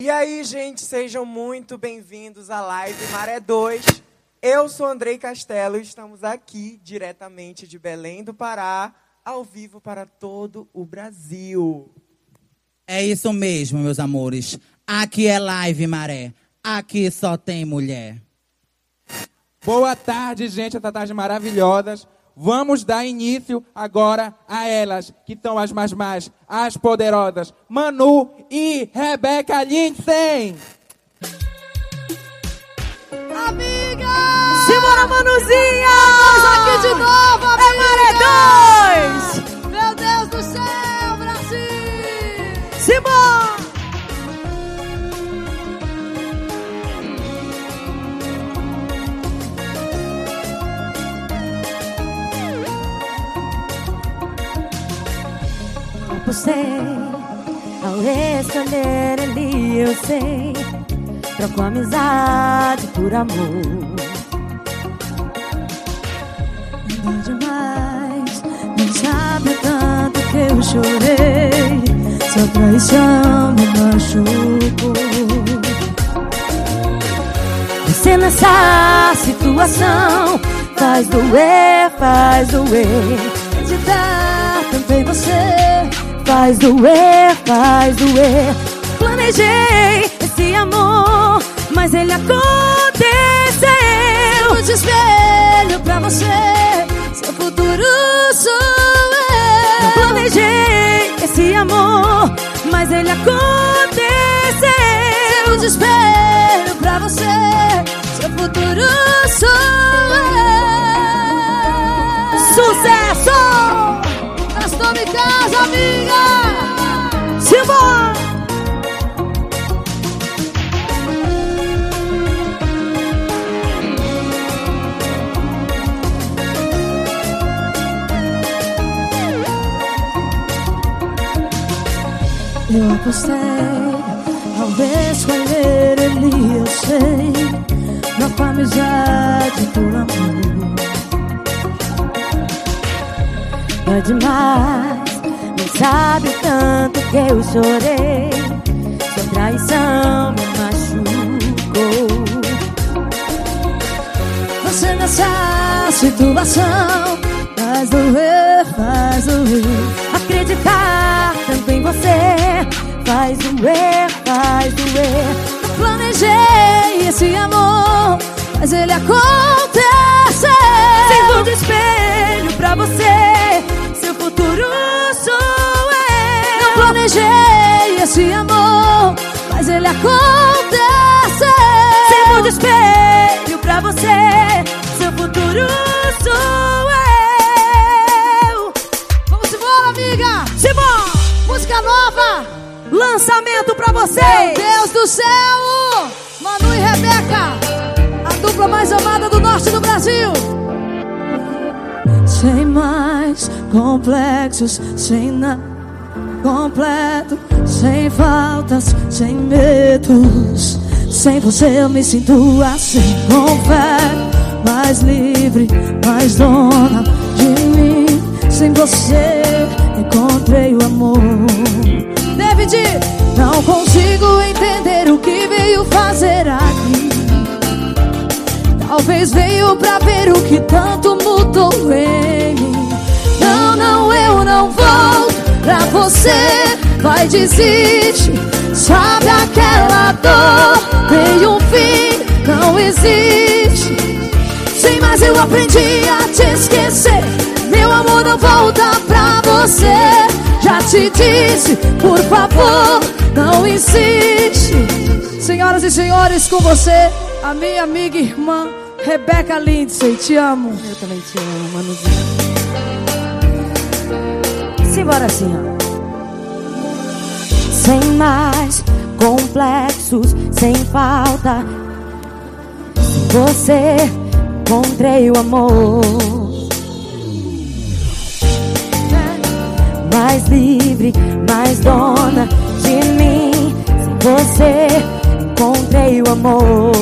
E aí, gente, sejam muito bem-vindos à live Maré 2. Eu sou Andrei Castelo e estamos aqui diretamente de Belém do Pará, ao vivo para todo o Brasil. É isso mesmo, meus amores. Aqui é live, Maré. Aqui só tem mulher. Boa tarde, gente, essa tarde maravilhosas. Vamos dar início agora a elas, que são as mais mais, as poderosas, Manu e Rebeca Lindsay. Amiga! Simbora, Manuzinha! Estamos aqui de novo, é amiga! É Maré 2! Apostei ao escolher ele, eu sei. Troco amizade por amor. Não demais, não sabe tanto que eu chorei. Sua traição me machucou. Você nessa situação faz doer, faz doer. Acreditar tanto em você faz doer, faz doer. Planejei esse amor, mas ele aconteceu. Eu te espelho pra você, seu futuro sou eu. Planejei esse amor, mas ele aconteceu. Eu te espelho pra você, seu futuro sou eu. Sucesso! Gastou em casa, amiga! Simbora! Eu apostei ao escolher ele, eu sei. Troco amizade por amor. Demais, não sabe tanto que eu chorei. Sua traição me machucou. Você nessa situação faz doer, faz doer. Acreditar tanto em você faz doer, faz doer. Eu planejei esse amor, mas ele acontece. Sirvo de espelho pra você, esse amor, mas ele acontece. Sirvo de espelho pra você, seu futuro sou eu. Vamos embora, amiga! Simbora! Música nova! Lançamento pra Meu vocês! Deus do céu! Manu e Rebeca, a dupla mais amada do norte do Brasil. Sem mais complexos, sem nada completo, sem faltas, sem medos. Sem você eu me sinto assim, confesso, mais livre, mais dona de mim. Sem você encontrei o amor. David, Não consigo entender o que veio fazer aqui. Talvez veio pra ver o que tanto mudou em mim. Não, não, eu não volto pra você. Vai, desiste. Sabe aquela dor? Tem um fim, não existe. Sem mais eu aprendi a te esquecer. Meu amor não volta pra você. Já te disse, por favor, não insiste. senhoras e senhores, com você, a minha amiga e irmã Rebeca Lindsay. Te amo. Eu também te amo, manuzinho. Simbora assim, ó. Sem mais complexos, sem falta. Você, encontrei o amor. Mais livre, mais dona de mim. Você, encontrei o amor.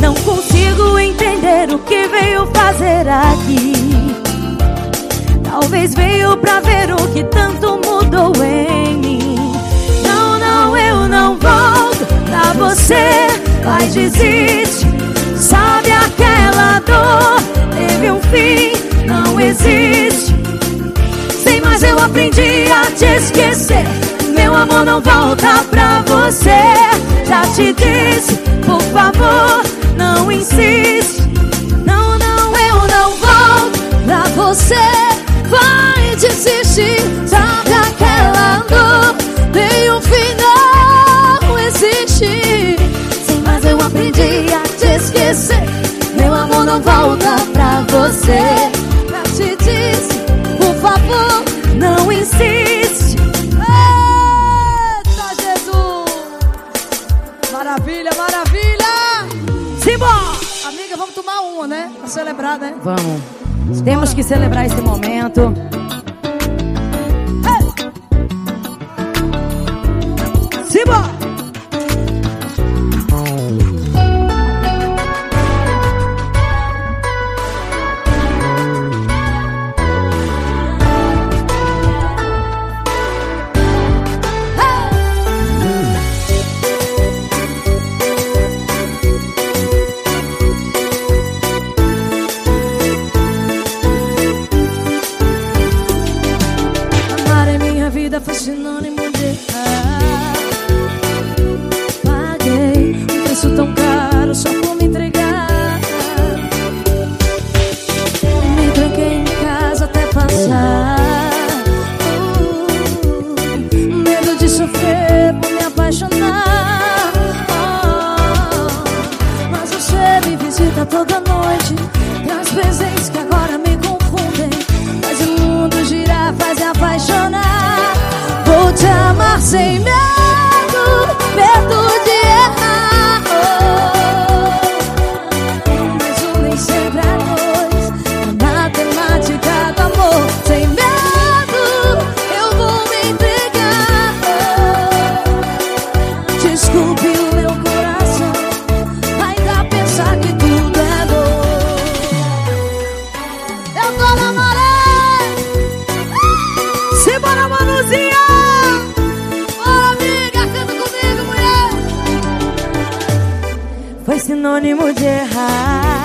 Não consigo entender o que veio fazer aqui. Talvez veio pra ver o que tanto mudou em mim. Não, não, eu não volto pra você. Vai, desiste. Sabe aquela dor? Teve um fim, não existe. Sim, mas eu aprendi a te esquecer. Meu amor não volta pra você. Já te disse, por favor, não insiste. Não, não, eu não volto pra você vai desistir Sabe aquela dor. Nem o final existe. Sim, mas eu aprendi a te esquecer. Meu amor não volta pra você. Pra te dizer, por favor, não insiste. Eita Jesus! Maravilha, maravilha! Simbora! Amiga, vamos tomar uma, né? Pra celebrar, né? Vamos. Temos que celebrar esse momento. Simba. Simbora! उन्होंने मुझे हार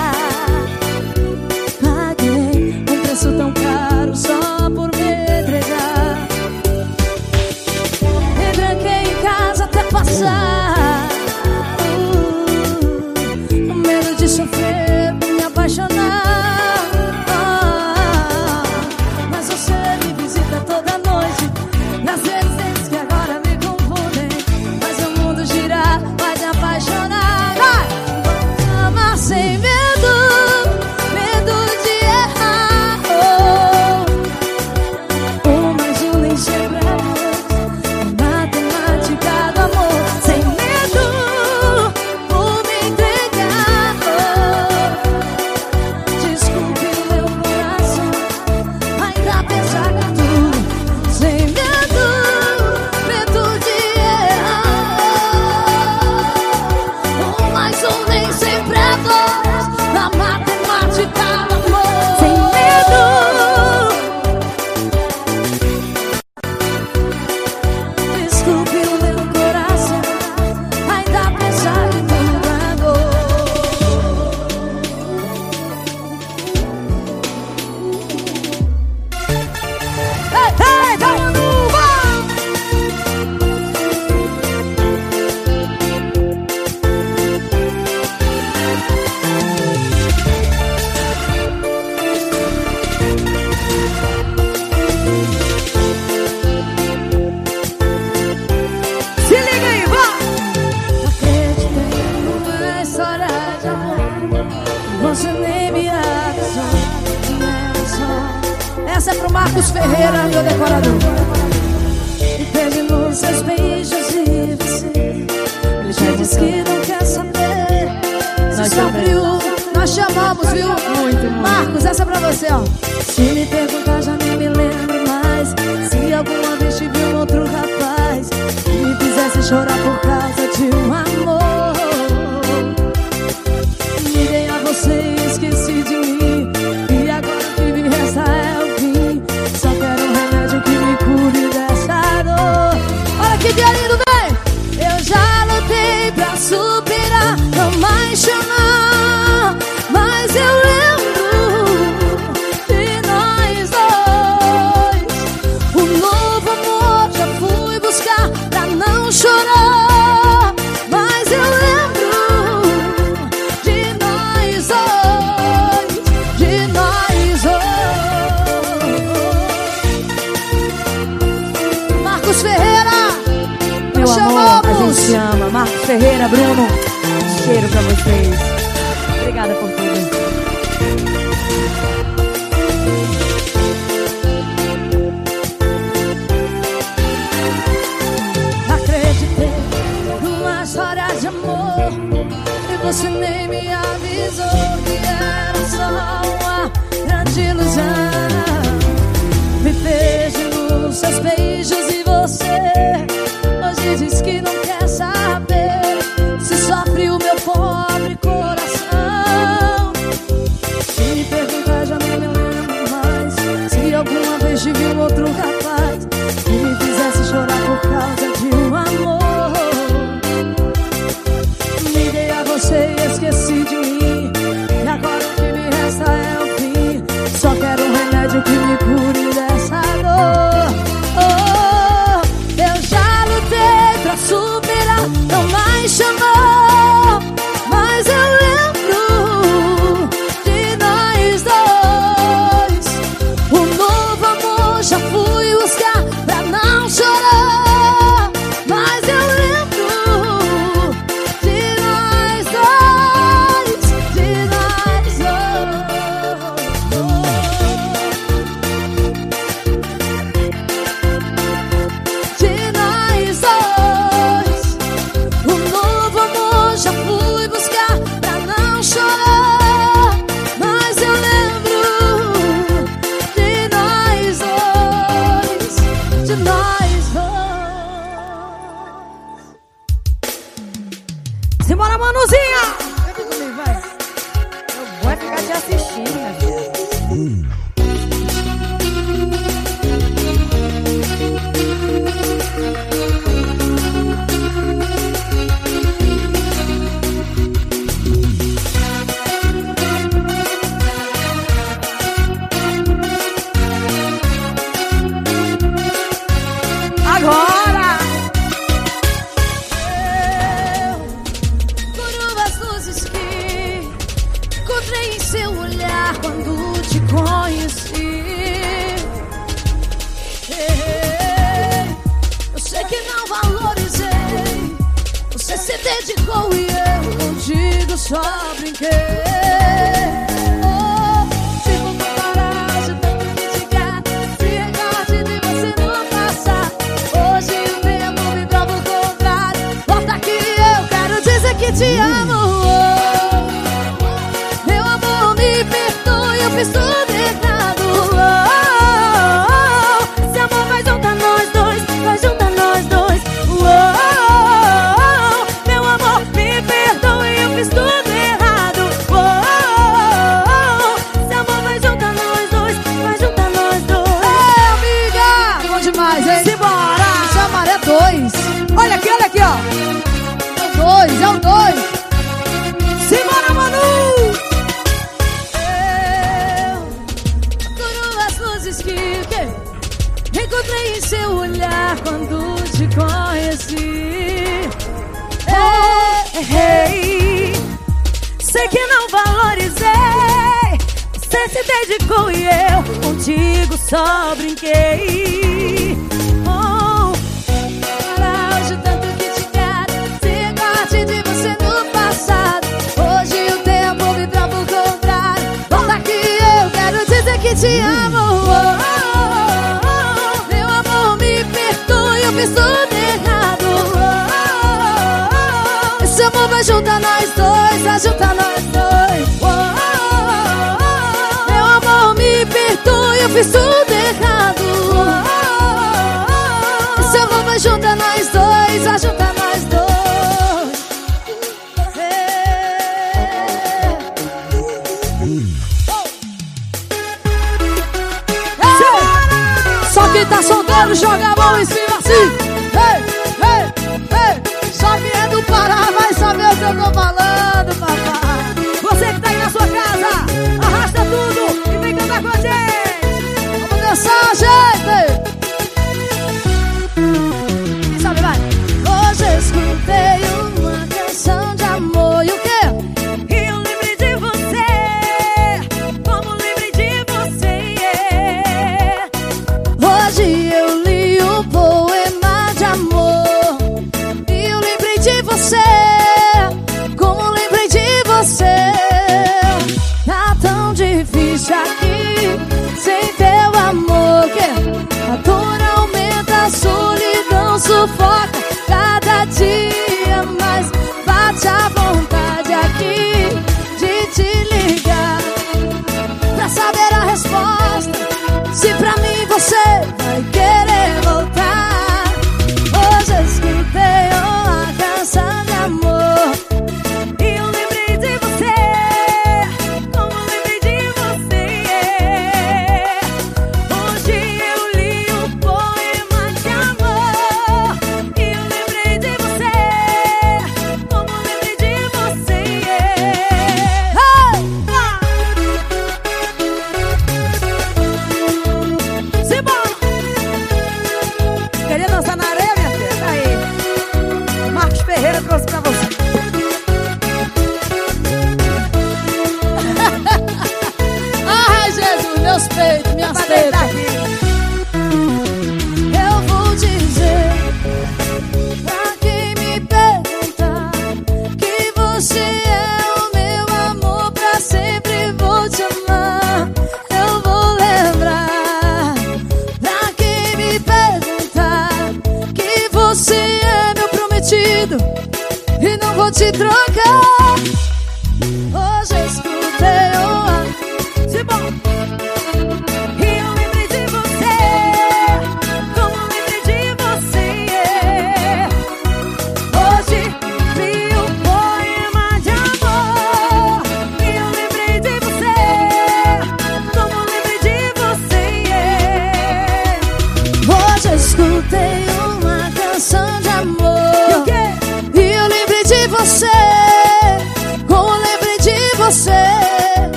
te trocar.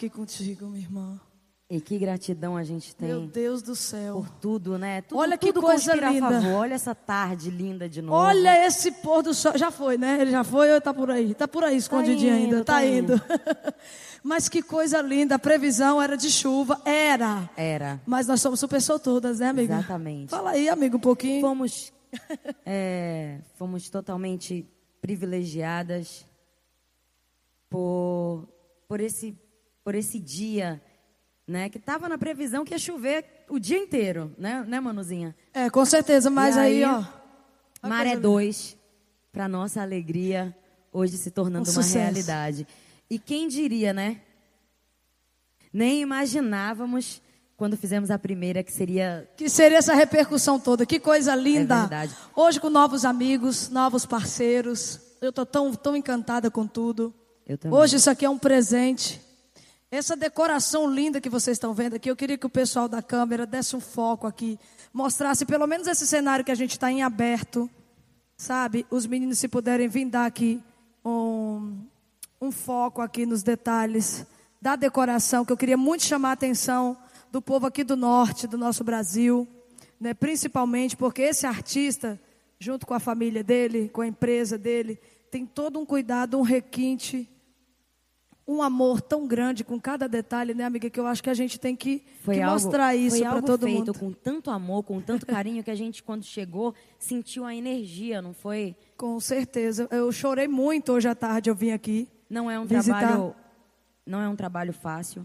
Aqui contigo, minha irmã. E que gratidão a gente tem Meu Deus do céu. por tudo, né? Tudo, Olha que coisa linda. favor. Olha essa tarde linda de novo. Olha esse pôr do sol. Já foi, né? Ele já foi ou tá por aí? Tá por aí, escondidinho indo, ainda. Tá, tá indo. indo. Mas que coisa linda. A previsão era de chuva. Era. Era. Mas nós somos super soltudas, né, amiga? Exatamente. Fala aí, amigo, um pouquinho. Fomos, é, fomos totalmente privilegiadas por, por, esse, por esse dia, né? Que estava na previsão que ia chover o dia inteiro, né, né Manuzinha? É, com certeza. Mas aí, aí, ó. Maré coisa- 2, para nossa alegria, hoje se tornando Um uma sucesso. realidade. E quem diria, né? Nem imaginávamos quando fizemos a primeira que seria Que seria essa repercussão toda. Que coisa linda. É verdade. Hoje com novos amigos, novos parceiros. Eu tô tão, tão encantada com tudo. Eu também. Hoje isso aqui é um presente. Essa decoração linda que vocês estão vendo aqui, eu queria que o pessoal da câmera desse um foco aqui, mostrasse pelo menos esse cenário que a gente está em aberto, sabe? Os meninos se puderem vir dar aqui um, um foco aqui nos detalhes da decoração, que eu queria muito chamar a atenção do povo aqui do norte, do nosso Brasil, né? principalmente porque esse artista, junto com a família dele, com a empresa dele, tem todo um cuidado, um requinte, um amor tão grande com cada detalhe, né, amiga, que eu acho que a gente tem que, que algo, mostrar isso foi para todo feito mundo. com tanto amor, com tanto carinho que a gente quando chegou sentiu a energia, não foi? Com certeza. Eu chorei muito hoje à tarde, eu vim aqui. Não é um Visitar. trabalho, não é um trabalho fácil.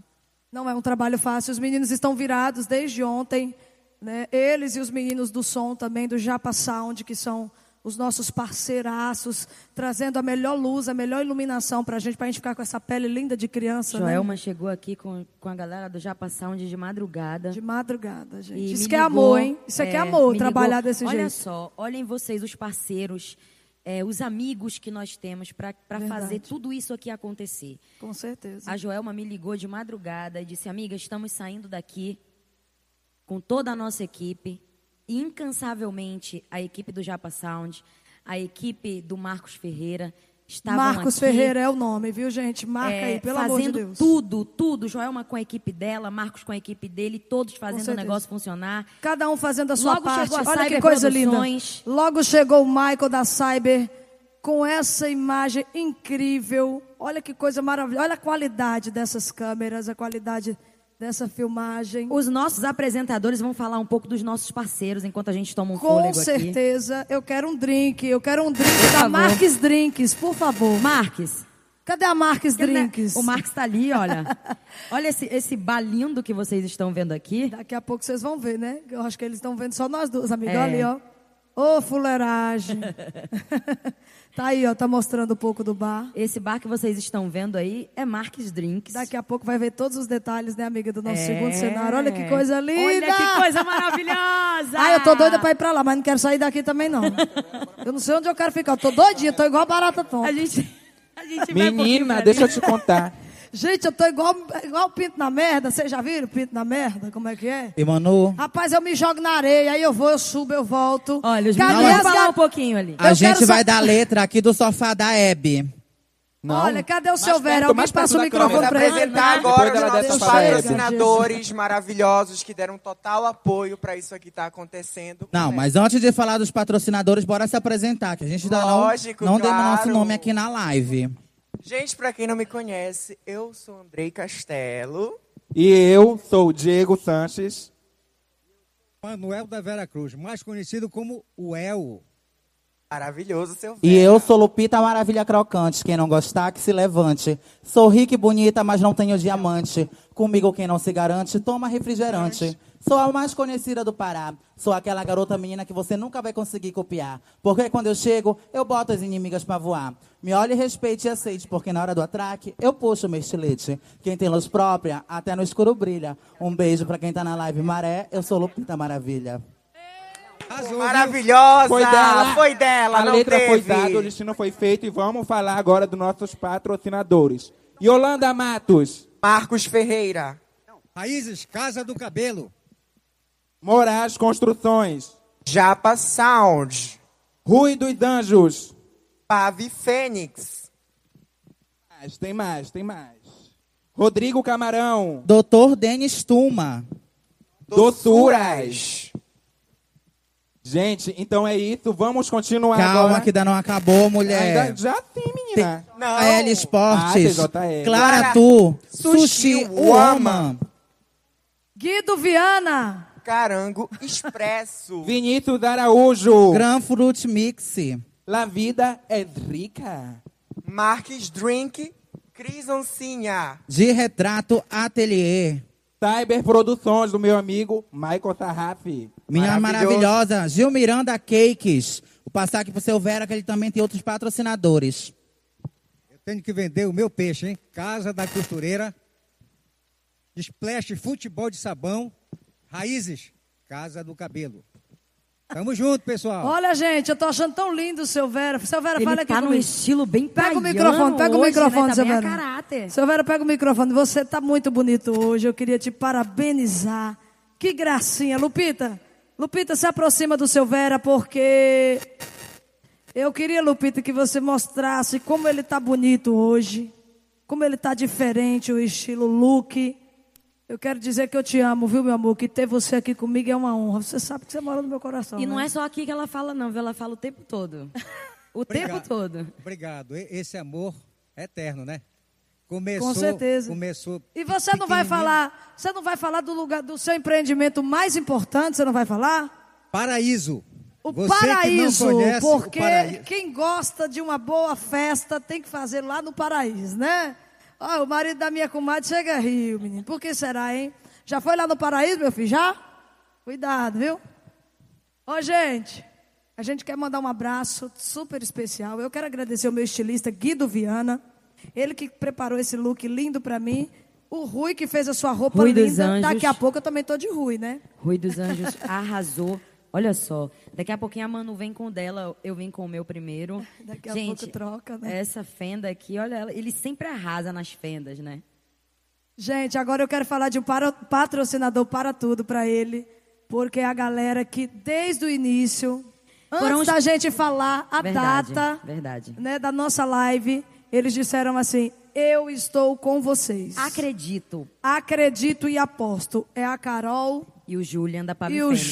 Não é um trabalho fácil. Os meninos estão virados desde ontem. Né? Eles e os meninos do som também, do Japa Sound, que são os nossos parceiraços, trazendo a melhor luz, a melhor iluminação para a gente, para a gente ficar com essa pele linda de criança. né? Joelma chegou aqui com, com a galera do Japa Sound de madrugada. De madrugada, gente. E Isso que é ligou, amor, hein? Isso aqui é, é, amor, me trabalhar ligou. desse Olha jeito. só, olhem vocês, os parceiros, é, os amigos que nós temos para fazer tudo isso aqui acontecer. Com certeza. A Joelma me ligou de madrugada e disse: Amiga, estamos saindo daqui com toda a nossa equipe, incansavelmente a equipe do Japa Sound, a equipe do Marcos Ferreira. Estavam Marcos aqui, Ferreira é o nome, viu, gente? Marca é, aí, pelo fazendo amor de Deus. tudo, tudo. Joelma com a equipe dela, Marcos com a equipe dele, todos fazendo o negócio funcionar. Cada um fazendo a sua Logo parte. chegou a Olha que coisa linda. Logo chegou o Michael da Cyber com essa imagem incrível. Olha que coisa maravilhosa. Olha a qualidade dessas câmeras, a qualidade dessa filmagem. Os nossos apresentadores vão falar um pouco dos nossos parceiros enquanto a gente toma um Com fôlego aqui. certeza, eu quero um drink. Eu quero um drink Por da favor. Marques Drinks, por favor. Marques, Cadê a Marques Cadê? Drinks? O Marcos está ali, olha. olha esse, esse bar lindo que vocês estão vendo aqui. Daqui a pouco vocês vão ver, né? Eu acho que eles estão vendo só nós duas, amiga. É. Olha ali, ó. Ô, fuleiragem. tá aí, ó. Tá mostrando um pouco do bar. Esse bar que vocês estão vendo aí é Marques Drinks. Daqui a pouco vai ver todos os detalhes, né, amiga, do nosso É. segundo cenário. Olha que coisa linda! Olha que coisa maravilhosa! Ai, eu tô doida pra ir pra lá, mas não quero sair daqui também, não. eu não sei onde eu quero ficar. Eu tô doidinha, tô igual a barata tonta. A gente, a gente Menina, deixa eu te contar. Gente, eu tô igual, igual o pinto na merda. Vocês já viram pinto na merda? Como é que é? E Manu, Rapaz, eu me jogo na areia, aí eu vou, eu subo, eu volto. Olha, os meninos vão falar um pouquinho ali. a Eu gente vai só- dar letra aqui do sofá da Hebe. Não. Olha, cadê o Mais seu perto, Alguém passa o microfone ele. apresentar agora os nossos patrocinadores maravilhosos que deram total apoio para isso aqui estar acontecendo. Não, É. mas antes de falar dos patrocinadores, bora se apresentar, que a gente ainda Lógico, não, não deu claro. nosso nome aqui na live. Gente, para quem não me conhece, eu sou Andrei Castelo. E eu sou o Diego Sanches. Manuel da Vera Cruz, mais conhecido como o El. Maravilhoso, seu E Vera. eu sou Lupita Maravilha Crocante. Quem não gostar, que se levante. Sou rica e bonita, mas não tenho diamante. Comigo quem não se garante, toma refrigerante. Sou a mais conhecida do Pará. Sou aquela garota menina que você nunca vai conseguir copiar. Porque quando eu chego, eu boto as inimigas pra voar. Me olhe, respeite e aceite, porque na hora do atraque, eu puxo meu estilete. Quem tem luz própria, até no escuro brilha. Um beijo pra quem tá na live Maré. Eu sou Lupita Maravilha. Viu? Maravilhosa! Foi dela. Foi dela, A não letra teve. foi dada, o destino foi feito. E vamos falar agora dos nossos patrocinadores. Yolanda Matos, Marcos Ferreira. Raízes, Casa do Cabelo. Moraes Construções, Japa Sound. Rui dos Anjos. Pave Fênix. Mais, tem mais, tem mais. Rodrigo Camarão, Doutor Denis Tuma. Doçuras. Gente, então é isso. Vamos continuar Calma agora. que ainda não acabou, mulher. Ainda, já sim, menina. Não. A L Esportes. Ah. Clara Clara Tu. Sushi. Woman. Guido Viana. Carango Expresso. Vinícius Araújo. Gran Fruit Mix. La vida é rica. Marques Drink. Cris Oncinha. De Retrato Atelier. Cyber Produções do meu amigo Michael Sarrafi. Minha maravilhosa Gil Miranda Cakes. Vou passar aqui pro seu Vera, que ele também tem outros patrocinadores. Eu tenho que vender o meu peixe, hein? Casa da Costureira. Splash Futebol de Sabão. Raízes, Casa do Cabelo. Tamo junto, pessoal. Olha, gente, eu tô achando tão lindo o seu Vera. Seu Vera, Ele fala aqui tá num estilo bem Pega o microfone, pega o hoje, microfone, né? seu Tá bem a Vera. caráter. Seu Vera, pega o microfone. Você tá muito bonito hoje. Eu queria te parabenizar. Que gracinha. Lupita, Lupita, se aproxima do seu Vera, porque eu queria, Lupita, que você mostrasse como ele tá bonito hoje. Como ele tá diferente, o estilo look. Eu quero dizer que eu te amo, viu, meu amor? Que ter você aqui comigo é uma honra. Você sabe que você mora no meu coração. E não né? é só aqui que ela fala, não, viu? Ela fala o tempo todo. O tempo Obrigado. todo. Obrigado. Esse amor é eterno, né? Começou, Com certeza. Começou. E você não vai falar, você não vai falar do lugar do seu empreendimento mais importante, você não vai falar? Paraíso. O Você paraíso, que não conhece porque o paraíso. quem gosta de uma boa festa tem que fazer lá no paraíso, né? O marido da minha comadre chega a rio, menino. Por que será, hein? Já foi lá no paraíso, meu filho? Já? Cuidado, viu? Ó, gente, a gente quer mandar um abraço super especial. Eu quero agradecer ao meu estilista Guido Viana, ele que preparou esse look lindo pra mim. O Rui que fez a sua roupa Rui dos linda. Anjos. Daqui a pouco eu também tô de Rui, né? Rui dos Anjos arrasou. Olha só, daqui a pouquinho a Manu vem com o dela, eu vim com o meu primeiro. Daqui a Gente, pouco troca, né? Essa fenda aqui, olha, ela- ele sempre arrasa nas fendas, né? Gente, agora eu quero falar de um patrocinador para tudo para ele, porque é a galera que desde o início, Foram antes os- da gente falar a Verdade, data verdade. né, da nossa live, eles disseram assim: Eu estou com vocês. Acredito. Acredito e aposto. É a Carol E o Julian da Pabi e o Fênix.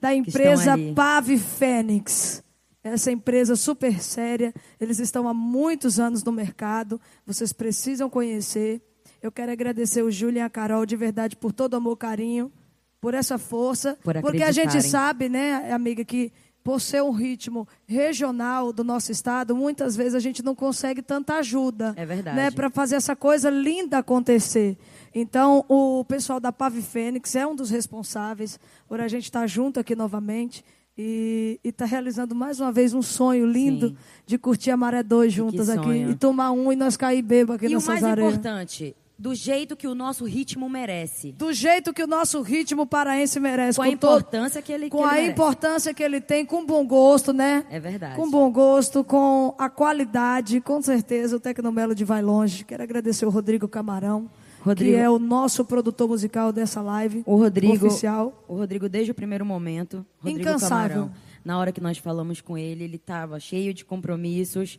Da empresa. Pave Fênix. Essa empresa super séria, eles estão há muitos anos no mercado, vocês precisam conhecer. Eu quero agradecer o Júlia e a Carol de verdade por todo o amor, carinho, por essa força, Por porque a gente sabe, né, amiga, que por ser um ritmo regional do nosso estado, muitas vezes a gente não consegue tanta ajuda, É verdade. né, para fazer essa coisa linda acontecer. Então, o pessoal da Pave Fênix é um dos responsáveis por a gente estar junto aqui novamente e está realizando mais uma vez um sonho lindo Sim. de curtir a Maré 2 juntas aqui e tomar um e nós cair bebo aqui E o nessas mais areias. importante, do jeito que o nosso ritmo merece. Do jeito que o nosso ritmo paraense merece. Com a importância que ele Com que ele a merece. importância que ele tem, com bom gosto, né? É verdade. Com bom gosto, com a qualidade, com certeza o Tecnomelody vai longe. Quero agradecer o Rodrigo Camarão, Rodrigo- que é o nosso produtor musical dessa live. O Rodrigo, Oficial. o Rodrigo desde o primeiro momento, Rodrigo Incansável. Camarão, na hora que nós falamos com ele, ele estava cheio de compromissos.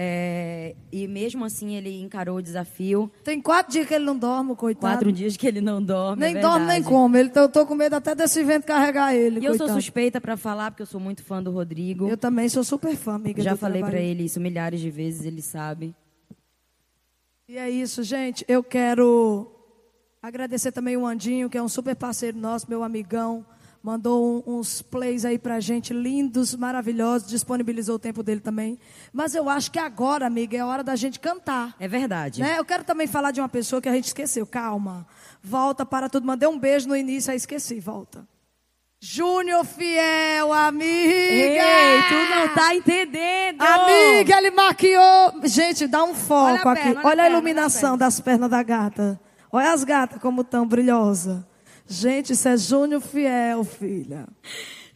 É, e mesmo assim ele encarou o desafio. Tem quatro dias que ele não dorme, coitado. Quatro dias que ele não dorme. Nem é dorme, nem come. Ele, eu tô com medo até desse vento carregar ele. E eu sou coitado. suspeita pra falar, porque eu sou muito fã do Rodrigo. Eu também sou super fã, amiga. Já falei pra trabalho. ele isso milhares de vezes, ele sabe. E é isso, gente. Eu quero agradecer também o Andinho, que é um super parceiro nosso, meu amigão. Mandou um- uns plays aí pra gente, lindos, maravilhosos. Disponibilizou o tempo dele também. Mas eu acho que agora, amiga, é hora da gente cantar. É verdade. Né? Eu quero também falar de uma pessoa que a gente esqueceu. Calma. Volta para tudo. Mandei um beijo no início, aí esqueci. Volta. Júnior Fiel, amiga! Ei, tu não tá entendendo! Amiga, ele maquiou. Gente, dá um foco Olha a aqui. perna, olha olha, a a perna, iluminação perna. das pernas da gata. Olha as gatas como estão brilhosas. Gente, isso é Júnior Fiel, filha.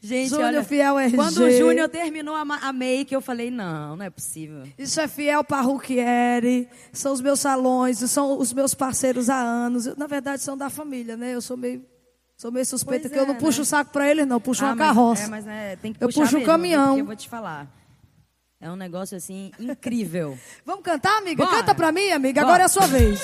Gente, Júnior olha, Fiel RG. quando o Júnior terminou a, a make, eu falei, não, não é possível. Isso é Fiel Parrucchieri. São os meus salões, são os meus parceiros há anos. Eu, na verdade, são da família, né? Eu sou meio, sou meio suspeita Pois que eu não é, puxo né? o saco pra eles, não. Eu puxo Ah, uma mas- carroça. É, mas é, tem que Eu puxo o caminhão. Eu vou te falar. É um negócio, assim, incrível. Vamos cantar, amiga? Bora. Canta pra mim, amiga. Bora. Agora é a sua vez.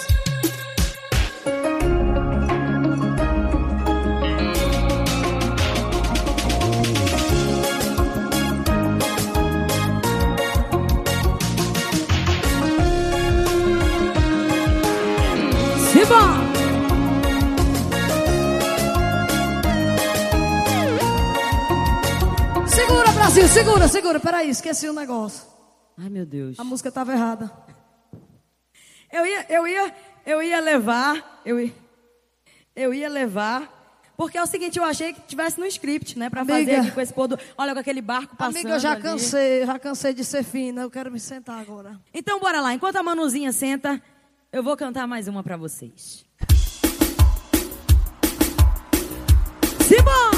Segura, segura. Peraí, esqueci um negócio. Ai, meu Deus. A música estava errada. Eu ia, eu ia, eu ia levar, eu ia, eu ia levar, porque é o seguinte, eu achei que tivesse no script, né, Pra fazer Amiga. aqui com esse pôr do, olha com aquele barco passando Amiga, eu já ali. cansei, já cansei de ser fina. Eu quero me sentar agora. Então bora lá, enquanto a Manuzinha senta, eu vou cantar mais uma pra vocês. Simbora!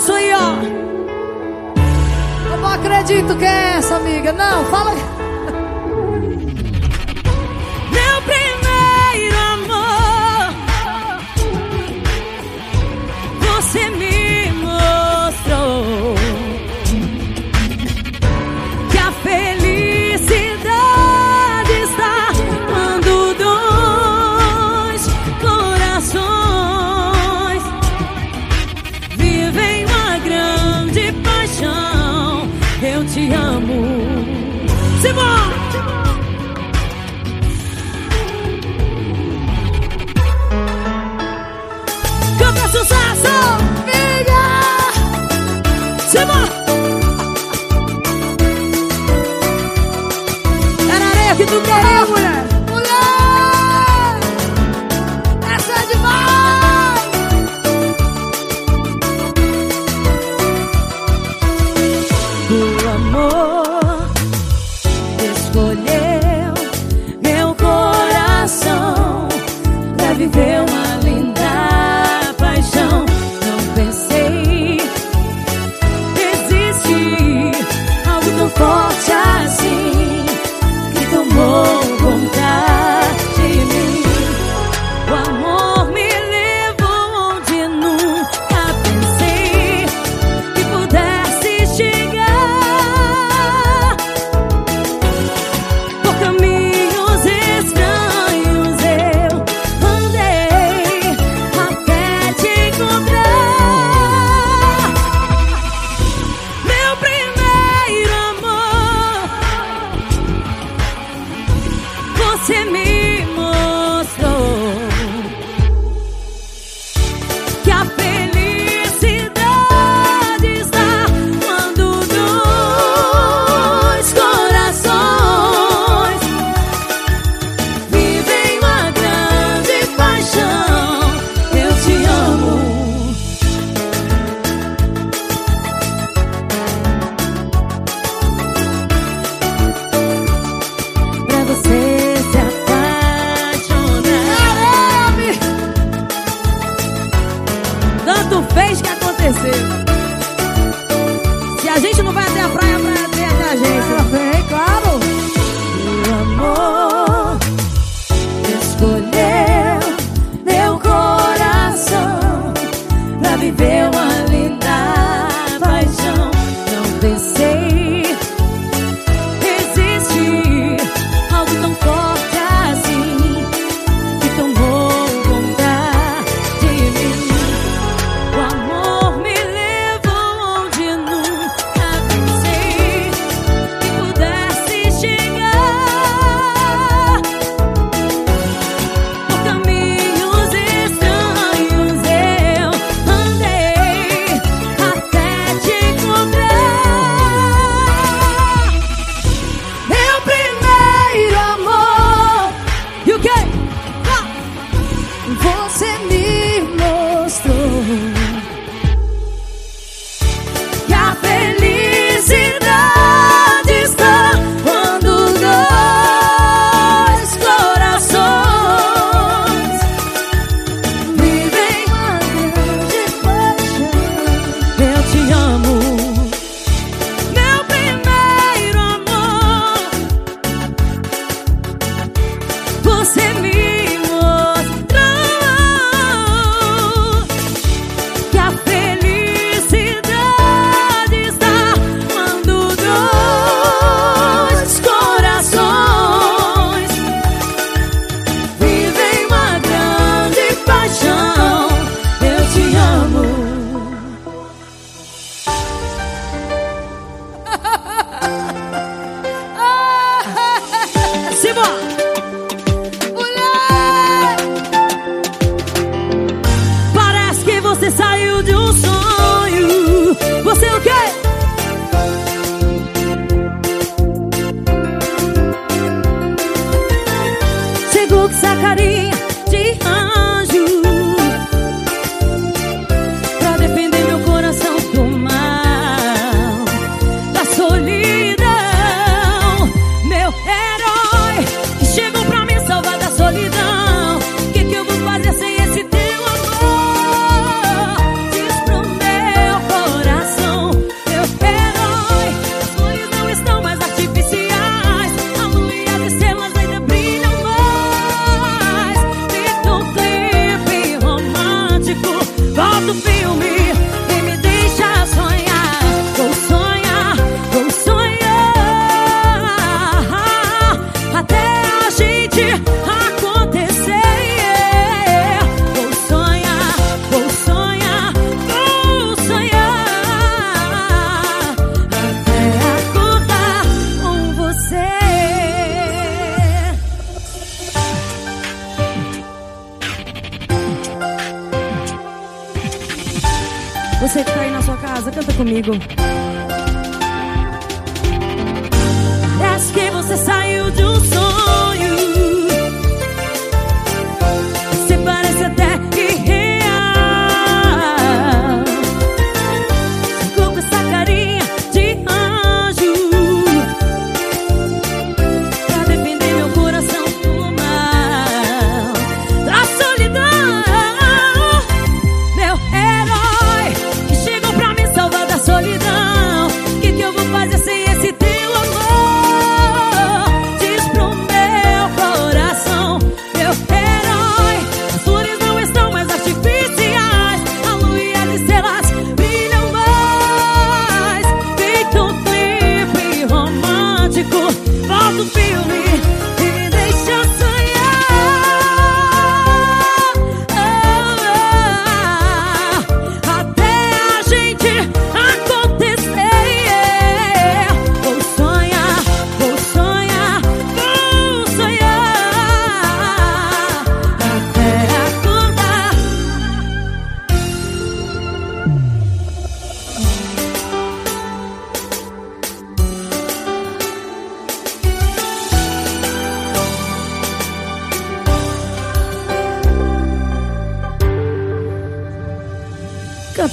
Esse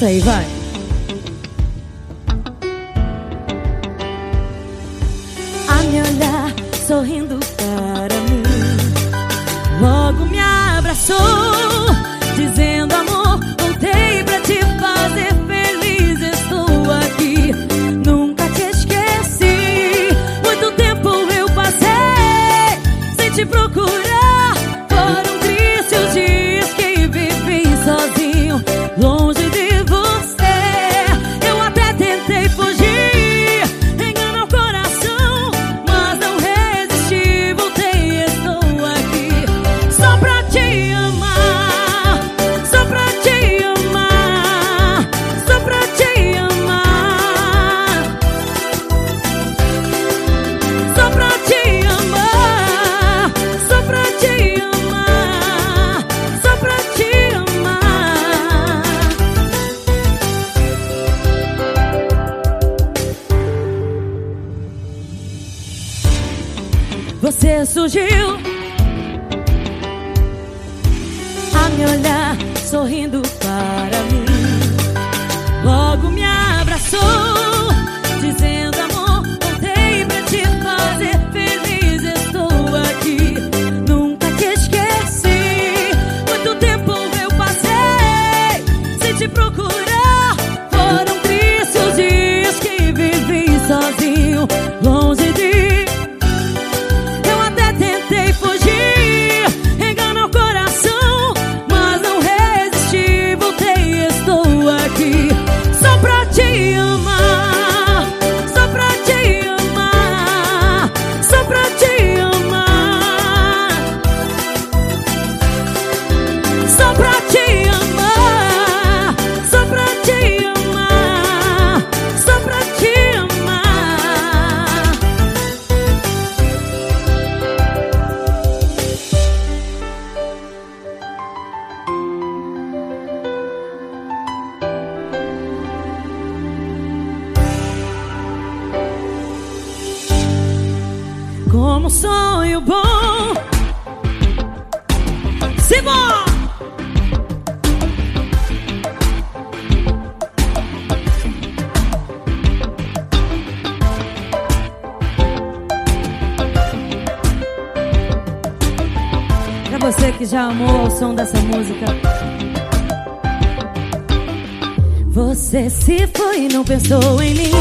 才一块。som dessa música. Você se foi e não pensou em mim.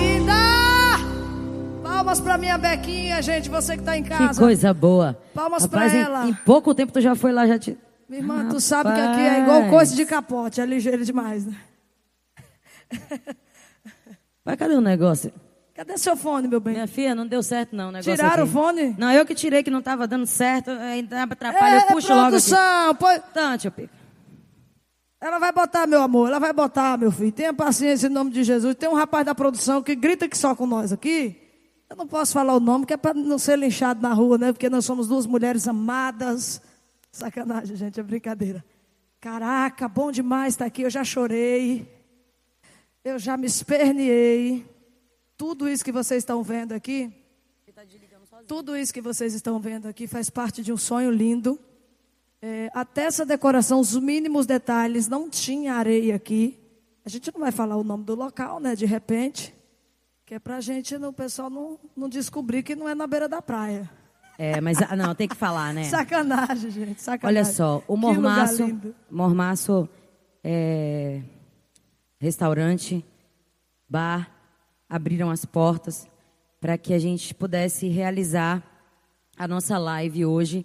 Linda! Palmas pra minha Bequinha, gente, você que tá em Que casa. coisa boa. Palmas pra Rapaz, em- ela. Em, pouco tempo tu já foi lá, já te. Minha irmã, tu sabe que aqui é igual Rapaz. coisa de capote, é ligeiro demais, né? Vai, cadê o negócio? Cadê seu fone, meu bem? Minha filha, não deu certo não o negócio Tiraram aqui. o fone? Não, eu que tirei que não tava dando certo, ainda atrapalha, eu É, puxo logo aqui. produção, põe- Então, tio Pico. Ela vai botar, meu amor, ela vai botar, meu filho. Tenha paciência em nome de Jesus. Tem um rapaz da produção que grita que só com nós aqui. Eu não posso falar o nome, que é para não ser linchado na rua, né? Porque nós somos duas mulheres amadas. Sacanagem, gente, é brincadeira. Caraca, bom demais estar aqui. Eu já chorei. Eu já me esperneei. Tudo isso que vocês estão vendo aqui. Tudo isso que vocês estão vendo aqui faz parte de um sonho lindo. É, até essa decoração, os mínimos detalhes, não tinha areia aqui. A gente não vai falar o nome do local, né? De repente. Que é pra gente, o pessoal não, não descobrir que não é na beira da praia. É, mas ah, não, tem que falar, né? Sacanagem, gente, sacanagem. Olha só, o Mormaço. Mormaço é, restaurante, bar, abriram as portas para que a gente pudesse realizar a nossa live hoje.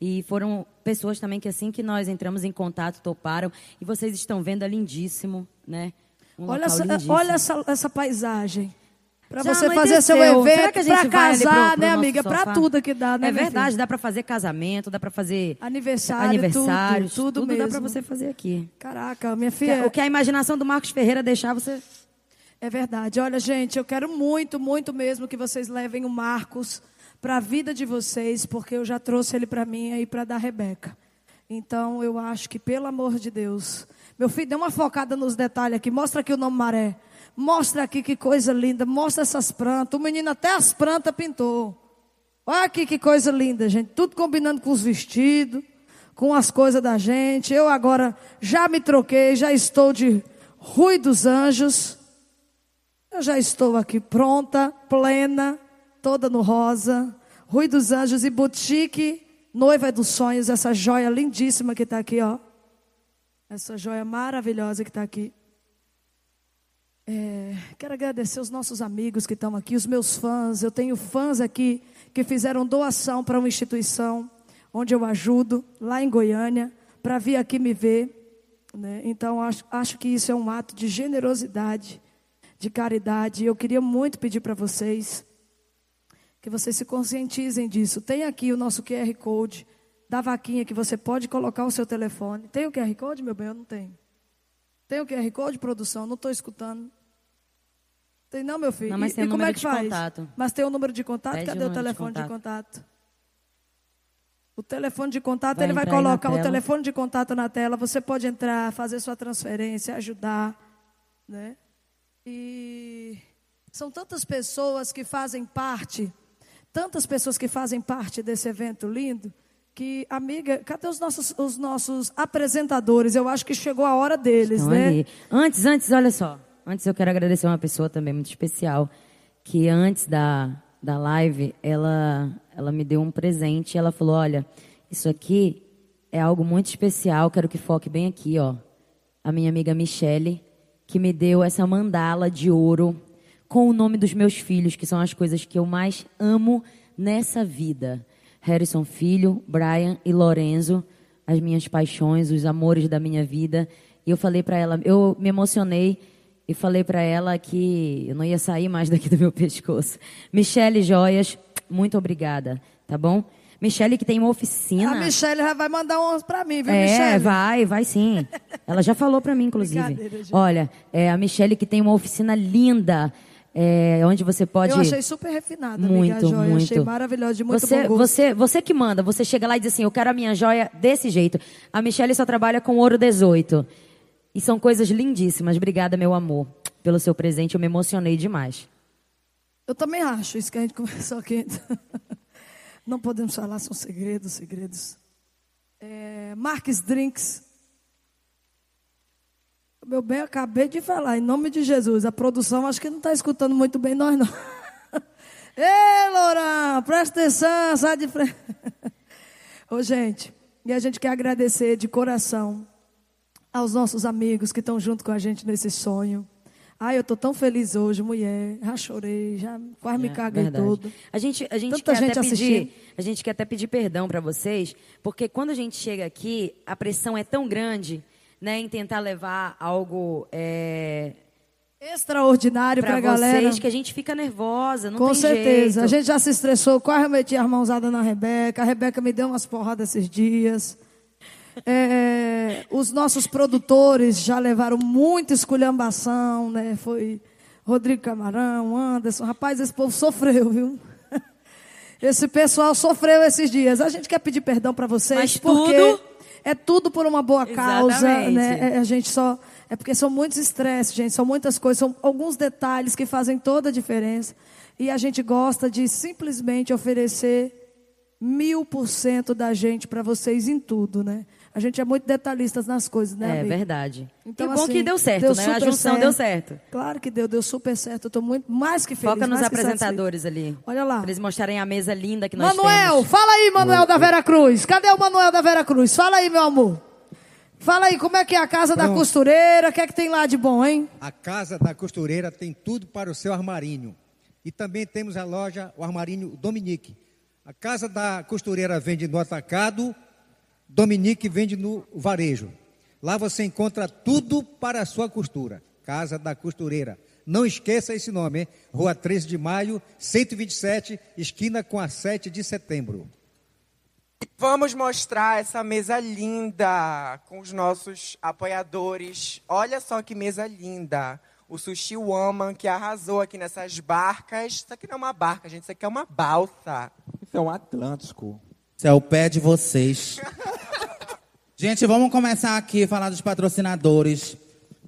E foram pessoas também que assim que nós entramos em contato toparam. E vocês estão vendo, é lindíssimo, né? Um Olha, essa, lindíssimo. olha essa, essa paisagem. Para você fazer seu evento, para ali pro- casar, pro né, amiga? Para tudo que dá, né? É verdade, dá para fazer casamento, dá para fazer Aniversário, aniversários, tudo, tudo, dá mesmo. para você fazer aqui. Caraca, minha Que- filha. O que a imaginação do Marcos Ferreira deixar, você. É verdade. Olha, gente, eu quero muito, muito mesmo que vocês levem o Marcos para a vida de vocês, porque eu já trouxe ele para mim e para da Rebeca. Então, eu acho que, pelo amor de Deus, meu filho, dê uma focada nos detalhes aqui. Mostra aqui o nome Maré. Mostra aqui que coisa linda. Mostra essas plantas. O menino até as plantas pintou. Olha aqui que coisa linda, gente. Tudo combinando com os vestidos, com as coisas da gente. Eu agora já me troquei, já estou de Rui dos Anjos. Eu já estou aqui pronta, plena, toda no rosa. Rui dos Anjos e Boutique, noiva dos sonhos, essa joia lindíssima que está aqui, ó. Essa joia maravilhosa que está aqui. É, quero agradecer os nossos amigos que estão aqui, os meus fãs. Eu tenho fãs aqui que fizeram doação para uma instituição onde eu ajudo, lá em Goiânia, para vir aqui me ver. né? Então, acho, acho que isso é um ato de generosidade, de caridade. Eu queria muito pedir para vocês que vocês se conscientizem disso. Tem aqui o nosso QR Code da vaquinha que você pode colocar o seu telefone. Tem o QR Code, meu bem? Eu não tenho. Tem o QR Code, produção? Não estou escutando. Tem não, meu filho? Não, mas e, tem e como número é que faz? contato. Mas tem o número de contato? Pede Cadê o o número de telefone de contato. contato? O telefone de contato, Vai ele vai colocar o telefone de contato na tela. Você pode entrar, fazer sua transferência, ajudar, né? E são tantas pessoas que fazem parte, tantas pessoas que fazem parte desse evento lindo, que, amiga, cadê os nossos, os nossos apresentadores? Eu acho que chegou a hora deles, Estão né? ali. Antes, antes, olha só. Antes eu quero agradecer uma pessoa também muito especial, que antes da, da live, ela, ela me deu um presente e ela falou, olha, isso aqui é algo muito especial, quero que foque bem aqui, ó. A minha amiga Michele, que me deu essa mandala de ouro com o nome dos meus filhos, que são as coisas que eu mais amo nessa vida. Harrison Filho, Brian e Lorenzo, as minhas paixões, os amores da minha vida. E eu falei para ela, eu me emocionei e falei para ela que eu não ia sair mais daqui do meu pescoço. Michele Joias, muito obrigada, tá bom? Michele que tem uma oficina. A Michelle já vai mandar uns pra mim, viu, É, Michelle? vai, vai sim. Ela já falou pra mim, inclusive. Olha, é, a Michele que tem uma oficina linda, é, onde você pode. Eu achei super refinada, muito, amiga, a joia. muito. Achei maravilhosa, de muito você, você, você que manda, você chega lá e diz assim, eu quero a minha joia desse jeito. A Michelle só trabalha com ouro 18. E são coisas lindíssimas. Obrigada, meu amor, pelo seu presente. Eu me emocionei demais. Eu também acho isso que a gente conversou aqui. Não podemos falar, são segredos, segredos. É, Marques Drinks. Meu bem, eu acabei de falar, em nome de Jesus. A produção acho que não está escutando muito bem nós, não. Ei, Lourão, presta atenção, sai de frente. Ô, gente, e a gente quer agradecer de coração aos nossos amigos que estão junto com a gente nesse sonho. Ai, eu tô tão feliz hoje, mulher. Já chorei, já quase me É, caguei verdade. todo. A gente, a gente Tanta quer gente até assistindo. pedir, a gente quer até pedir perdão para vocês, porque quando a gente chega aqui, a pressão é tão grande, né, em tentar levar algo é, Extraordinário para pra vocês galera. que a gente fica nervosa, não Com tem certeza. jeito. A gente já se estressou, quase eu meti a mãozada na Rebeca. A Rebeca me deu umas porradas esses dias. É, os nossos produtores já levaram muita esculhambação, né? Foi Rodrigo Camarão, Anderson. Rapaz, esse povo sofreu, viu? Esse pessoal sofreu esses dias. A gente quer pedir perdão para vocês, Mas porque tudo- é tudo por uma boa causa, Exatamente. né? É, A gente só é porque são muitos estresses, gente, são muitas coisas, são alguns detalhes que fazem toda a diferença. E a gente gosta de simplesmente oferecer mil por cento da gente para vocês em tudo, né? A gente é muito detalhistas nas coisas, né, É amiga? verdade. Então, e bom assim, que deu certo, deu né? A junção deu certo. Claro que deu, deu super certo. Eu estou muito mais que feliz. Foca nos apresentadores ali. Olha lá. Pra eles mostrarem a mesa linda que nós Manuel, temos. fala aí, Manuel da Vera Cruz. Cadê o Manuel da Vera Cruz? Fala aí, meu amor. Fala aí, como é que é a casa da Pronto. costureira? O que é que tem lá de bom, hein? A Casa da Costureira tem tudo para o seu armarinho. E também temos a loja, o armarinho Dominique. A Casa da Costureira vende no atacado, Dominique vende no varejo. Lá você encontra tudo para a sua costura. Casa da Costureira. Não esqueça esse nome, hein? Rua 13 de Maio, 127, esquina com a 7 de setembro. Vamos mostrar essa mesa linda com os nossos apoiadores. Olha só que mesa linda. O Sushi Woman, que arrasou aqui nessas barcas. Isso aqui não é uma barca, gente. Isso aqui é uma balsa. Isso é um Atlântico. Isso é o pé de vocês. Gente, vamos começar aqui a falar dos patrocinadores.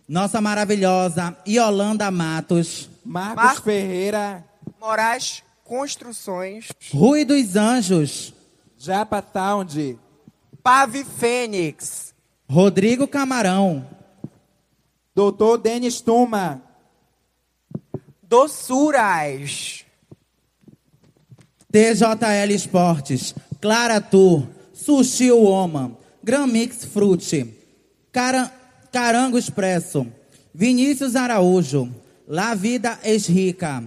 Nossa maravilhosa Yolanda Matos, Marcos Marcos- Ferreira, Moraes Construções. Rui dos Anjos, Japa Sound, Pave Fênix. Rodrigo Camarão, Doutor Denis Tuma, Doçuras. TJL Esportes, Clara Tour, Sushi Woman, Gran Mix Fruit, Cara- Carango Expresso, Vinícius Araújo, La Vida Esrica,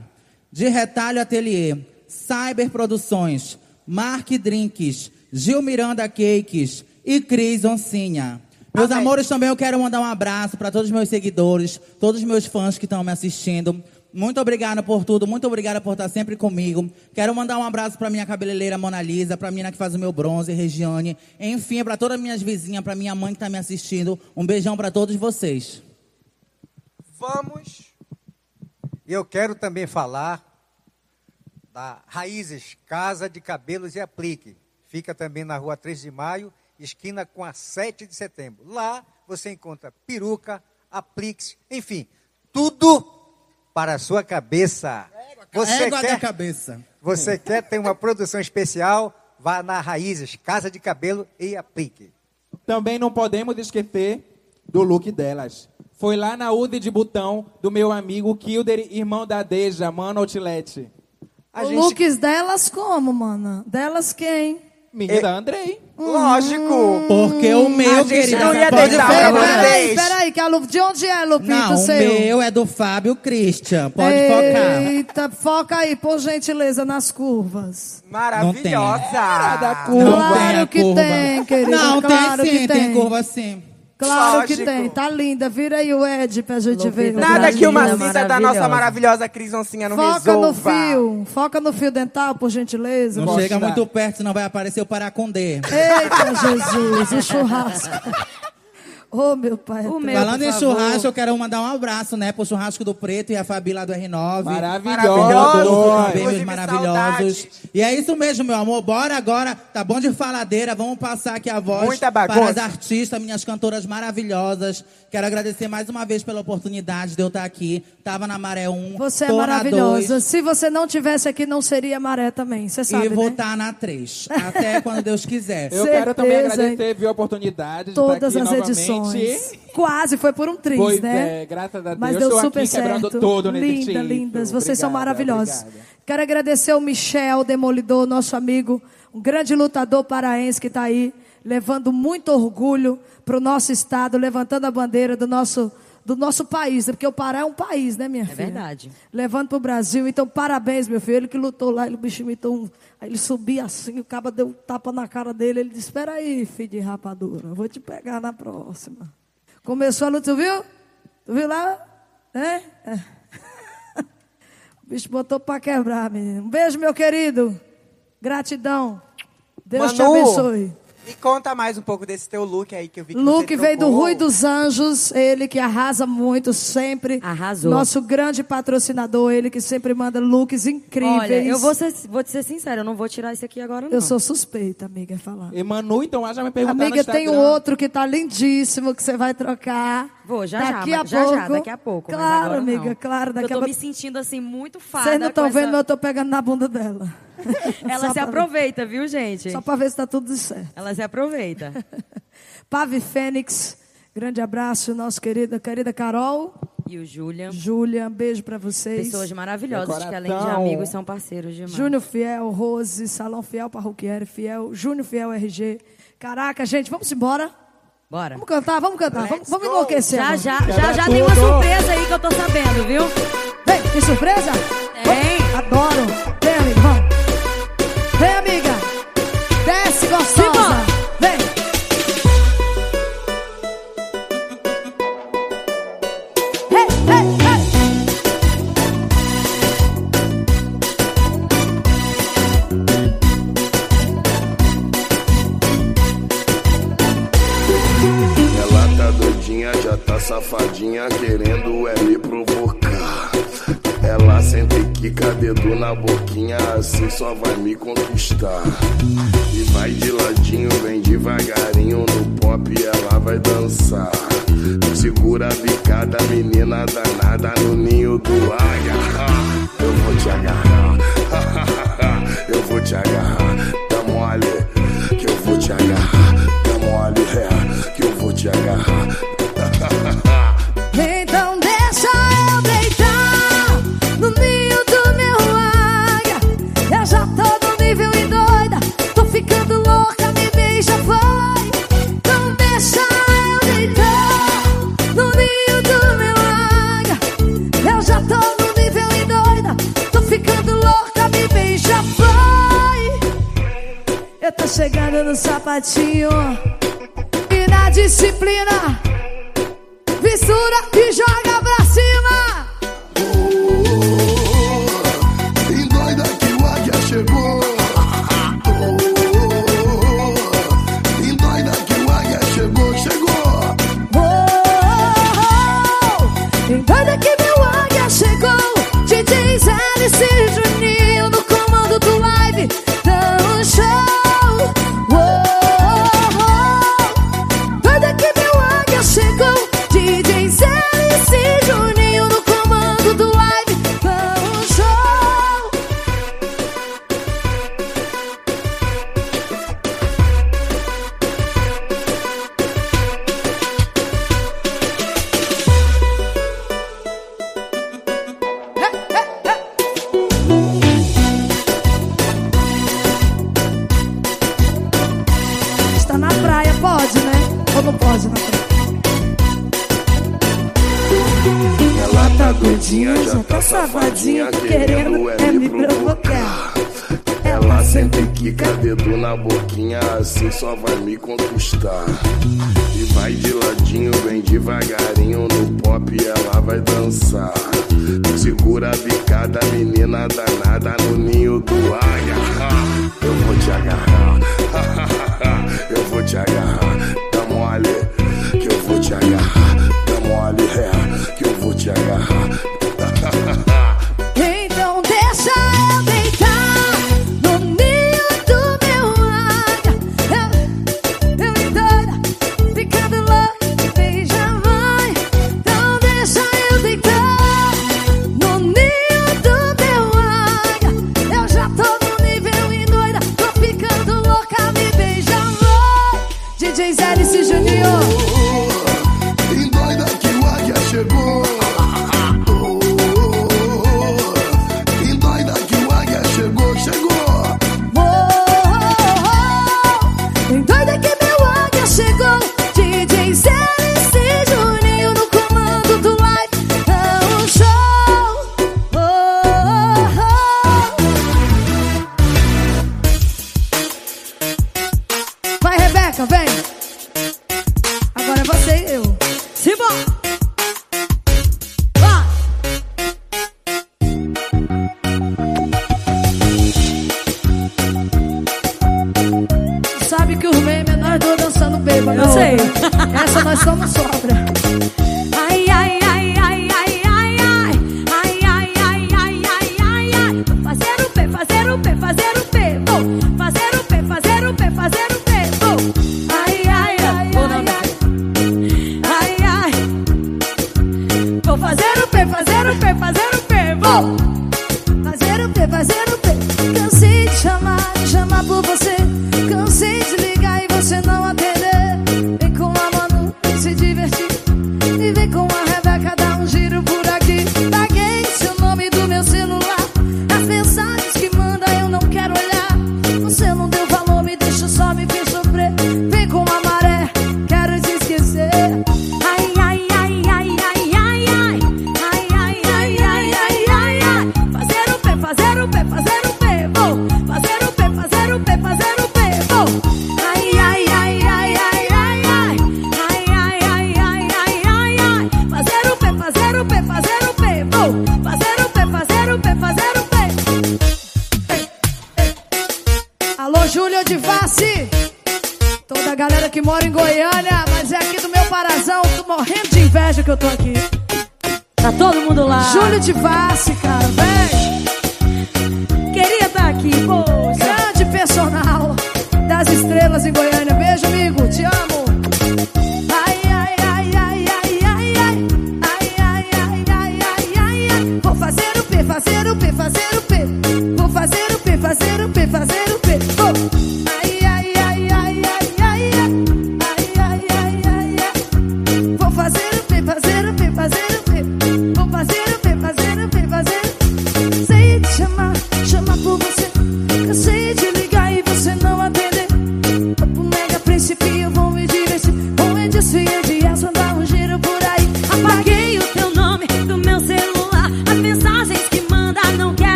De Retalho Atelier, Cyber Produções, Mark Drinks, Gil Miranda Cakes e Cris Oncinha. Meus amores, também eu quero mandar um abraço para todos os meus seguidores, todos os meus fãs que estão me assistindo. Muito obrigada por tudo, muito obrigada por estar sempre comigo. Quero mandar um abraço para minha cabeleireira Mona Lisa, para a menina que faz o meu bronze, Regiane. Enfim, para todas as minhas vizinhas, para minha mãe que está me assistindo. Um beijão para todos vocês. Vamos. Eu quero também falar da Raízes Casa de Cabelos e Aplique. Fica também na rua 3 de maio, esquina com a 7 de setembro. Lá você encontra peruca, apliques, enfim, tudo para a sua cabeça. Você Égua da quer, cabeça. você quer ter uma produção especial? vá na Raízes, Casa de Cabelo e aplique. Também não podemos esquecer do look delas. Foi lá na UD de botão do meu amigo Kilder, irmão da Deja, mano Outlet. A o gente- looks delas como, mana? Delas quem? Minha da Andrei. Lógico. Porque o A meu, gente querida, não ia pode deixar falar. pra Peraí, vocês. peraí, que a Lu... de onde é, Lupita, Não, o o seu? meu é do Fábio Christian. Pode focar. Eita, foca aí, por gentileza, nas curvas. Maravilhosa. da Não Claro tem a que curva. tem, querida, Não, claro tem que sim, tem. tem curva sim. Claro Lógico. que tem, tá linda. Vira aí o Ed pra gente Lupita ver. tá Nada que uma linda, cinta da nossa maravilhosa. Cris Oncinha não Foca no resolva. fio, foca no fio dental, por gentileza. Não Gosto chega muito perto, senão vai aparecer o Paracondê. Eita, Jesus, o churrasco. Ô, meu pai. O meu, Falando em favor. churrasco, eu quero mandar um abraço, né, pro churrasco do Preto e a Fabi lá do R9. Maravilhoso. Inclusive, maravilhosos. E é isso mesmo, meu amor. Bora agora. Tá bom de faladeira. Vamos passar aqui a voz Muita para as artistas, minhas cantoras maravilhosas. Quero agradecer mais uma vez pela oportunidade de eu estar aqui. Tava na Maré 1. Você é maravilhosa. 2, Se você não tivesse aqui, não seria maré também. Você sabe, E vou né? estar na 3. Até quando Deus quiser. Eu quero também Certeza, agradecer, viu, a oportunidade de Todas estar as aqui novamente. edições. Quase, foi por um triz, Pois né? é, graças a Deus. Mas deu aqui super quebrando certo. todo Linda, lindas. Vocês são Obrigada, maravilhosos. obrigada. Quero agradecer o Michel Demolidor, nosso amigo, um grande lutador paraense que está aí, levando muito orgulho para o nosso estado, levantando a bandeira do nosso, do nosso país, né? porque o Pará é um país, né, minha É filha? verdade. Levando para o Brasil. Então, parabéns, meu filho. Ele que lutou lá, ele, o bicho imitou um. Aí ele subia assim, o cabo deu um tapa na cara dele. Ele disse: Espera aí, filho de rapadura, eu vou te pegar na próxima. Começou a luta, tu viu? Tu viu lá? É? É. O bicho botou para quebrar, menino. Um beijo, meu querido. Gratidão. Deus te Manu, abençoe. Me conta mais um pouco desse teu look aí que eu vi que Luke você veio do. Rui dos Anjos, ele que arrasa muito sempre. Arrasou. Nosso grande patrocinador, ele que sempre manda looks incríveis. Olha, eu vou, ser, vou te ser sincera, eu não vou tirar isso aqui agora, não. Eu sou suspeita, amiga, em falar. E Manu, então, já me perguntaram Amiga, no tem um outro que tá lindíssimo que você vai trocar. Vou, já daqui já, a já, pouco. já, daqui a pouco. mas Claro, agora amiga, não. claro. Daqui eu a tô me sentindo assim muito fada. Vocês não estão vendo, essa- mas eu tô pegando na bunda dela. Ela Só se aproveita, viu, gente? Só pra ver se tá tudo certo. Ela se aproveita. Pave Fênix, grande abraço, nosso querido, querida Carol, E o Julian, Júlia, um beijo pra vocês. pessoas maravilhosas, que além de amigos são parceiros demais. Júnior Fiel, Rose, Salão Fiel, Parroquiere Fiel, Júnior Fiel RG. Caraca, gente, vamos embora? Bora. Vamos cantar, vamos cantar, vamos, vamos enlouquecer. Já, já, já, já tem uma surpresa aí que eu tô sabendo, viu? Vem, tem surpresa? Tem. Oh, adoro. Vem, amiga, vamos. Vem, amiga. Desce, gostosa. Simbora. Vem. Hey, hey, hey. Ela tá doidinha, já tá safadinha, querendo e quica dedo na boquinha, assim só vai me conquistar. E vai de ladinho, vem devagarinho, no pop ela vai dançar. Segura a bicada, menina danada no ninho do águia. Eu vou te agarrar, eu vou te agarrar, tá mole, que eu vou te agarrar, tá mole, é, que eu vou te agarrar. Tô chegando no sapatinho e na disciplina. Mistura e joga pra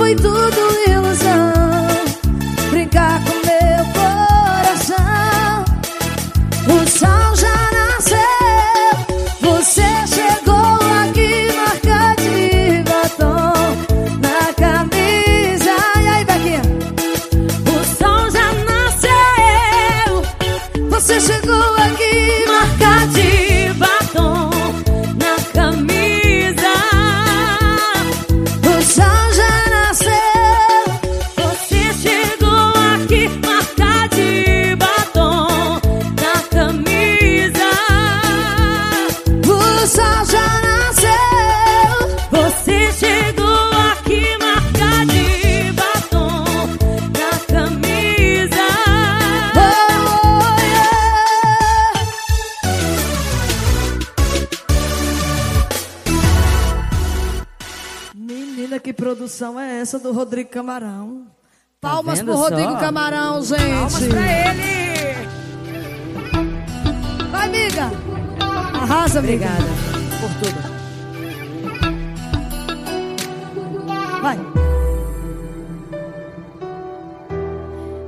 foi tudo Rodrigo Camarão. Tá Palmas tá pro Rodrigo só? Camarão, gente. Palmas pra ele. Vai, amiga. Arrasa, amiga. Obrigada por tudo. Vai.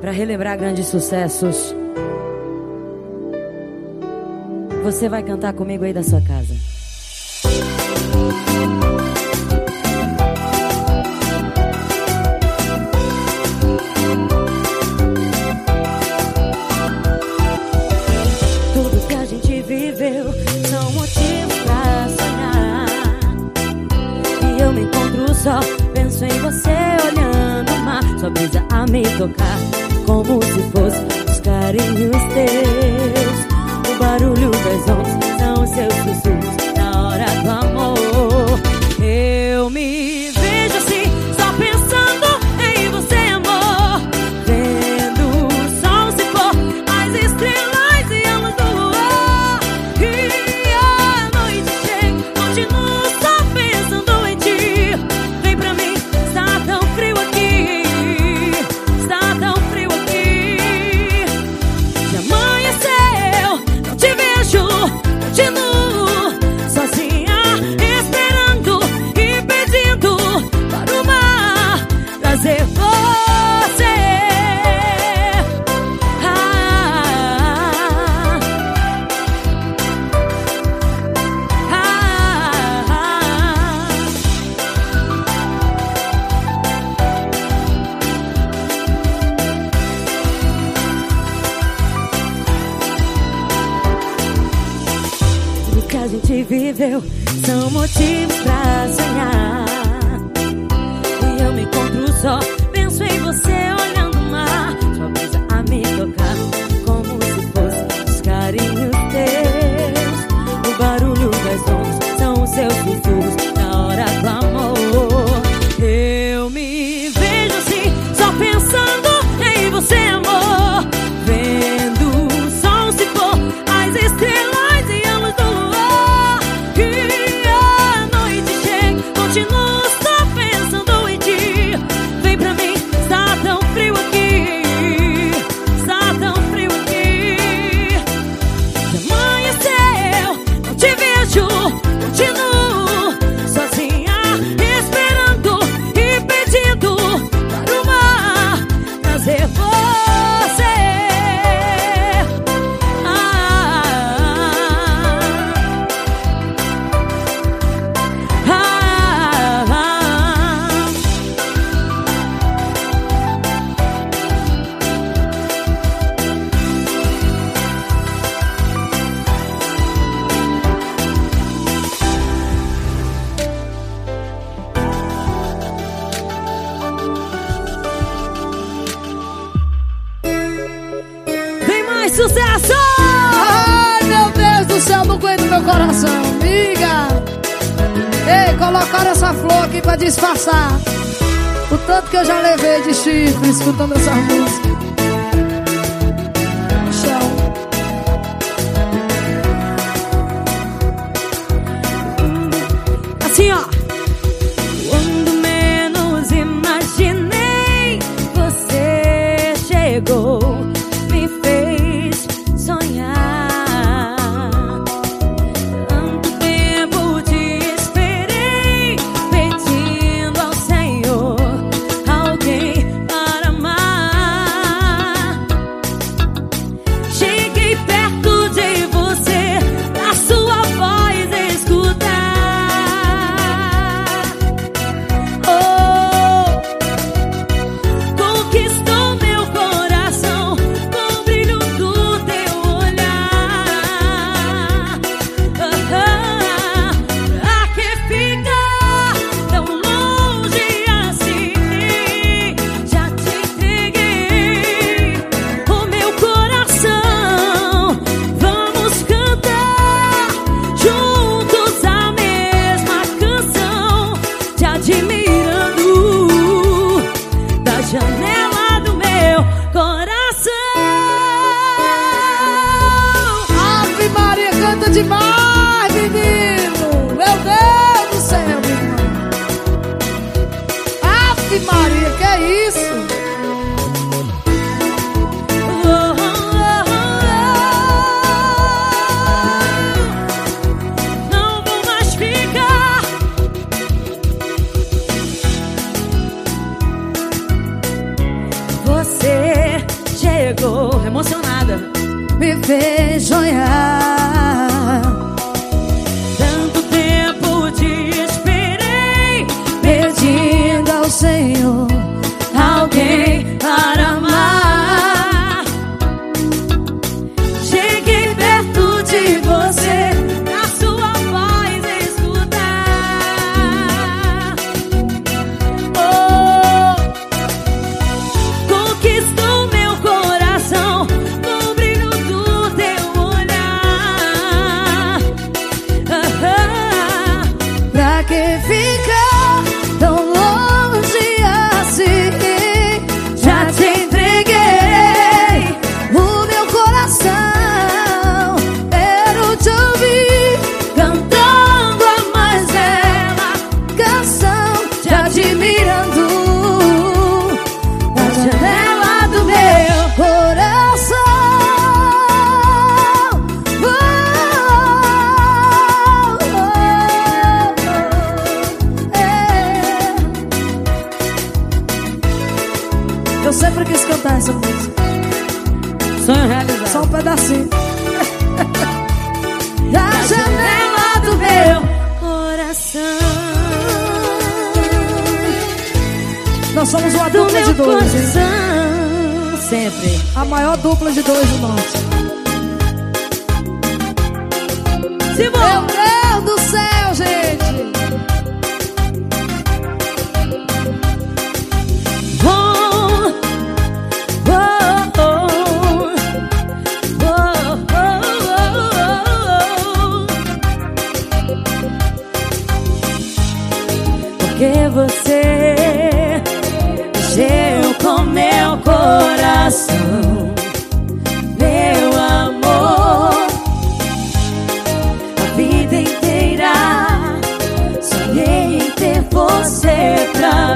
Para relembrar grandes sucessos, você vai cantar comigo aí da sua casa. tua brisa a me tocar Como se fosse os carinhos teus. O barulho das ondas são os seus sussurros Na hora do amor. Eu me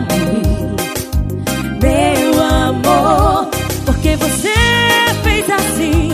mim, meu amor. Porque você fez assim,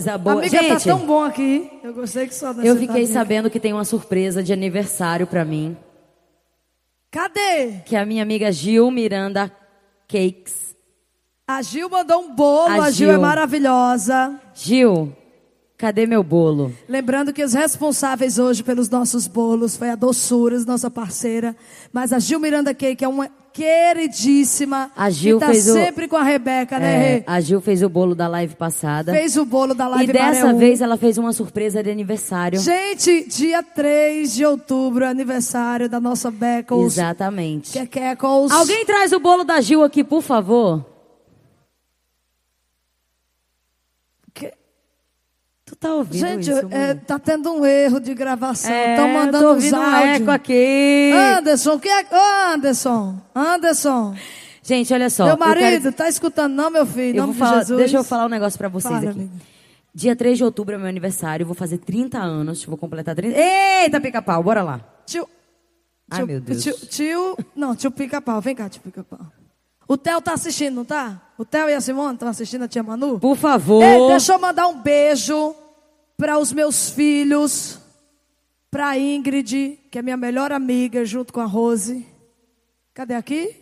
coisa boa. Amiga, tá Gente, tá tão bom aqui. Eu gostei que só Eu tá fiquei tá sabendo que tem uma surpresa de aniversário para mim. Cadê? Que a minha amiga Gil Miranda Cakes. A Gil mandou um bolo, a, a Gil. É Gil é maravilhosa. Gil, Cadê meu bolo? Lembrando que os responsáveis hoje pelos nossos bolos foi a Doçuras, nossa parceira. Mas a Gil Miranda Cake é uma queridíssima. A Gil que tá fez o- sempre com a Rebeca, né, É, a Gil fez o bolo da live passada. Fez o bolo da live e dessa Maré vez ela fez uma surpresa de aniversário. Gente, dia 3 de outubro, aniversário da nossa Beckles. Exatamente. Que é Keckles. Alguém traz o bolo da Gil aqui, por favor. Que- Tu tá ouvindo Gente, isso, é, tá tendo um erro de gravação. É, Estão eu mandando os um áudios. eco aqui. Anderson, que é... Anderson, Anderson. Gente, olha só. meu eu quero- marido, tá escutando não, meu filho? Eu nome falar, Jesus. deixa eu falar um negócio pra vocês Fala, aqui. amiga. Dia 3 de outubro é meu aniversário, vou fazer 30 anos, vou completar 30. Eita, pica-pau, bora lá. Tio... Ai, tio- meu Deus. Tio, tio... Não, tio Pica-Pau. Vem cá, tio Pica-Pau. O Theo tá assistindo, não tá? O Theo e a Simone estão assistindo a tia Manu? Por favor. Ei, deixa eu mandar um beijo para os meus filhos, para Ingrid, que é minha melhor amiga, junto com a Rose. Cadê aqui?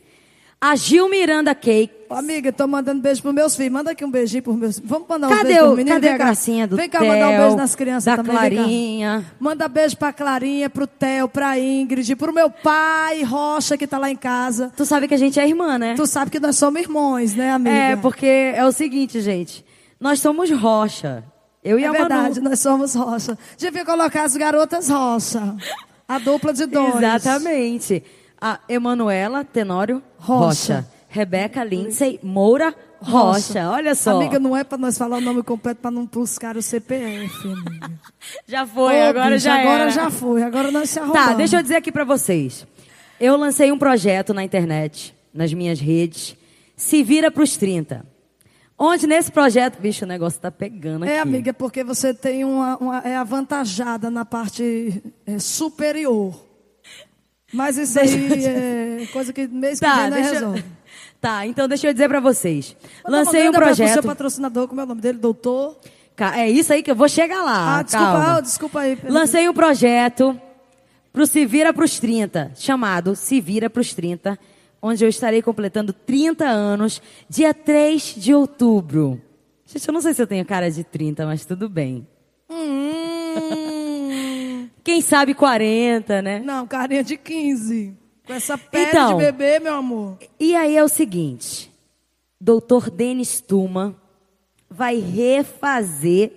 A Gil Miranda Cake. Ô, amiga, tô mandando beijo pros meus filhos. Manda aqui um beijinho pros meus filhos. Vamos mandar um Cadê, beijo o, pros meninos? cadê Vem a cá. gracinha do Vem cá Theo, mandar um beijo nas crianças da também. Clarinha. Manda beijo pra Clarinha, pro Theo, pra Ingrid, pro meu pai, Rocha, que tá lá em casa. Tu sabe que a gente é irmã, né? Tu sabe que nós somos irmãos, né, amiga? É, porque é o seguinte, gente. Nós somos rocha. Eu e É a Manu. verdade, nós somos Rocha. Devia colocar as garotas Rocha. A dupla de dois. Exatamente. A Emanuela Tenório Rocha. Rocha. Rebeca Lindsay Moura Rocha. Olha só. Amiga, não é pra nós falar o nome completo pra não buscar o CPF, amiga. já foi, agora já Agora era. já foi, agora nós se arrumamos. Tá, deixa eu dizer aqui pra vocês. Eu lancei um projeto na internet, nas minhas redes, Se Vira pros 30. Onde nesse projeto, bicho, o negócio tá pegando aqui. É, amiga, porque você tem uma, uma- é avantajada na parte é, superior. Mas isso aí é coisa que mês que Tá, vem nós deixa resolve. Tá, então deixa eu dizer pra vocês. Lancei um abraço pro seu projeto. patrocinador, como é o nome dele? Doutor? É isso aí que eu vou chegar lá. Ah, desculpa, calma. ah, desculpa aí. Lancei um projeto pro Se Vira pros 30, chamado Se Vira pros 30, onde eu estarei completando 30 anos, dia 3 de outubro. Gente, eu não sei se eu tenho cara de 30, mas tudo bem. Hum, Quem sabe 40, né? não, carinha de 15. Com essa pele Então. de bebê, meu amor. E aí é o seguinte, doutor Denis Tuma vai refazer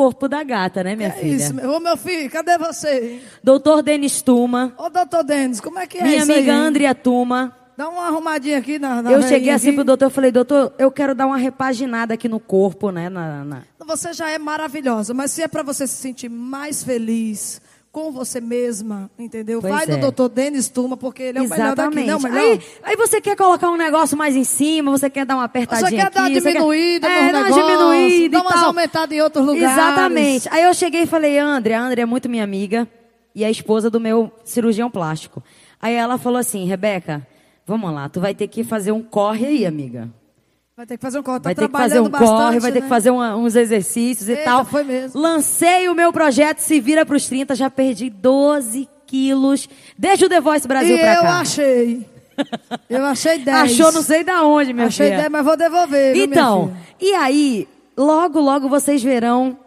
corpo da gata, né, minha É filha? isso, meu. Ô, meu filho, cadê você? Doutor Denis Tuma, Ô, doutor Denis, como é que é minha isso amiga aí? Andrea Tuma, Dá uma arrumadinha aqui na, na eu cheguei assim aqui. pro doutor, eu falei, doutor, eu quero dar uma repaginada aqui no corpo, né? na- na- Você já é maravilhosa, mas se é para você se sentir mais feliz com você mesma, entendeu? Pois Vai é. no doutor Denis Tuma, porque ele é o melhor daqui. Não, melhor. Aí, aí você quer colocar um negócio mais em cima, você quer dar uma apertadinha Você quer dar uma aqui, você diminuída quer... é, dar uma negócio, diminuída dar aumentadas em outros lugares. Exatamente. Aí eu cheguei e falei, André, a André é muito minha amiga e a esposa do meu cirurgião plástico. Aí ela falou assim, Rebeca, vamos lá, tu vai ter que fazer um corre aí, amiga. Vai ter que fazer um corte. Vai tá ter que fazer um trabalhando corre, bastante, vai ter né? que fazer uma- uns exercícios e Eita, tal. foi mesmo. Lancei o meu projeto Se Vira pros 30, já perdi 12 quilos desde o The Voice Brasil E pra eu cá. achei. Eu achei 10. Achou não sei da onde, minha Achei filha. 10, mas vou devolver. viu, Então, e aí, logo, logo vocês verão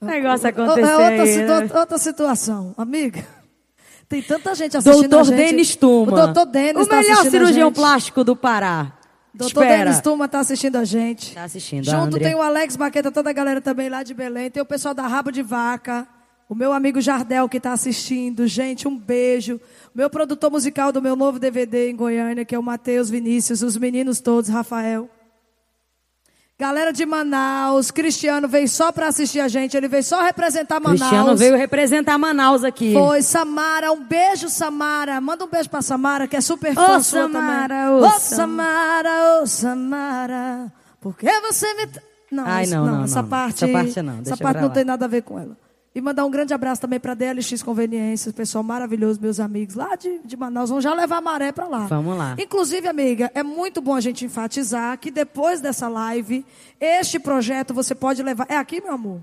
o negócio É acontecer outra, situa- né? outra situação, amiga. Tem tanta gente assistindo a Doutor gente. Denis Tuma. O doutor Denis O tá melhor assistindo a cirurgião gente. plástico do Pará. Doutor Espera. Denis Tuma está assistindo a gente. Tá assistindo, a Junto Andrea. tem o Alex Baqueta, toda a galera também lá de Belém. Tem o pessoal da Rabo de Vaca. O meu amigo Jardel que está assistindo. Gente, um beijo. O meu produtor musical do meu novo DVD em Goiânia, que é o Matheus Vinícius. Os meninos todos, Rafael. Galera de Manaus. Cristiano veio só para assistir a gente. Ele veio só representar Manaus. Cristiano veio representar Manaus aqui. Foi, Samara, um beijo, Samara. Manda um beijo pra Samara, que é super fã sua Samara, também. ô, Sam- Samara, ô, Samara, por que você me... Não, Ai, não, não, essa não. parte... Essa parte não, Essa parte não tem nada a ver com ela. E mandar um grande abraço também pra DLX Conveniências, pessoal maravilhoso, meus amigos lá de, de Manaus. Vão já levar a maré pra lá. Vamos lá. Inclusive, amiga, é muito bom a gente enfatizar que depois dessa live, este projeto você pode levar. É aqui, meu amor?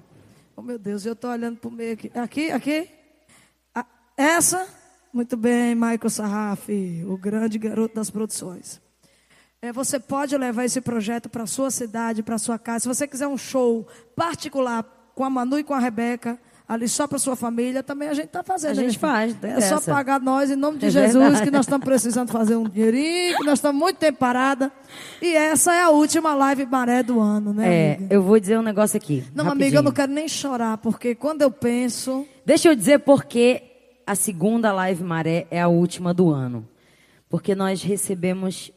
Oh, meu Deus, eu tô olhando pro meio aqui. Aqui, aqui? Ah, Essa? Muito bem, Michael Sarraf, o grande garoto das produções. É, você pode levar esse projeto para sua cidade, para sua casa. Se você quiser um show particular com a Manu e com a Rebeca, ali só para sua família, também a gente está fazendo. A né, gente minha faz, É só pagar nós em nome de É Jesus, verdade. que nós estamos precisando fazer um dinheirinho, que nós estamos muito tempo parada. E essa é a última live maré do ano, né, É, amiga? eu vou dizer um negócio aqui. Não, rapidinho. amiga, eu não quero nem chorar, porque quando eu penso. Deixa eu dizer porque a segunda live Maré é a última do ano. Porque nós recebemos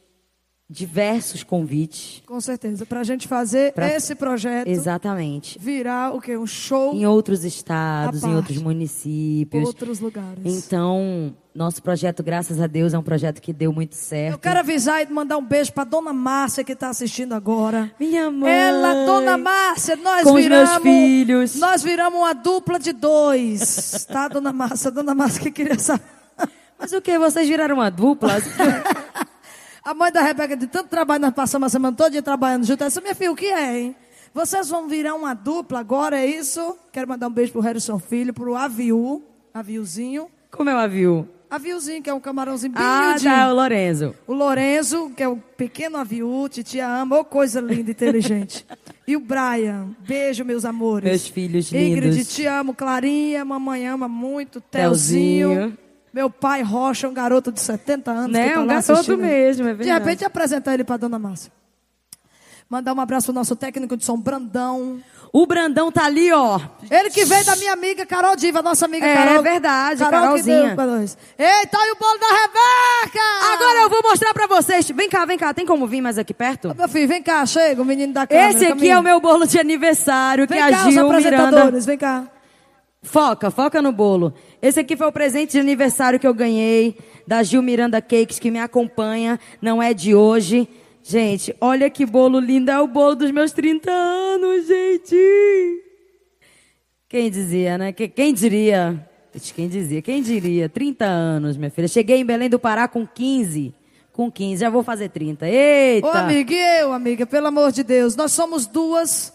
diversos convites. Com certeza. Para a gente fazer Pra- esse projeto Exatamente. virar o quê? Um show Em outros estados, em outros municípios. outros lugares. Então, nosso projeto, graças a Deus, é um projeto que deu muito certo. Eu quero avisar e mandar um beijo para dona Márcia que está assistindo agora. Minha mãe. Ela, dona Márcia, nós Com os viramos. meus filhos. Nós viramos uma dupla de dois. Tá, dona Márcia? Dona Márcia que queria saber. Mas o que? Vocês viraram uma dupla? A mãe da Rebeca, de tanto trabalho, nós passamos a semana toda trabalhando junto. Ela disse, minha filha, o que é, hein? Vocês vão virar uma dupla agora, é isso? Quero mandar um beijo pro Harrison Filho, pro Aviu, Aviuzinho. Como é o avião? Aviuzinho, que é um camarãozinho bem Ah, miudinho. tá, o Lorenzo. O Lorenzo, que é o pequeno aviú, titia ama, ô coisa linda, inteligente. E o Brian, beijo, meus amores. Meus filhos Ingrid, lindos. te amo. Clarinha, mamãe ama muito. Telzinho. Telzinho. Meu pai Rocha, um garoto de 70 anos. Né, tá um garoto assistindo. mesmo, é De verdade. repente, apresentar ele para dona Márcia. Mandar um abraço pro nosso técnico de som, Brandão. O Brandão tá ali, ó. Ele que veio da minha amiga Carol Diva, nossa amiga É, Carol. é verdade, Carol Carolzinha. Eita, e o bolo da Rebeca! Agora eu vou mostrar pra vocês. Vem cá, vem cá. Tem como vir mais aqui perto? Meu filho, vem cá, chega, o menino da câmera. Esse aqui é o meu bolo de aniversário Vem que a cá, os Gil Miranda... apresentadores, vem cá. Foca, foca no bolo. Esse aqui foi o presente de aniversário que eu ganhei da Gil Miranda Cakes, que me acompanha, não é de hoje. Gente, olha que bolo lindo, é o bolo dos meus 30 anos, gente. Quem dizia, né? Que- Quem diria? Quem dizia? Quem diria? 30 anos, minha filha. Cheguei em Belém do Pará com 15. Com 15, já vou fazer 30. Eita! Ô, amiga, e eu, amiga, pelo amor de Deus, nós somos duas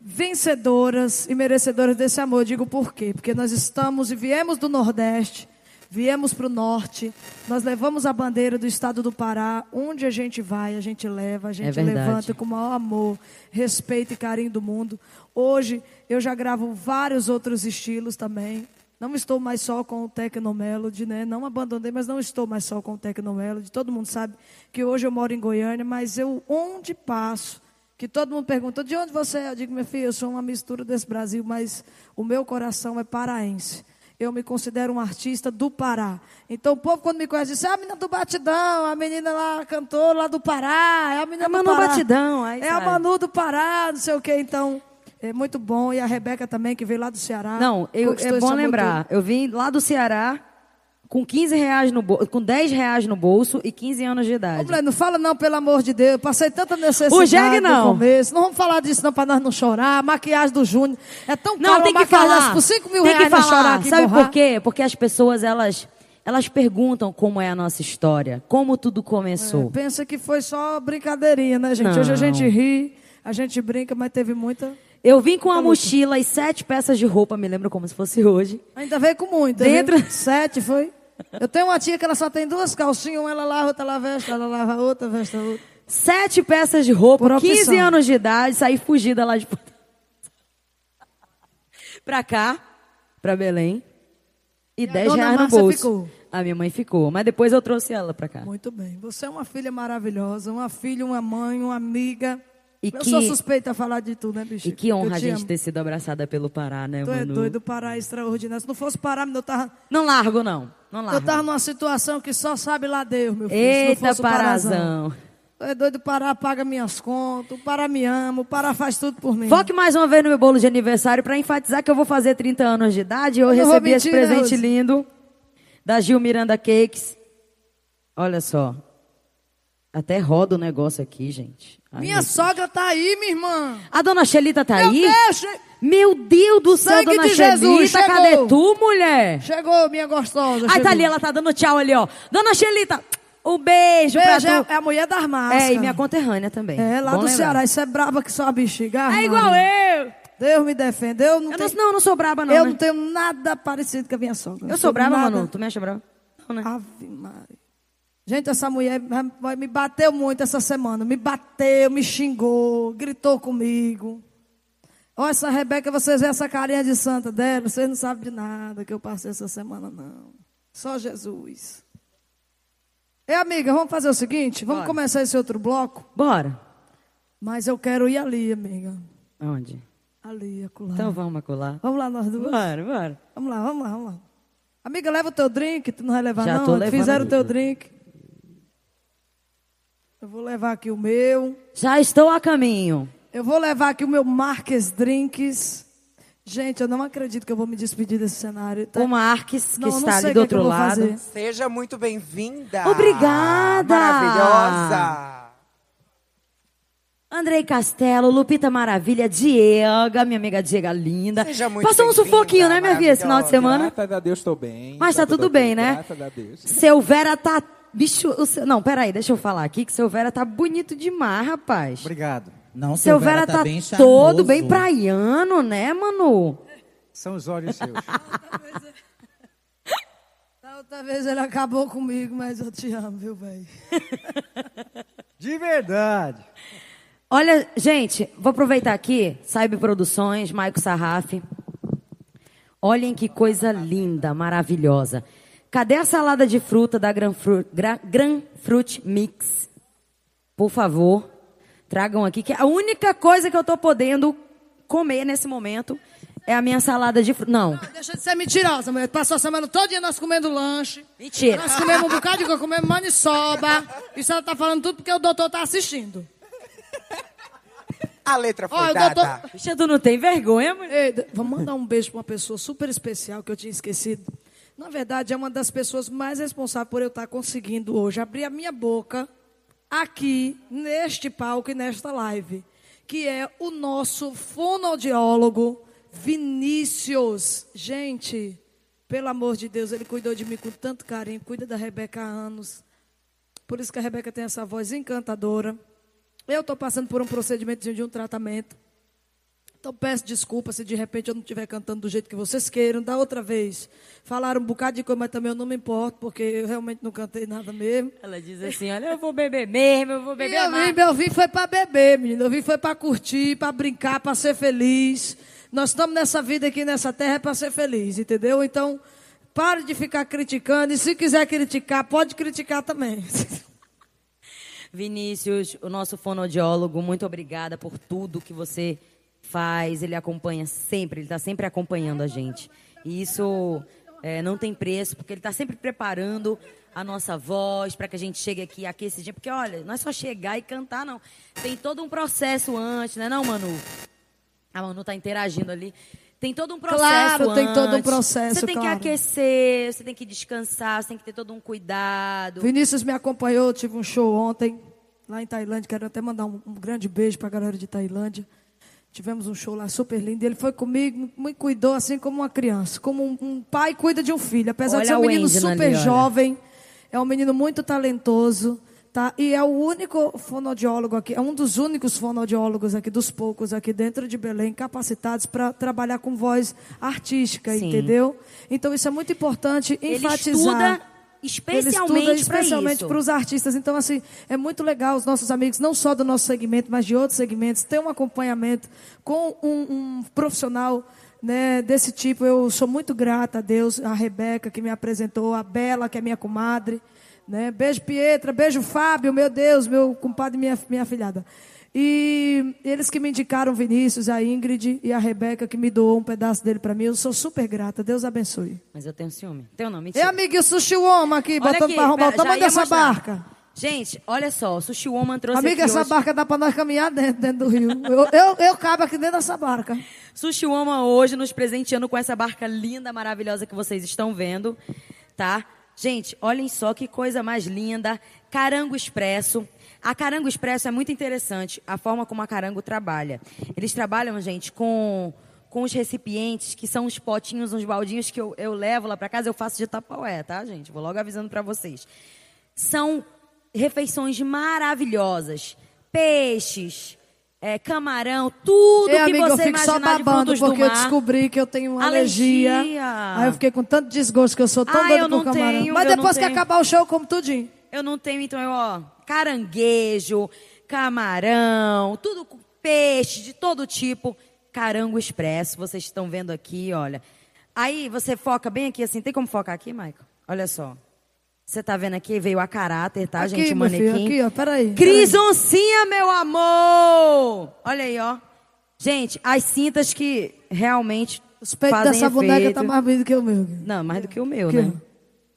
vencedoras e merecedoras desse amor. Eu digo por quê? Porque nós estamos e viemos do Nordeste, viemos para o Norte, nós levamos a bandeira do estado do Pará. Onde a gente vai, a gente leva, a gente verdade. levanta com o maior amor, respeito e carinho do mundo. Hoje eu já gravo vários outros estilos também. Não estou mais só com o Tecnomelody, né? Não abandonei, mas não estou mais só com o Tecnomelody. Todo mundo sabe que hoje eu moro em Goiânia, mas eu onde passo, que todo mundo pergunta, de onde você é? Eu digo, minha filha, eu sou uma mistura desse Brasil, mas o meu coração é paraense. Eu me considero um artista do Pará. Então o povo quando me conhece diz, é a menina do Batidão, a menina lá, cantora lá do Pará, é a menina A do Manu Pará. Batidão, aí É a sabe. Manu do Pará, não sei o quê. Então, é muito bom. E a Rebeca também, que veio lá do Ceará. Não, eu, é bom lembrar. Eu vim lá do Ceará com 15 reais no bolso, com 10 reais no bolso e 15 anos de todo. Ô, idade. mulher, não fala não, pelo amor de Deus. Eu passei tanta necessidade O Jeg não. no começo. Não vamos falar disso não, para nós não chorar. Maquiagem do Júnior. É tão Não, caro tem uma que falar. por 5 mil tem reais que nós falar. chorar aqui Sabe borrar. por quê? Porque as pessoas, elas, elas perguntam como é a nossa história, como tudo começou. Pensa que foi só brincadeirinha, né, gente? Não. Hoje a gente ri, a gente brinca, mas teve muita... Eu vim com a mochila e sete peças de roupa, me lembro como se fosse hoje. Ainda veio com muita, Dentro- viu? Sete, foi? Eu tenho uma tia que ela só tem duas calcinhas, uma ela lava, outra ela veste, ela lava outra, veste outra. Sete peças de roupa, Por opção. 15 anos de idade, saí fugida lá de pra cá, pra Belém. E, E a 10 dona reais no bolso. ficou? A minha mãe ficou, mas depois eu trouxe ela pra cá. Muito bem. Você é uma filha maravilhosa, uma filha, uma mãe, uma amiga. E eu que- sou suspeita a falar de tudo, né, bicho? E que honra Eu a te gente amo. ter sido abraçada pelo Pará, né, Tu é mano? doido, Pará é extraordinário. Se não fosse Pará, eu tava, Não largo, não. Não eu largo. tava numa situação que só sabe lá Deus, meu filho. Eita, Parazão. Tu é doido, Pará paga minhas contas, o Pará me ama, o Pará faz tudo por mim. Foque mais uma vez no meu bolo de aniversário pra enfatizar que eu vou fazer 30 anos de idade. Eu, Eu recebi esse mentir, né, presente lindo da Gil Miranda Cakes. Olha só. Até roda o negócio aqui, gente. Ai, Minha sogra tá aí, minha irmã. A dona Xelita tá Meu aí? Deus, che- Meu Deus do céu, Sangue dona de Jesus, Xelita, chegou. cadê tu, mulher? Chegou, minha gostosa. Ai, chegou. tá ali, ela tá dando tchau ali, ó. Dona Xelita, um beijo, Beijo, pra é, tu. é a mulher das máscaras. É, e minha conterrânea também. É, lá Bom do lembrar. Ceará. Isso é braba que só a bexiga. É igual eu. Deus me defenda. Eu não, Eu tenho, não, eu não sou braba, não. eu né? não tenho nada parecido com a minha sogra. Eu sou braba, nada. Manu. Tu me acha braba? Não, né? Ave Maria. Gente, essa mulher me- bateu muito essa semana. Me bateu, me xingou, gritou comigo. Olha essa Rebeca, vocês veem essa carinha de santa dela, vocês não sabem de nada que eu passei essa semana, não. Só Jesus. Ei, amiga, vamos fazer o seguinte? Vamos Bora. começar esse outro bloco? Bora. Mas eu quero ir ali, amiga. Onde? Ali, acolá. Então vamos acolá. Vamos lá, nós duas? Bora, bora. Vamos lá, vamos lá, vamos lá. Amiga, leva o teu drink, tu não vai levar Já não? tô levando Fizeram o teu drink. Eu vou levar aqui o meu. Já estou a caminho. Eu vou levar aqui o meu Marques Drinks. Gente, eu não acredito que eu vou me despedir desse cenário. Tá? O Marques, que Não, está ali do é outro lado. fazer. Seja muito bem-vinda. Obrigada. Maravilhosa. Andrei Castelo, Lupita Maravilha, Diega, minha amiga Diega linda. Seja muito Passou um sufoquinho, né, minha filha, esse final de semana? Graças a Deus estou bem. Mas tá tudo bem, né? Graças a Deus. Seu Vera tá. Bicho, o seu- não, peraí, deixa eu falar aqui que seu Vera tá bonito demais, rapaz. Obrigado. Não, Seu Vera tá, bem todo bem praiano, né, Manu? São os olhos seus. Da outra vez ele acabou comigo, mas eu te amo, viu, velho? De verdade. Olha, gente, vou aproveitar aqui, Saiba Produções, Maico Sarraf. Olhem que coisa linda, maravilhosa. Cadê a salada de fruta da Gran Fruit, Gra- Gran Fruit Mix? Por favor, tragam aqui, que a única coisa que eu tô podendo comer nesse momento é a minha salada de fruta. Não, Deixa de ser mentirosa, mulher. Passou a semana toda nós comendo lanche. mentira. Nós comemos um bocado de coisa, comemos maniçoba. Isso ela tá falando tudo porque o doutor tá assistindo. A letra foi Ó, o dada. doutor- Bicha, tu não tem vergonha, mulher? Ei, vamos mandar um beijo para uma pessoa super especial que eu tinha esquecido. Na verdade, é uma das pessoas mais responsáveis por eu estar conseguindo hoje abrir a minha boca aqui, neste palco e nesta live, que é o nosso fonoaudiólogo Vinícius. Gente, pelo amor de Deus, ele cuidou de mim com tanto carinho, cuida da Rebeca há anos. Por isso que a Rebeca tem essa voz encantadora. Eu estou passando por um procedimento de um tratamento. Então peço desculpa se de repente eu não estiver cantando do jeito que vocês queiram. Da outra vez, falaram um bocado de coisa, mas também eu não me importo, porque eu realmente não cantei nada mesmo. Ela diz assim: olha, eu vou beber mesmo, eu vou E beber eu mais. vim, meu vim foi para beber, menino. Eu vim foi para curtir, para brincar, para ser feliz. Nós estamos nessa vida aqui, nessa terra, é para ser feliz, entendeu? Então, pare de ficar criticando. E se quiser criticar, pode criticar também. Vinícius, o nosso fonoaudiólogo, muito obrigada por tudo que você faz. Ele acompanha sempre, ele está sempre acompanhando a gente. E isso é, não tem preço, porque ele está sempre preparando a nossa voz para que a gente chegue aqui aquecidinho. Porque, olha, não é só chegar e cantar, não. Tem todo um processo antes, né, não, Manu? A Manu está interagindo ali. Tem todo um processo Claro, tem todo um antes. processo, Você tem que claro. aquecer, você tem que descansar, você tem que ter todo um cuidado. Vinícius me acompanhou, eu tive um show ontem, lá em Tailândia. Quero até mandar um, um grande beijo para a galera de Tailândia. Tivemos um show lá super lindo. Ele foi comigo, me cuidou assim como uma criança, como um, um pai cuida de um filho. Apesar de Olha ser um menino super ali, jovem, é um menino muito talentoso. Tá? E é o único fonoaudiólogo aqui, é um dos únicos fonoaudiólogos aqui, dos poucos aqui dentro de Belém, capacitados para trabalhar com voz artística, Sim. entendeu? Então isso é muito importante Ele enfatizar. Ele estuda especialmente para para isso. os artistas. Então, assim, é muito legal os nossos amigos, não só do nosso segmento, mas de outros segmentos, ter um acompanhamento com um, um profissional né, desse tipo. Eu sou muito grata a Deus, a Rebeca que me apresentou, a Bela, que é minha comadre. Né? Beijo, Pietra, beijo, Fábio, meu Deus, meu compadre e minha, minha filhada. E eles que me indicaram Vinícius, a Ingrid e a Rebeca, que me doou um pedaço dele para mim. Eu sou super grata. Deus abençoe. Mas eu tenho ciúme. Teu nome, mentira. amigo, o Sushi Woman aqui, Olha botando para arrombar o tamanho dessa mostrar. barca. Gente, olha só, o Sushi Woman trouxe Amiga, essa hoje... barca dá para nós caminhar dentro, dentro do rio. Eu, eu, eu cabo aqui dentro dessa barca. Sushi Woman hoje nos presenteando com essa barca linda, maravilhosa que vocês estão vendo, tá? Gente, olhem só que coisa mais linda. Carango Expresso. A Carango Expresso é muito interessante, a forma como a Carango trabalha. Eles trabalham, gente, com, com os recipientes, que são uns potinhos, uns baldinhos que eu, eu levo lá para casa, eu faço de tapaué, tá, gente? Vou logo avisando para vocês. São refeições maravilhosas. Peixes, é, camarão, tudo Ei, que amiga, eu você fico só babando porque eu descobri que eu tenho uma alergia. Alergia. Aí eu fiquei com tanto desgosto que eu sou tão Ah, doida eu por camarão. tenho, Mas eu depois que tenho. acabar o show, eu como tudinho. Eu não tenho, então, eu, ó, caranguejo, camarão, tudo com peixe de todo tipo. Carango expresso, vocês estão vendo aqui, olha. Aí você foca bem aqui, assim, tem como focar aqui, Michael? Olha só. Você tá vendo aqui, veio a caráter, tá, aqui, gente? O meu filho, manequim. aqui, ó, peraí. Cris Oncinha, meu amor! Olha aí, ó. Gente, as cintas que realmente Os peitos dessa boneca efeito. tá mais bonito que o meu. Não, mais do que o meu, Que? né?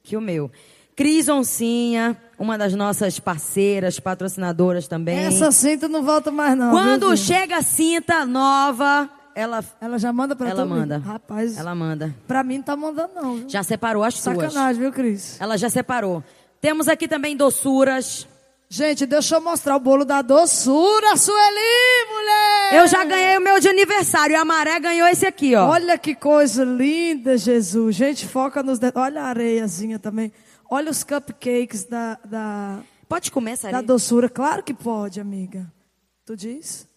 Que o meu. Cris Oncinha, uma das nossas parceiras, patrocinadoras também. Essa cinta não volta mais, não. Quando viu, chega a cinta nova, ela, Ela já manda pra ela manda. Rapaz, Ela manda. pra mim não tá mandando, não. Viu? Já separou as suas. Sacanagem, viu, Cris? Ela já separou. Temos aqui também doçuras. Gente, deixa eu mostrar o bolo da doçura, Sueli, mulher! Eu já ganhei o meu de aniversário. E a Maré ganhou esse aqui, ó. Olha que coisa linda, Jesus. Gente, foca nos dedos. Olha a areiazinha também. Olha os cupcakes da, da, Pode comer essa da doçura. Claro que pode, amiga. Tu diz?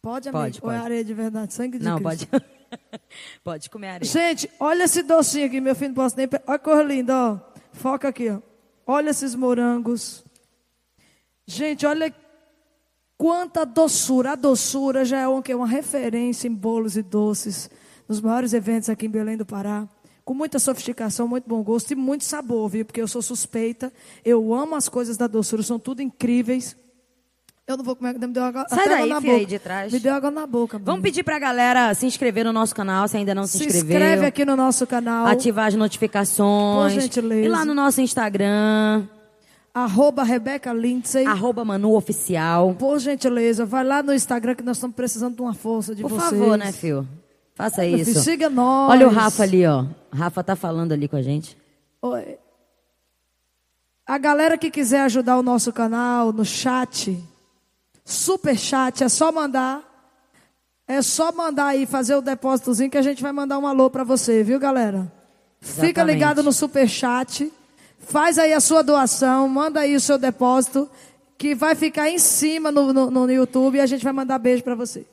Pode, amiga? Pode, Ou é areia de verdade? Sangue de Não, Cristo. pode. pode comer areia. Gente, olha esse docinho aqui, meu filho, não posso nem... Olha que coisa linda, ó. Foca aqui, ó. Olha esses morangos. Gente, olha quanta doçura. A doçura já é uma, é uma referência em bolos e doces. Nos maiores eventos aqui em Belém do Pará. Com muita sofisticação, muito bom gosto e muito sabor, viu? Porque eu sou suspeita. Eu amo as coisas da doçura, são tudo incríveis. Eu não vou comer, me deu água, Sai daí, água na boca. de trás. Me deu água na boca. Vamos pedir pra galera se inscrever no nosso canal, se ainda não se, Se inscreveu. inscreve aqui no nosso canal. Ativar as notificações. Por gentileza. E lá no nosso Instagram, Arroba Rebeca Lindsay. arroba Manu Oficial. Por gentileza, vai lá no Instagram que nós estamos precisando de uma força de Por vocês. favor, né, Fio? Faça Meu isso. siga nós. Olha o Rafa ali, ó. Rafa tá falando ali com a gente. Oi. A galera que quiser ajudar o nosso canal no chat, super chat, é só mandar. É só mandar aí, fazer o depósitozinho que a gente vai mandar um alô pra você, viu, galera? Fica Exatamente. ligado no super chat. Faz aí a sua doação, manda aí o seu depósito, que vai ficar em cima no, no, no YouTube e a gente vai mandar beijo pra você.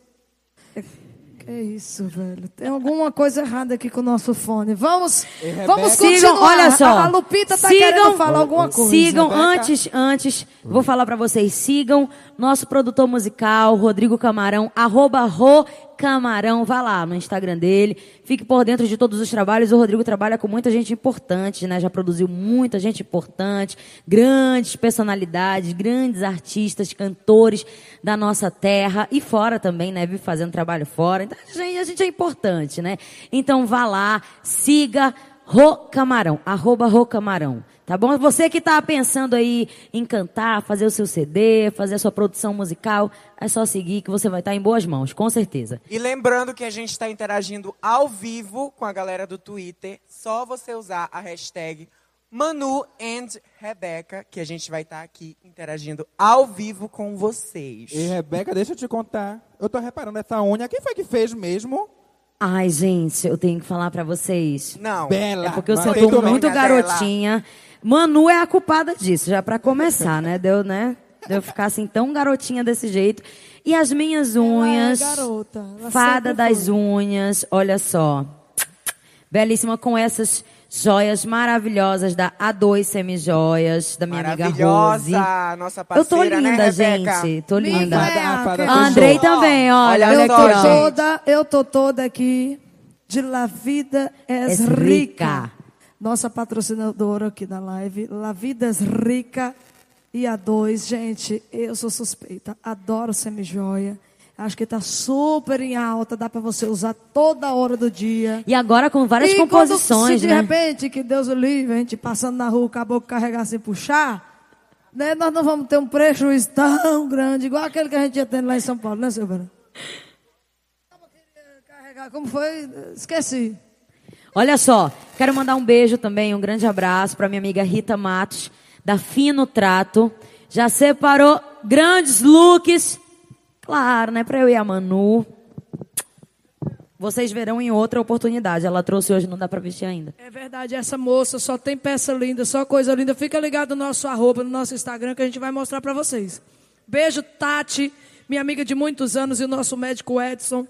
Que isso, velho. Tem alguma coisa errada aqui com o nosso fone. Vamos, vamos continuar. Sigam, olha só. A, a Lupita tá sigam, querendo falar alguma coisa. Sigam Rebeca. antes, antes, vou falar pra vocês, sigam nosso produtor musical, Rodrigo Camarão, arroba Ro Camarão, vá lá no Instagram dele, fique por dentro de todos os trabalhos, o Rodrigo trabalha com muita gente importante, né, já produziu muita gente importante, grandes personalidades, grandes artistas, cantores da nossa terra e fora também, né, vive fazendo trabalho fora, então a gente, é importante, né, então vá lá, siga Ro Camarão, arroba Ro Camarão. Tá bom? Você que tá pensando aí em cantar, fazer o seu CD, fazer a sua produção musical, é só seguir que você vai estar em boas mãos, com certeza. E lembrando que a gente está interagindo ao vivo com a galera do Twitter. Só você usar a hashtag Manu and Rebeca, que a gente vai estar aqui interagindo ao vivo com vocês. E Rebeca, deixa eu te contar. Eu tô reparando essa unha. Quem foi que fez mesmo? Ai, gente, eu tenho que falar pra vocês. Não. Bela. É porque eu sou muito Minha dela. Manu é a culpada disso, já pra começar, né? Deu, né? Deu ficar assim tão garotinha desse jeito. E as minhas unhas. Ela é garota. Ela Fada das foi. unhas, olha só. Belíssima com essas joias maravilhosas da A2 Semijoias, da minha amiga Rose. Nossa Eu parceira, tô linda, né, gente. Tô linda. é Andrei também, olha. Olha Eu aqui, tô toda, eu tô toda aqui de La Vida es, Es rica. Rica. Nossa patrocinadora aqui da live, La Vida es Rica e a dois, gente, eu sou suspeita, adoro semijoia. Acho que tá super em alta, dá pra você usar toda hora do dia. E agora com várias e composições, quando, se de né? repente, que Deus o livre, a gente passando na rua, o caboclo carregar sem puxar, né, nós não vamos ter um prejuízo tão grande, igual aquele que a gente ia tendo lá em São Paulo, né, Silvana? Como foi? Esqueci. Olha só, quero mandar um beijo também, um grande abraço para minha amiga Rita Matos, da Fino Trato. Já separou grandes looks, claro, né, para eu e a Manu. Vocês verão em outra oportunidade. Ela trouxe hoje, não dá para vestir ainda. É verdade, essa moça só tem peça linda, só coisa linda. Fica ligado no nosso arroba, no nosso Instagram, que a gente vai mostrar pra vocês. Beijo, Tati, minha amiga de muitos anos, e o nosso médico Edson.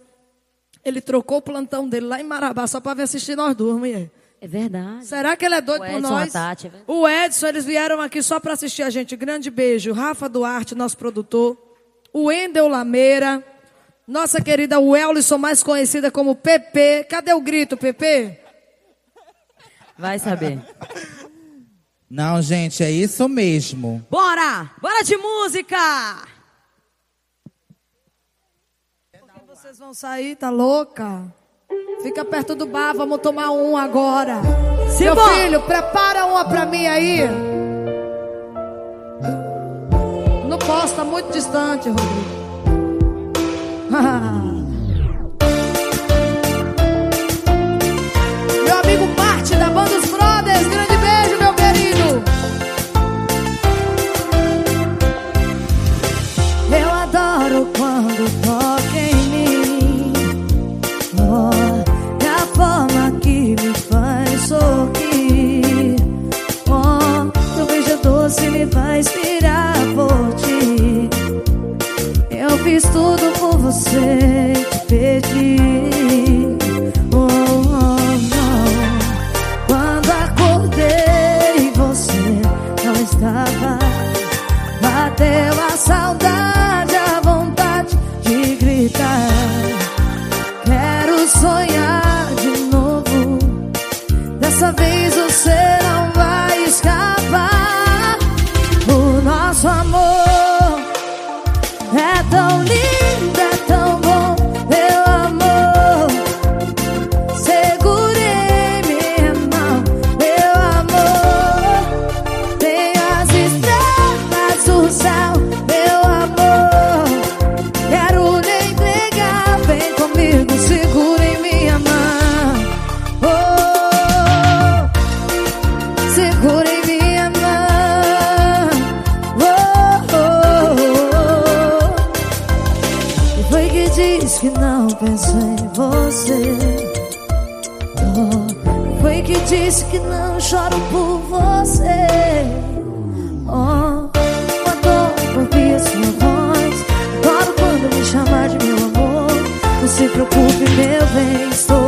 Ele trocou o plantão dele lá em Marabá só pra vir assistir nós duas, mulher. É verdade. Será que ele é doido por nós? a Tati, é verdade. o Edson, eles vieram aqui só para assistir a gente. Grande beijo. Rafa Duarte, nosso produtor. O Endel Lameira. Nossa querida Wellisson, mais conhecida como PP. Cadê o grito, PP? Vai saber. Não, gente, é isso mesmo. Bora! Bora de música! Vão sair, tá louca? Fica perto do bar, vamos tomar um agora. Meu Simbora. filho, prepara uma pra mim aí. Não posso, tá muito distante, Rodrigo. meu amigo Parte da Banda você e disse que não choro por você. Oh, adoro ouvir a sua voz. Adoro quando me chamar de meu amor. Não se preocupe, meu bem, estou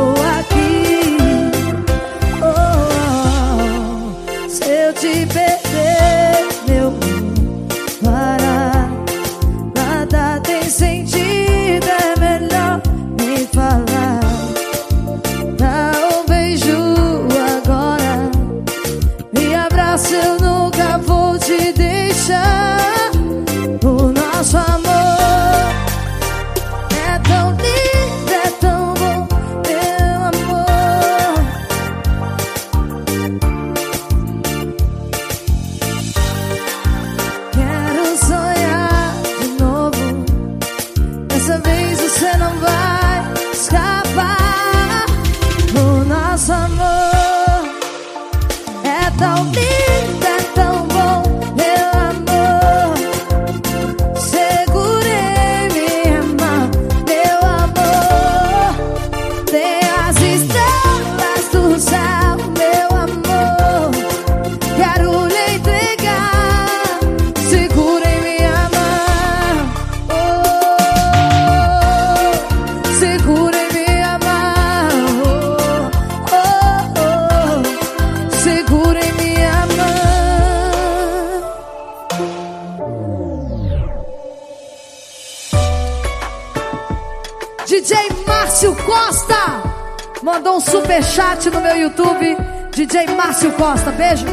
mandou um super chat no meu YouTube. DJ Márcio Costa, beijo.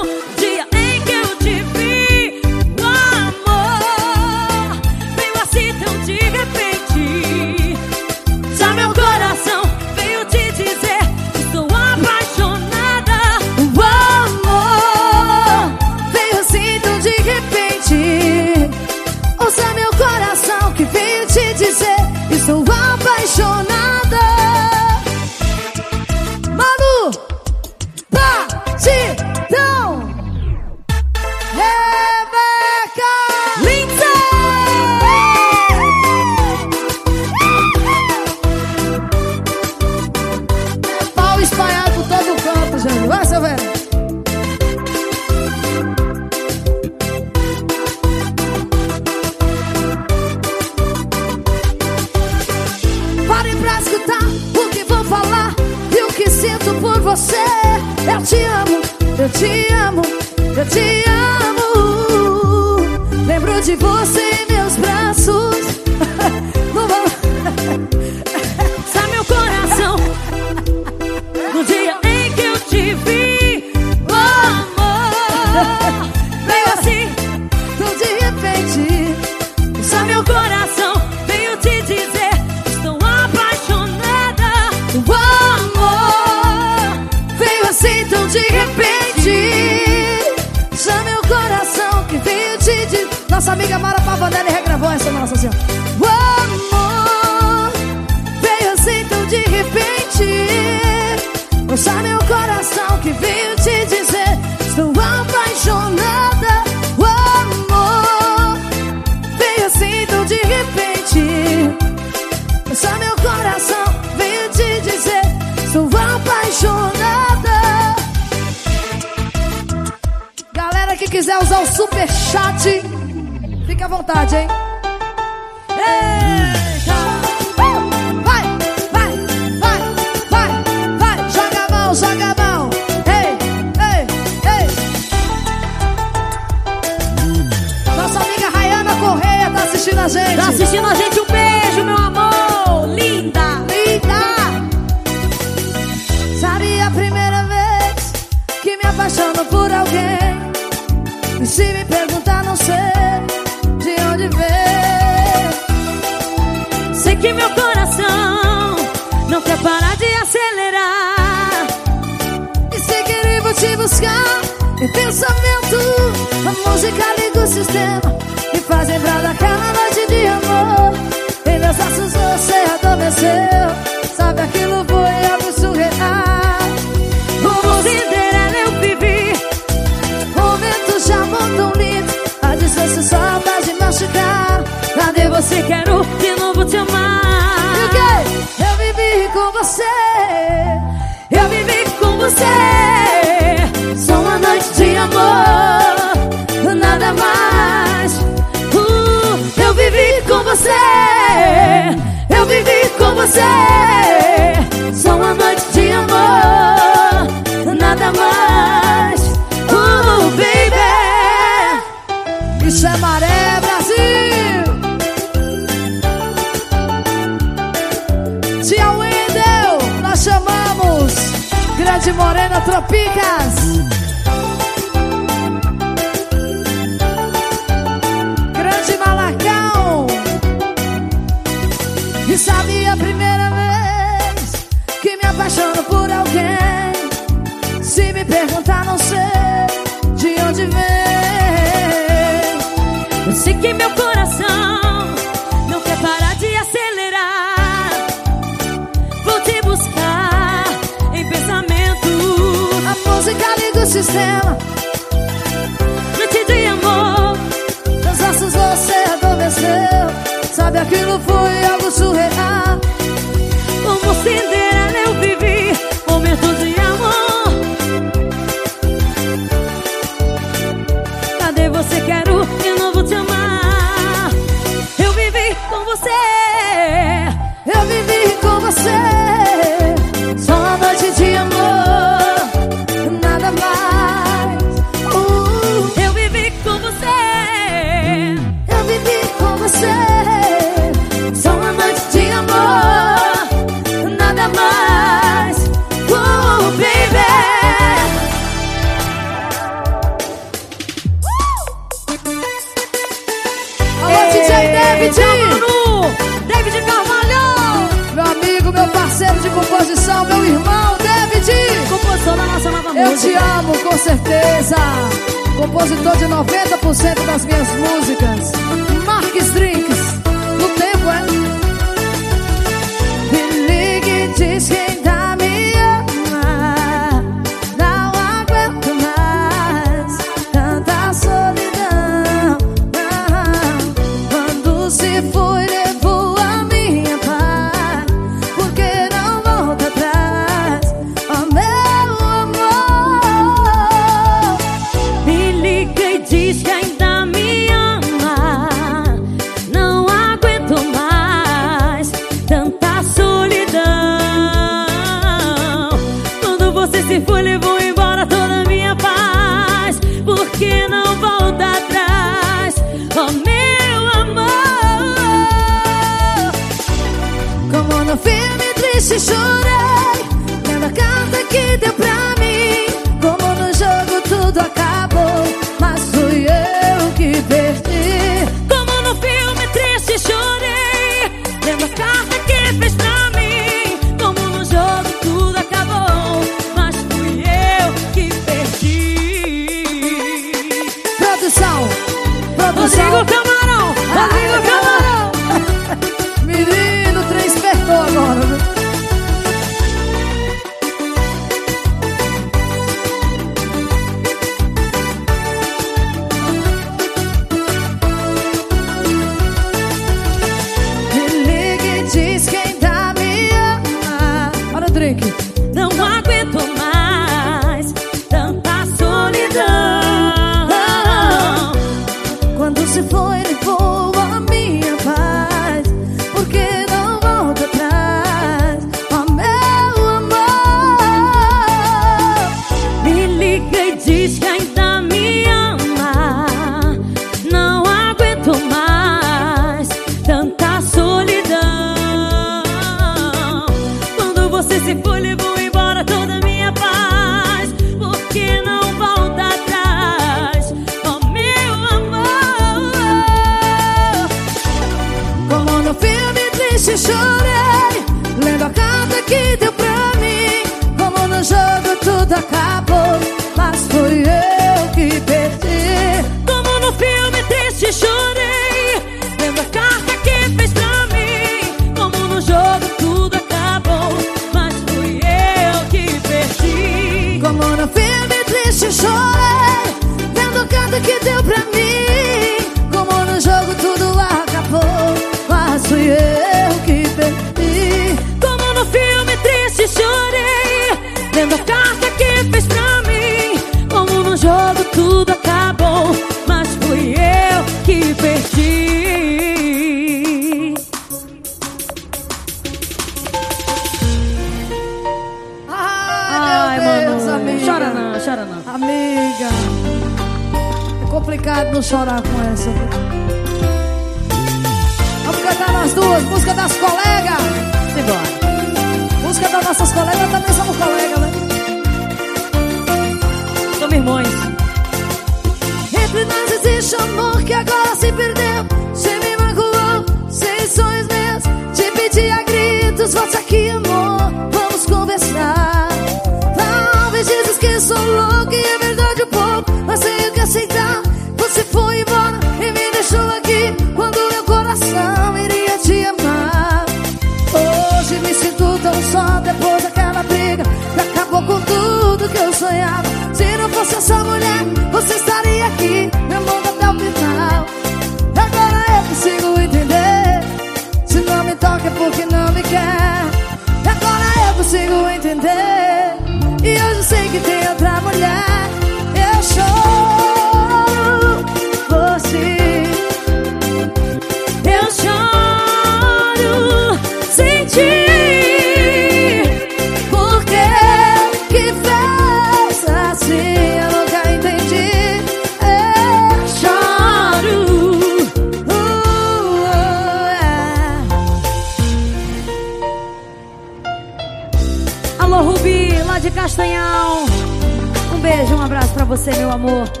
Amor.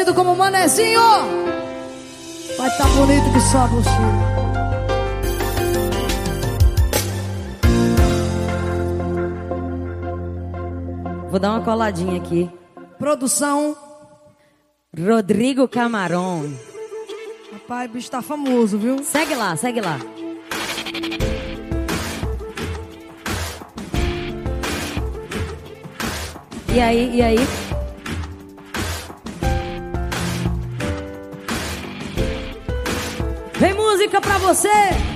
conhecido como Manezinho. Vai estar tá bonito que só você. Vou dar uma coladinha aqui. Produção Rodrigo Camarão. Rapaz, o bicho tá famoso, viu? Segue lá, segue lá. E aí, e aí? você.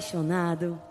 Apaixonado.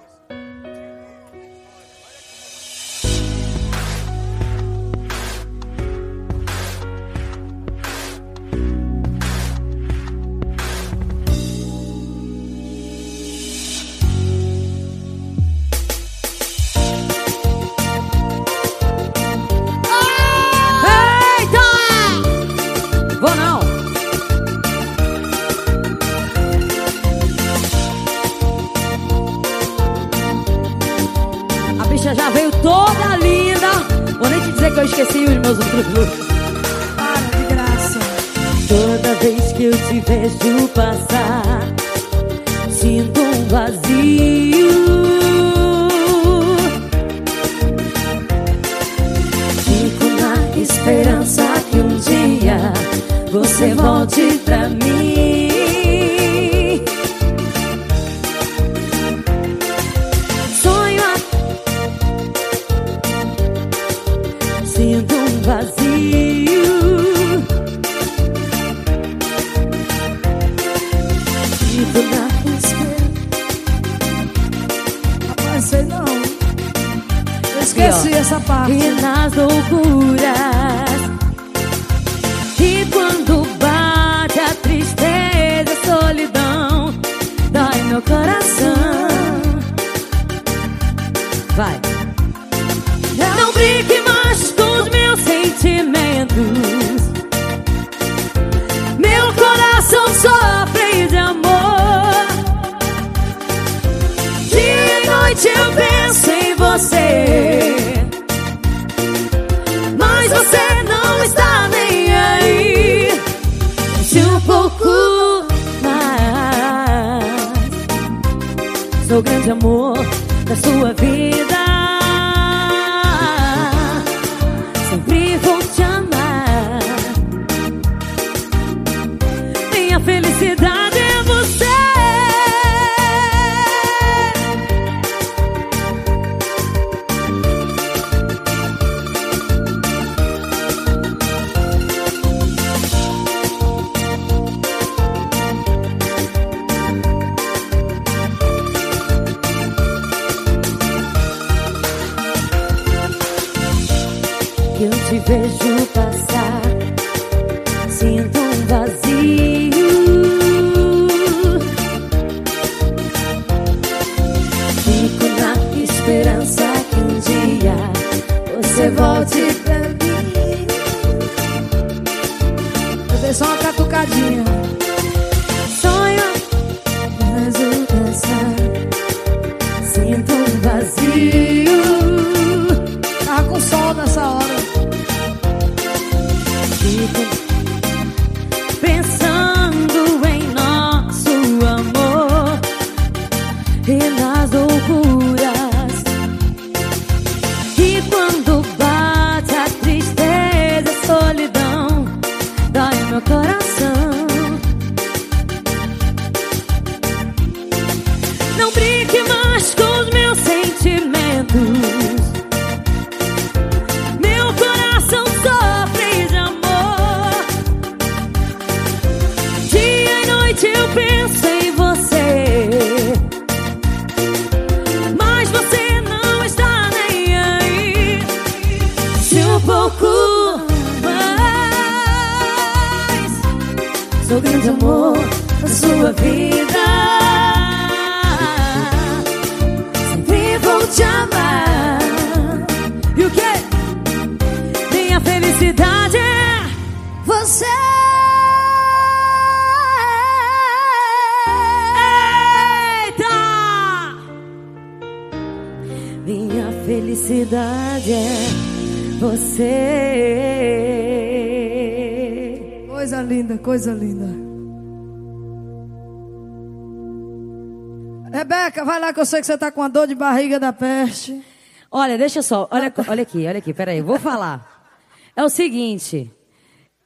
que eu sei que você tá com a dor de barriga da peste. Olha, deixa só. Olha, olha aqui, olha aqui. Peraí, vou falar. É o seguinte.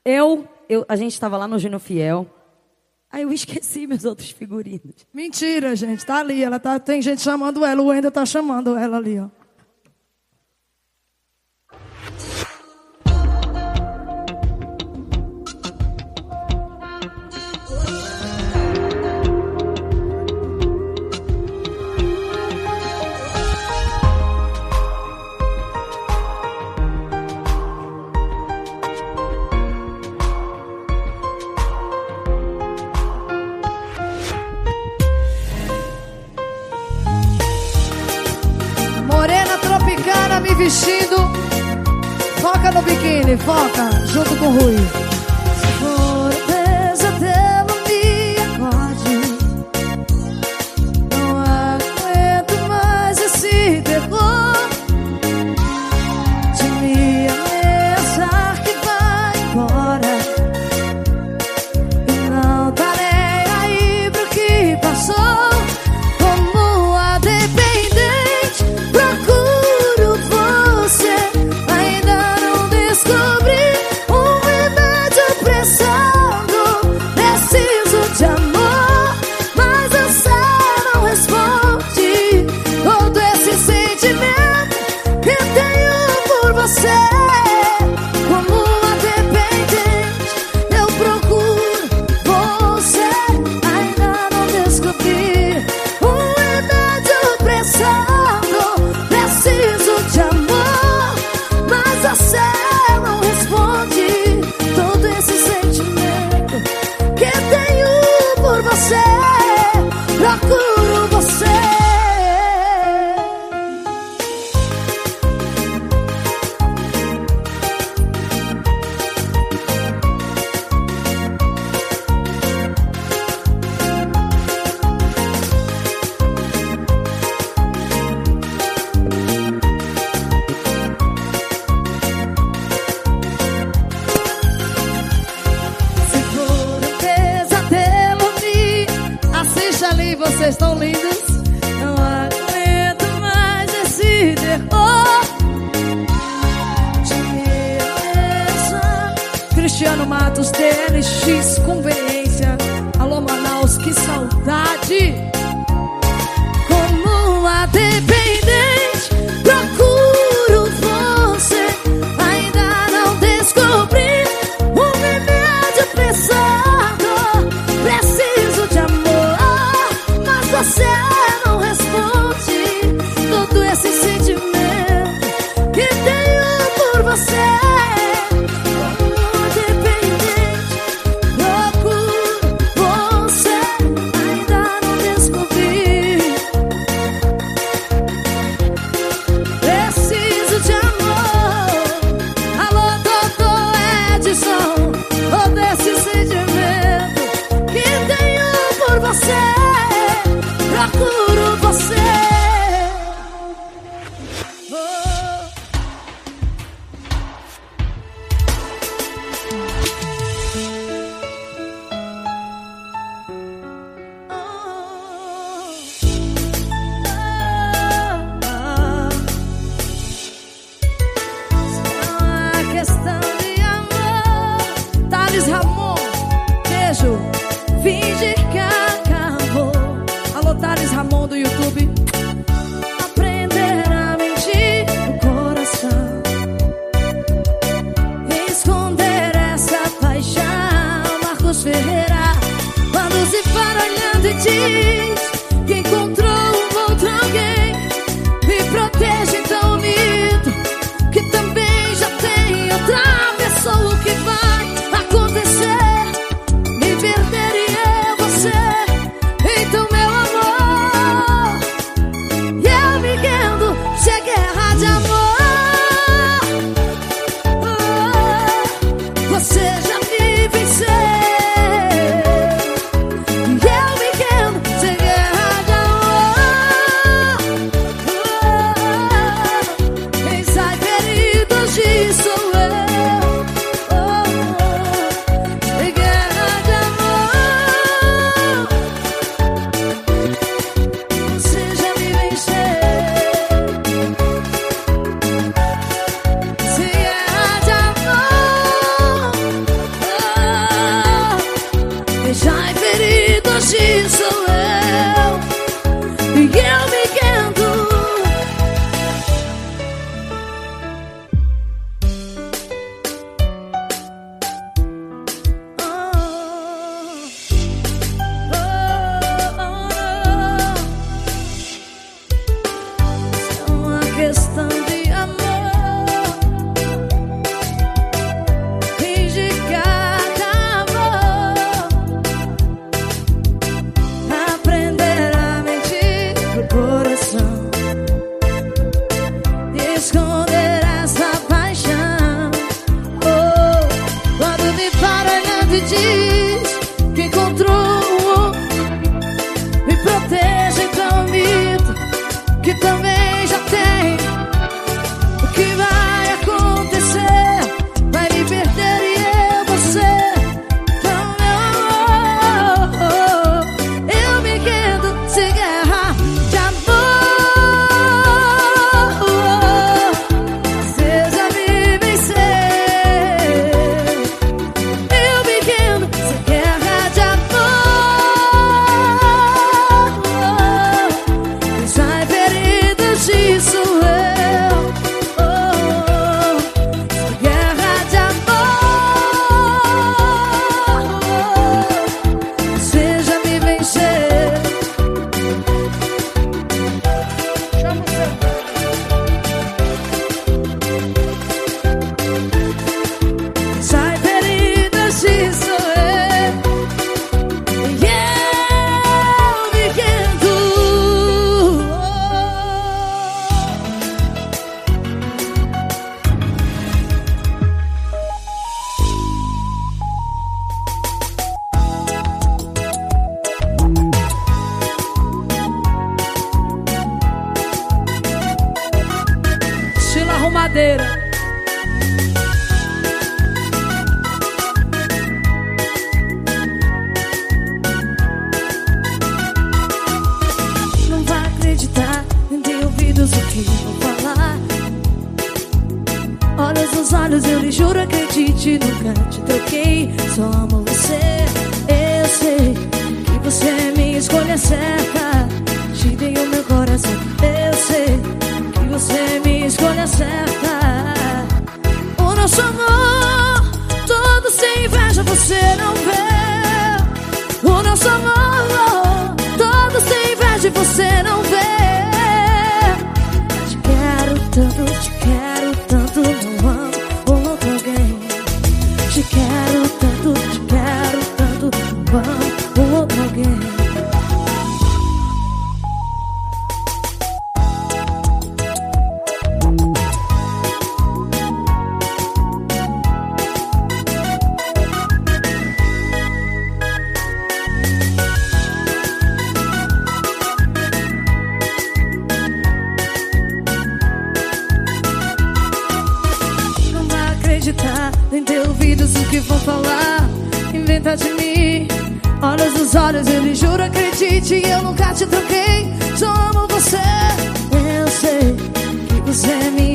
Eu, eu a gente estava lá no Gino Fiel. Aí eu esqueci meus outros figurinos. Mentira, gente. Tá ali. Ela tá, tem gente chamando ela. O Wendel tá chamando ela ali, ó.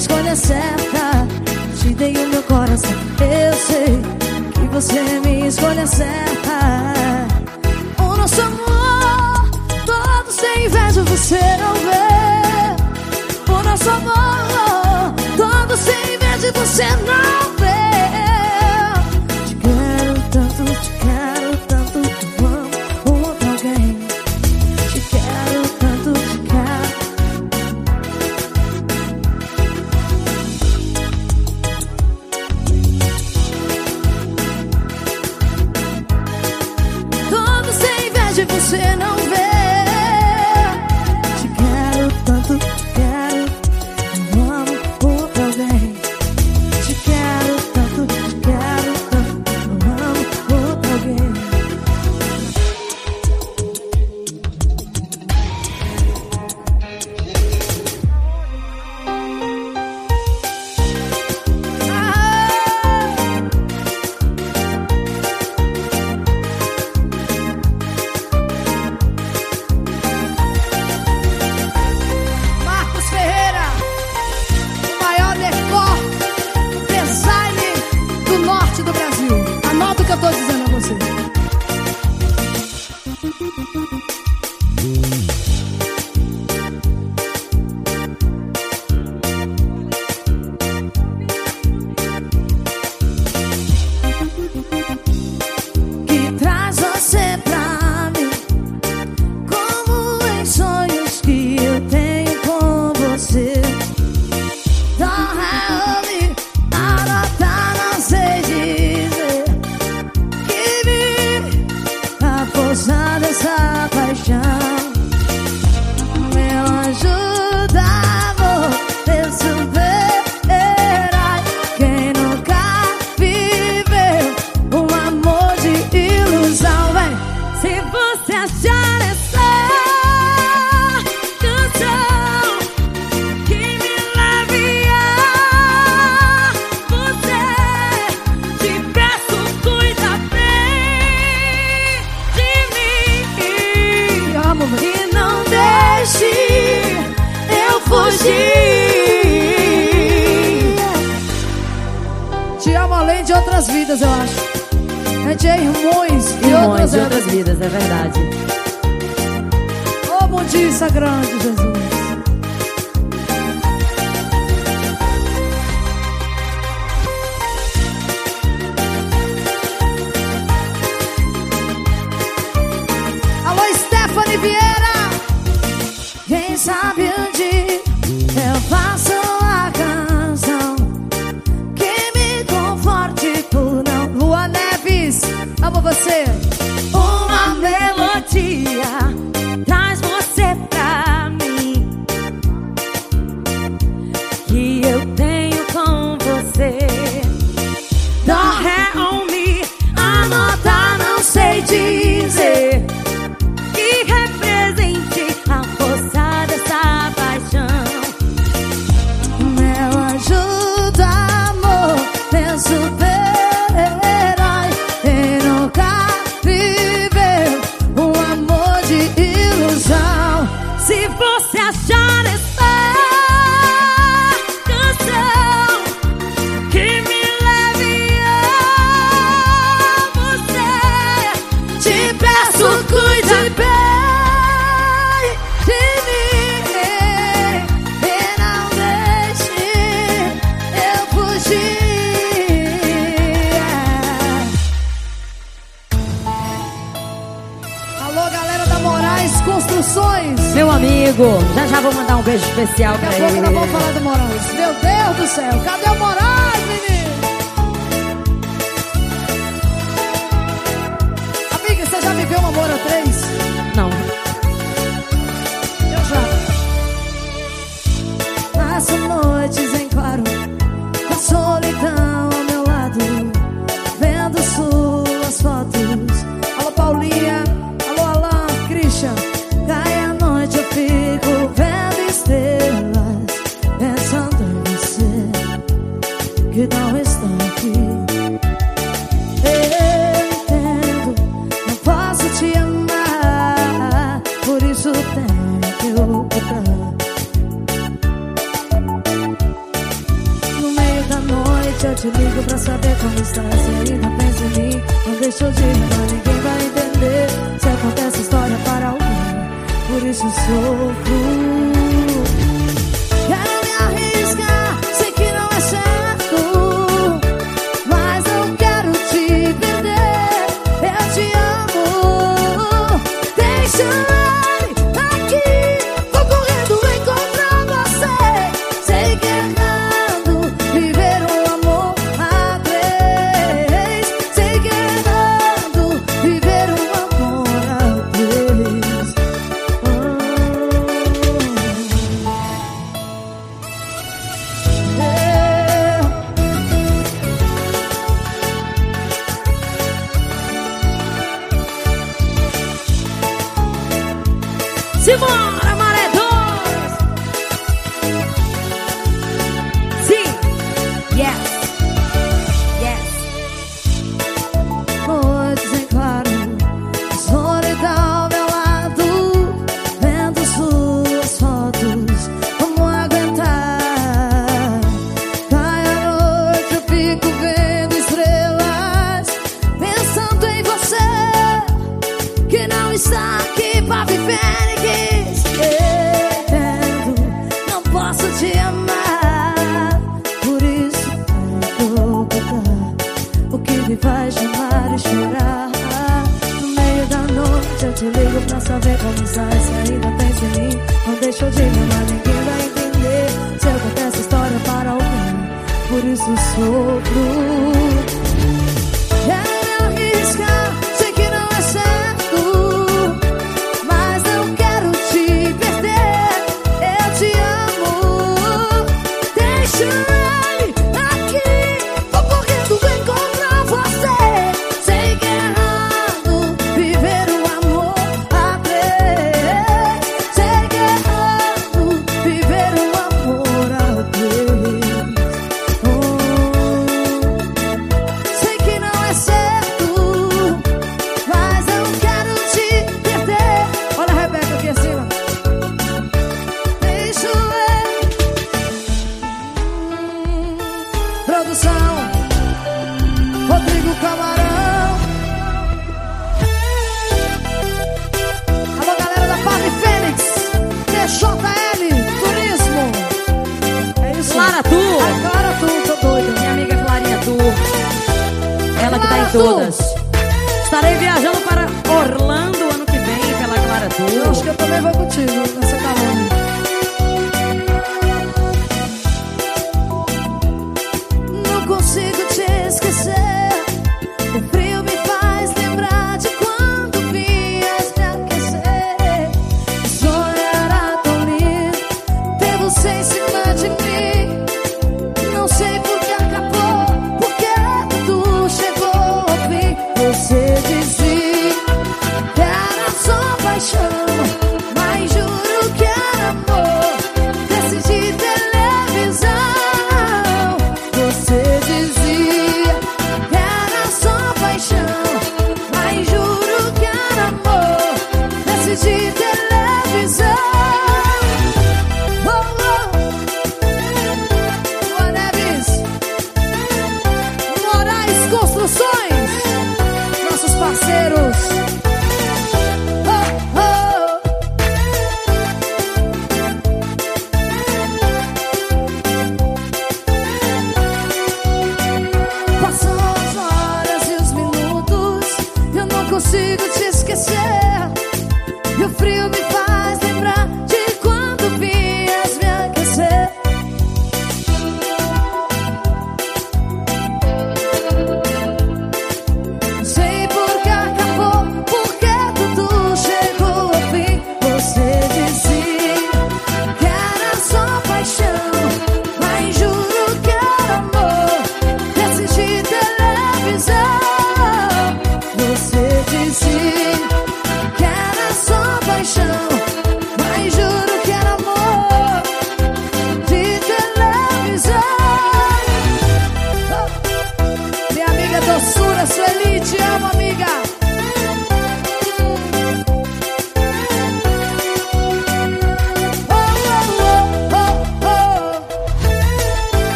escolha certa. Te dei o meu coração. Eu sei que você é minha escolha certa. O nosso amor, todos têm inveja, você não vê. O nosso amor, todos têm inveja, você não vê.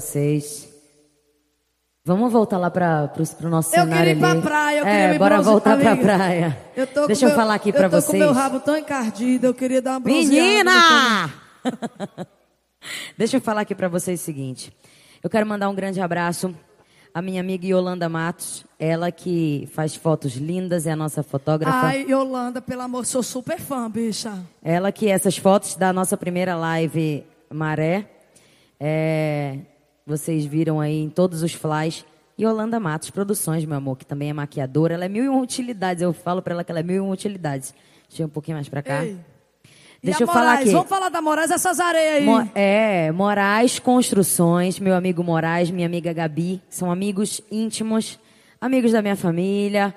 Vocês. Vamos voltar lá para o nosso Eu cenário queria ir pra ali. praia, eu é, bora voltar pra amiga. praia. Eu tô com Deixa eu meu- falar aqui pra Eu tô vocês. com meu rabo tão encardido, eu queria dar uma bronzeada. Menina! Deixa eu falar aqui pra vocês o seguinte. Eu quero mandar um grande abraço à minha amiga Yolanda Matos, ela que faz fotos lindas, é a nossa fotógrafa. Ai, Yolanda, pelo amor, sou super fã, bicha. Ela que essas fotos da nossa primeira live Maré, é, vocês viram aí em todos os flies. Yolanda Matos Produções, meu amor, que também é maquiadora. Ela é mil e uma utilidades. Eu falo pra ela que ela é mil e uma utilidades. Deixa eu ir um pouquinho mais pra cá. Ei. Deixa e eu a falar Moraes, aqui. Vamos falar da Moraes, essas areias aí. Mo- é, Moraes Construções, meu amigo Moraes, minha amiga Gabi, são amigos íntimos, amigos da minha família.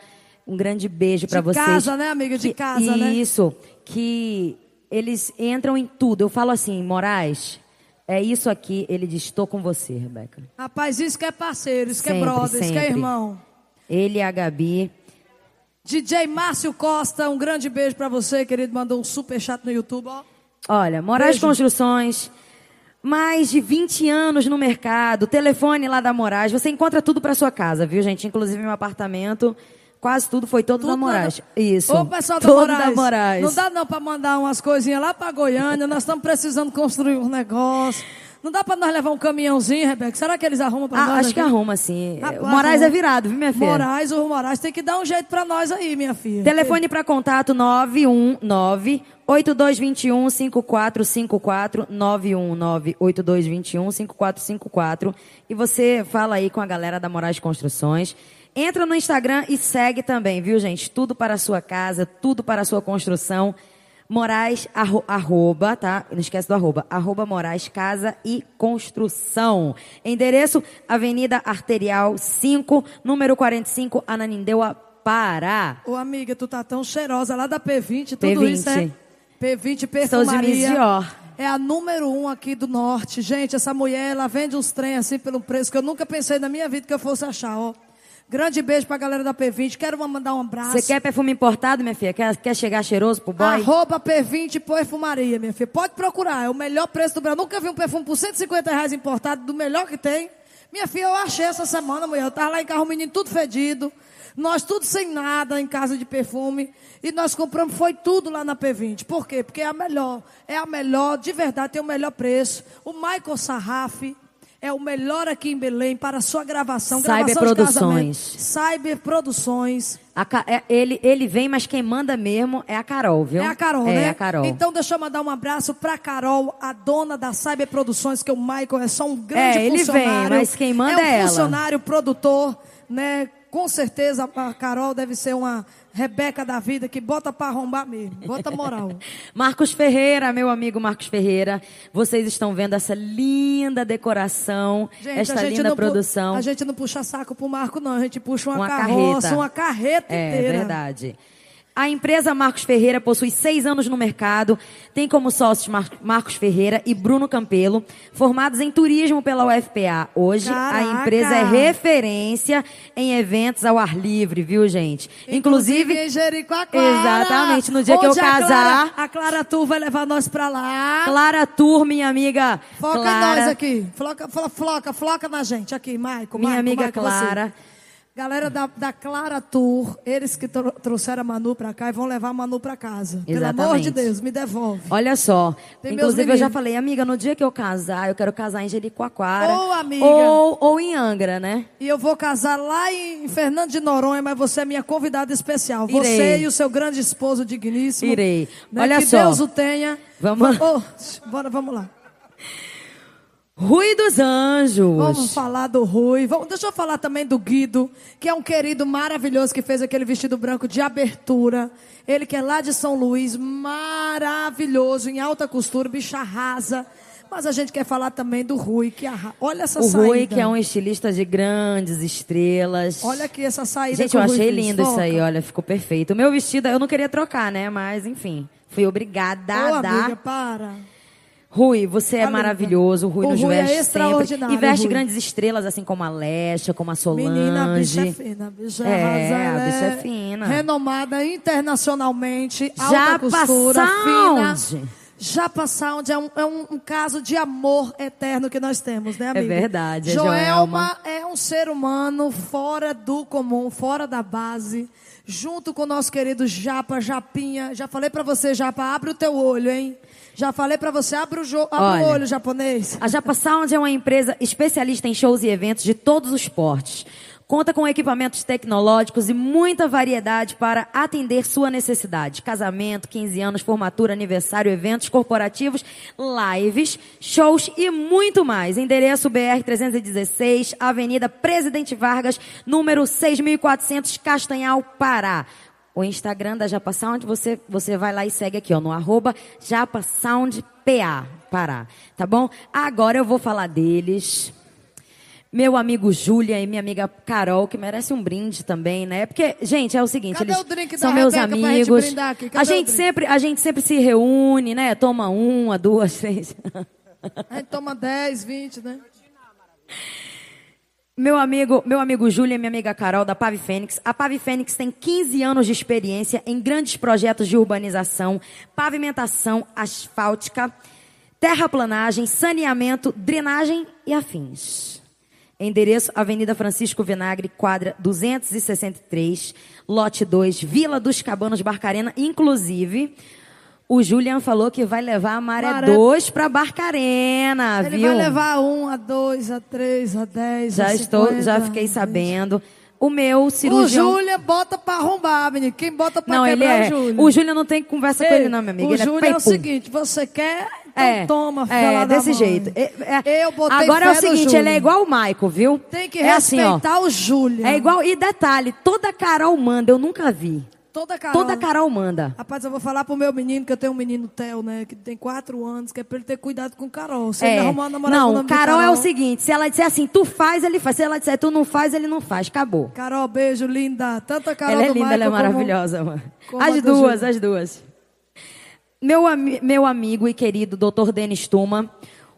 Um grande beijo pra De vocês. casa, né, amiga? De Que- casa, né? Isso, que eles entram em tudo. Eu falo assim, Moraes, é isso aqui. Ele diz, estou com você, Rebeca. Rapaz, isso que é parceiro, isso que é Sempre, brother, isso que é sempre. irmão. Ele e a Gabi. DJ Márcio Costa, um grande beijo pra você, querido. Mandou um super chat no YouTube, ó. Olha, Moraes Beijo. Construções, mais de 20 anos no mercado, telefone lá da Moraes, você encontra tudo para sua casa, viu, gente? Inclusive meu apartamento, quase tudo foi todo da Tudo Moraes. lá Isso. Ô, pessoal da todo Moraes, da Moraes. Não dá não pra mandar umas coisinhas lá pra Goiânia. Nós estamos precisando construir um negócio. Não dá pra nós levar um caminhãozinho, Rebeca? Será que eles arrumam pra Ah, nós? acho que arruma, sim. Rapaz, o Moraes é virado, viu, minha filha? Moraes, o Moraes tem que dar um jeito pra nós aí, minha filha. Telefone para contato 919 8221 5454 919 8221 5454 e você fala aí com a galera da Moraes Construções. Entra no Instagram e segue também, viu, gente? Tudo para a sua casa, tudo para a sua construção. Moraes, arro- arroba, tá? Não esquece do arroba. Arroba Moraes Casa e Construção. Endereço, Avenida Arterial 5, número 45, Ananindeua, Pará. Ô, amiga, tu tá tão cheirosa lá da P20, tudo P20. isso, é? P20 Sou de Perfumaria. Dior. É a número um aqui do norte. Gente, essa mulher, ela vende uns trem assim pelo preço que eu nunca pensei na minha vida que eu fosse achar, ó. Grande beijo pra galera da P20. Quero mandar um abraço. Você quer perfume importado, minha filha? Quer, quer chegar cheiroso pro boy? Arroba P20 Perfumaria, minha filha. Pode procurar, é o melhor preço do Brasil. Nunca vi um perfume por 150 reais importado, do melhor que tem. Minha filha, eu achei essa semana, mulher. Eu tava lá em carro, o menino tudo fedido. Nós tudo sem nada em casa de perfume. E nós compramos, foi tudo lá na P20. Por quê? Porque é a melhor. É a melhor, de verdade, tem o melhor preço. O Michael Sarraf é o melhor aqui em Belém para a sua gravação. Cyber gravação de Produções. casamento. Cyber Produções. Ca- é- ele, ele vem, mas quem manda mesmo é a Carol, viu? É a Carol, é né? a Carol. Então deixa eu mandar um abraço pra Carol, a dona da Cyber Produções, que o Michael é só um grande É, ele funcionário. vem, mas quem manda é um é ela. funcionário, produtor, né? Com certeza a Carol deve ser uma Rebeca da vida que bota pra arrombar mesmo. Bota moral. Marcos Ferreira, meu amigo Marcos Ferreira. Vocês estão vendo essa linda decoração, Gente, esta a gente linda produção. A gente não puxa saco pro Marco, não. A gente puxa uma, Uma carroça, carreta. uma carreta É inteira. verdade. A empresa Marcos Ferreira possui seis anos no mercado, tem como sócios Mar- Marcos Ferreira e Bruno Campelo, formados em turismo pela UFPA. Hoje, a Caraca! empresa é referência em eventos ao ar livre, viu, gente? Inclusive, em Jericoacoara. Exatamente, no dia que eu Onde a Clara- casar- A Clara Tu vai levar nós pra lá. Clara Tour, minha amiga Foca Clara, nós aqui. Floca, flo- floca, floca na gente aqui, Maico. minha Maico, amiga Maico, Clara. você. Galera da, da Clara Tour, eles que tro- trouxeram a Manu pra cá e vão levar a Manu pra casa. Pelo amor Exatamente. de Deus, me devolve. Olha só, Tem inclusive eu já falei, amiga, no dia que eu casar, eu quero casar em Jericoacoara. Ô, amiga. Ou, ou em Angra, né? E eu vou casar lá em Fernando de Noronha, mas você é minha convidada especial. Você Irei. e o seu grande esposo digníssimo. Irei. Né? Olha que só. Deus o tenha. Vamos- Va- Ô, bora, vamos lá. Rui dos Anjos. Vamos falar do Rui. Vamos, deixa eu falar também do Guido, que é um querido maravilhoso que fez aquele vestido branco de abertura. Ele que é lá de São Luís, maravilhoso, em alta costura, bicha rasa. Mas a gente quer falar também do Rui, que arra... olha essa O saída. Rui, que é um estilista de grandes estrelas. Olha aqui essa saída Gente, eu o achei lindo isso aí, olha, ficou perfeito. O meu vestido, eu não queria trocar, né? Mas, enfim, fui obrigada Ô, a dar. amiga, para. Rui, você é Amiga, maravilhoso. O Rui o nos Rui é veste sempre. extraordinário, E veste Rui. grandes estrelas, assim como a Lesha, como a Solange. Menina, a bicha é fina, a bicha é, É, arrasa, a ela bicha é fina. Renomada internacionalmente, Já alta costura, fina. Japa Sound é um, é um, um caso de amor eterno que nós temos, né, amiga? verdade, é Joelma é um ser humano fora do comum, fora da base, junto com o nosso querido Japa, Japinha. Já falei pra você, Japa, abre o teu olho, hein? Já falei pra você, abre o, jo- abre Olha. o olho, japonês. A Japa Sound é uma empresa especialista em shows e eventos de todos os portes. Conta com equipamentos tecnológicos e muita variedade para atender sua necessidade. Casamento, 15 anos, formatura, aniversário, eventos corporativos, lives, shows e muito mais. Endereço BR 316, Avenida Presidente Vargas, número 6400, Castanhal, Pará. O Instagram da Japa Sound, você, você vai lá e segue aqui, ó, no arroba Japa Sound PA, Pará. Tá bom? Agora eu vou falar deles. Meu amigo Júlia e minha amiga Carol, que merece um brinde também, né? Porque, gente, é o seguinte, Cadê eles o são meus Rebeca gente amigos. Cadê A gente sempre, a gente sempre se reúne, né? Toma uma, duas, três. A gente toma 10, 20, né? Meu amigo, meu amigo Júlia e minha amiga Carol da Pave Fênix. A Pave Fênix tem 15 anos de experiência em grandes projetos de urbanização, pavimentação asfáltica, terraplanagem, saneamento, drenagem e afins. Endereço Avenida Francisco Vinagre, quadra 263, lote 2, Vila dos Cabanos, Barcarena. Inclusive, o Julian falou que vai levar a Maré Maré- 2 para Barcarena, Ele viu? vai levar a 1, a 2, a 3, a 10, Já a estou, 50, já fiquei sabendo. O meu cirurgião. O Júlia bota pra arrombar, menino. Quem bota pra Não, ele quebrar é. é o Júlia. O Júlio não tem conversa com ele, não, minha amiga. O ele Júlia é, é, o seguinte, você quer, então É, toma, filha é da desse jeito. É, é- Eu botei Agora é o seguinte, ele é igual o Michael, viu? Tem que é assim, ó. respeitar o Júlia. É igual. E detalhe, toda Carol manda, eu nunca vi. Toda Carol. Toda Carol manda. Rapaz, eu vou falar pro meu menino, que eu tenho um menino Theo, né? Que tem quatro anos, que é pra ele ter cuidado com Carol. Se ele É. arrumar uma namorada Não, de Carol é o seguinte: se ela disser assim, tu faz, ele faz. Se ela disser tu não faz, ele não faz. Acabou. Carol, beijo, linda. Tanto a Carol ela é linda, ela é Michael como- maravilhosa, mano. como As duas, as duas. Meu, ami- meu amigo e querido Dr. Denis Tuma.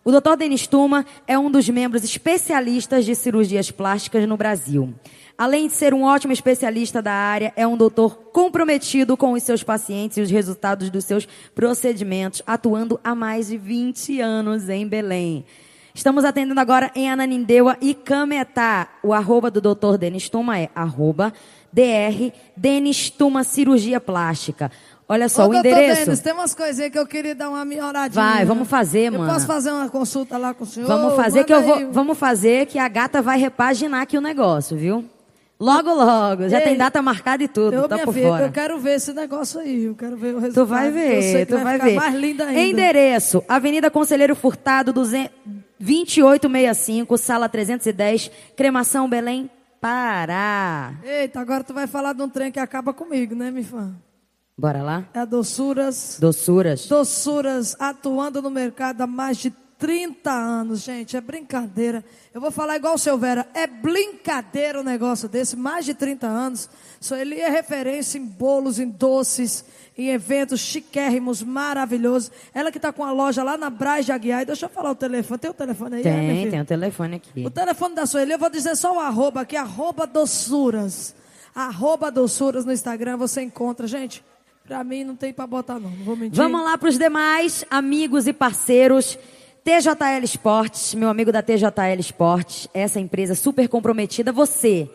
O Dr. Denis Tuma é um dos membros especialistas de cirurgias plásticas no Brasil. Além de ser um ótimo especialista da área, é um doutor comprometido com os seus pacientes e os resultados dos seus procedimentos, atuando há mais de 20 anos em Belém. Estamos atendendo agora em Ananindeua e Cametá. O arroba do Dr. Denis Tuma é arroba DR Denis Tuma Cirurgia Plástica. Olha só, Ô, o doutor endereço. Denis, tem umas coisinhas que eu queria dar uma melhoradinha. Vai, vamos fazer, eu mano. posso fazer uma consulta lá com o senhor? Vamos fazer Manda que eu vou, aí. vamos fazer que a gata vai repaginar aqui o negócio, viu? Logo, logo. Já Ei, tem data marcada e tudo, Eu, tá por filha, fora. eu quero ver esse negócio aí. Eu quero ver o resultado. Tu vai ver, tu vai ficar ver. mais linda ainda. Endereço: Avenida Conselheiro Furtado, 200 2865, sala 310, Cremação Belém, Pará. Eita, agora tu vai falar de um trem que acaba comigo, né, minha fã? Bora lá? É a Doçuras. Doçuras. Doçuras atuando no mercado há mais de 30 anos, gente. É brincadeira. Eu vou falar igual o seu Vera. É brincadeira um negócio desse. Mais de 30 anos. Só ele é referência em bolos, em doces, em eventos chiquérrimos, maravilhosos. Ela que está com a loja lá na Braz de Aguiar. Deixa eu falar o telefone. Tem o telefone aí? é, Tem, filha? tem um telefone aqui. O telefone da Sueli, eu vou dizer só o arroba aqui, arroba doçuras. Arroba doçuras no Instagram, você encontra. Gente, pra mim não tem pra botar não, não vou mentir. Vamos lá para os demais amigos e parceiros. TJL Esportes, meu amigo da TJL Esportes, essa empresa super comprometida. Você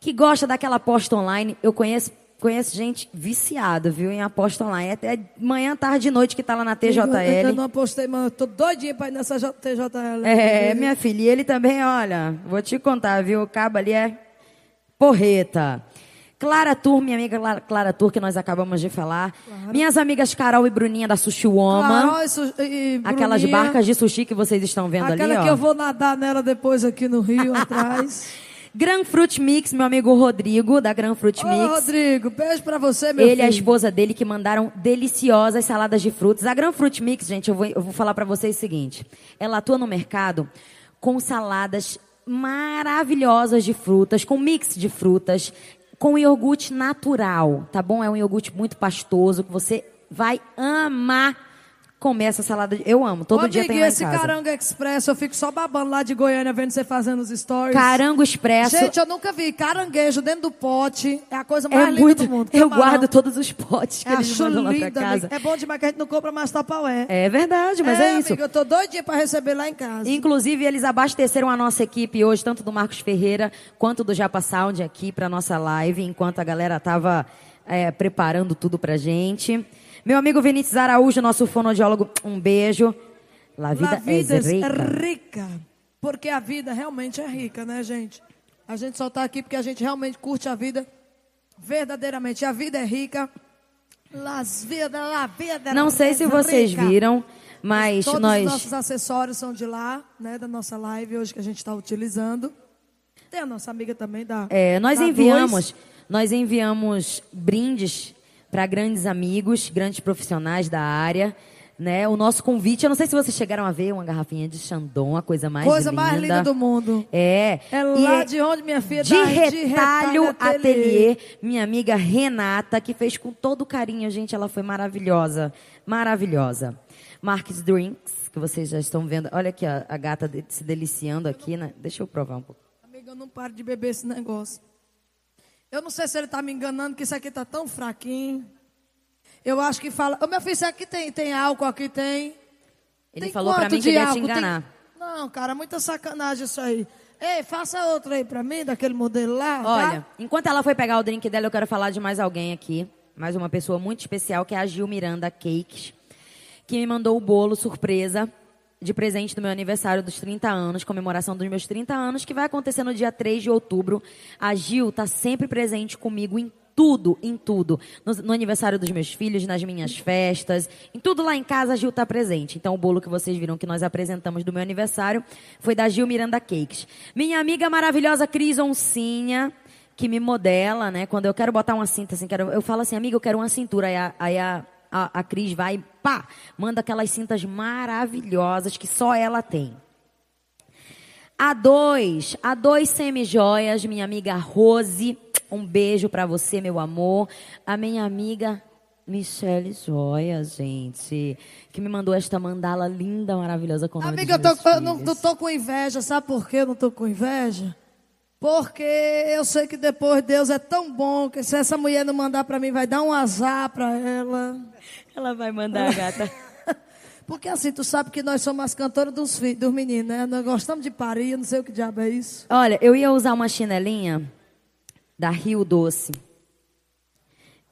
que gosta daquela aposta online, eu conheço, conheço gente viciada, viu, em aposta online. Até manhã, tarde e noite que tá lá na Eu, eu TJL. não apostei, mas eu tô doidinha pra ir nessa TJL. É, minha filha, e ele também, olha, vou te contar, viu? O cabo ali é porreta. Clara Tour, minha amiga Clara- Tour, que nós acabamos de falar. Minhas amigas Carol e Bruninha da Sushi Woman. Carol e Su- e Aquelas Bruninha, barcas de sushi que vocês estão vendo Aquela ali, que ó. eu vou nadar nela depois aqui no Rio, atrás. Gran Fruit Mix, meu amigo Rodrigo, da Gran Fruit Ô, Mix. Rodrigo, beijo pra você, meu Ele e a filho. esposa dele que mandaram deliciosas saladas de frutas. A Gran Fruit Mix, gente, eu vou, eu vou falar pra vocês o seguinte. Ela atua no mercado com saladas maravilhosas de frutas, com mix de frutas, com iogurte natural, tá bom? É um iogurte muito pastoso que você vai amar comer essa salada. de- Eu amo, todo Ô, dia tem lá esse carango expresso, eu fico só babando lá de Goiânia vendo você fazendo os stories. Carango expresso. Gente, eu nunca vi caranguejo dentro do pote. É a coisa é mais linda muito. do mundo. Eu Camarão. guardo todos os potes que Eu eles mandam lá pra casa. amiga. É bom demais que a gente não compra mais tapaué. É verdade, mas é, isso. Amiga, eu tô doidinha pra receber lá em casa. Inclusive, eles abasteceram a nossa equipe hoje, tanto do Marcos Ferreira quanto do Japa Sound aqui para nossa live, enquanto a galera tava é, preparando tudo pra gente. Meu amigo Vinícius Araújo, nosso fonoaudiólogo, um beijo. La vida, La vida é é rica. rica. Porque a vida realmente é rica, né, gente? A gente só tá aqui porque a gente realmente curte a vida verdadeiramente. A vida é rica. Las vidas, la vida Não sei se é vocês rica. viram, mas Todos nós. os nossos acessórios são de lá, né, da nossa live hoje que a gente está utilizando. Tem a nossa amiga também da. É, nós da enviamos, Dois. nós enviamos brindes para grandes amigos, grandes profissionais da área. Né? O nosso convite, eu não sei se vocês chegaram a ver uma garrafinha de Chandon, a coisa mais Coisa linda. mais linda do mundo. É. É lá é de onde minha filha de da- retalho Ateliê. ateliê, minha amiga Renata, que fez com todo carinho, gente, ela foi maravilhosa, maravilhosa. Marques Drinks, que vocês já estão vendo. Olha aqui a, a gata de- se deliciando aqui, né? Deixa eu provar um pouco. Amiga, eu não paro de beber esse negócio. Eu não sei se ele tá me enganando, que isso aqui tá tão fraquinho. Eu acho que fala. Ô, meu filho, isso aqui tem, tem álcool, aqui tem. Ele Tem falou pra quanto mim que ele ia te álcool? Tem- enganar. Não, cara, muita sacanagem isso aí. Ei, faça outro aí pra mim, daquele modelo lá. Olha, tá? enquanto ela foi pegar o drink dela, eu quero falar de mais alguém aqui. Mais uma pessoa muito especial, que é a Gil Miranda Cakes, que me mandou o bolo surpresa de presente do meu aniversário dos 30 anos, comemoração dos meus 30 anos, que vai acontecer no dia 3 de outubro. A Gil tá sempre presente comigo em tudo, em tudo. No, no aniversário dos meus filhos, nas minhas festas, em tudo lá em casa a Gil tá presente. Então o bolo que vocês viram que nós apresentamos do meu aniversário foi da Gil Miranda Cakes. Minha amiga maravilhosa Cris Oncinha, que me modela, né? Quando eu quero botar uma cinta assim, quero, eu falo assim, amiga, eu quero uma cintura. Aí a, aí a, a, a Cris vai e pá, manda aquelas cintas maravilhosas que só ela tem. A dois, a dois semi-joias, minha amiga Rose, um beijo pra você, meu amor. A minha amiga Michelle Joia, gente, que me mandou esta mandala linda, maravilhosa com Amiga, eu, tô, eu não tô com inveja. Sabe por que eu não tô com inveja? Porque eu sei que depois Deus é tão bom que se essa mulher não mandar pra mim, vai dar um azar pra ela. Ela vai mandar, gata. Porque assim, tu sabe que nós somos as cantoras dos, dos meninos, né? Nós gostamos de parir, não sei o que diabo é isso. Olha, eu ia usar uma chinelinha da Rio Doce.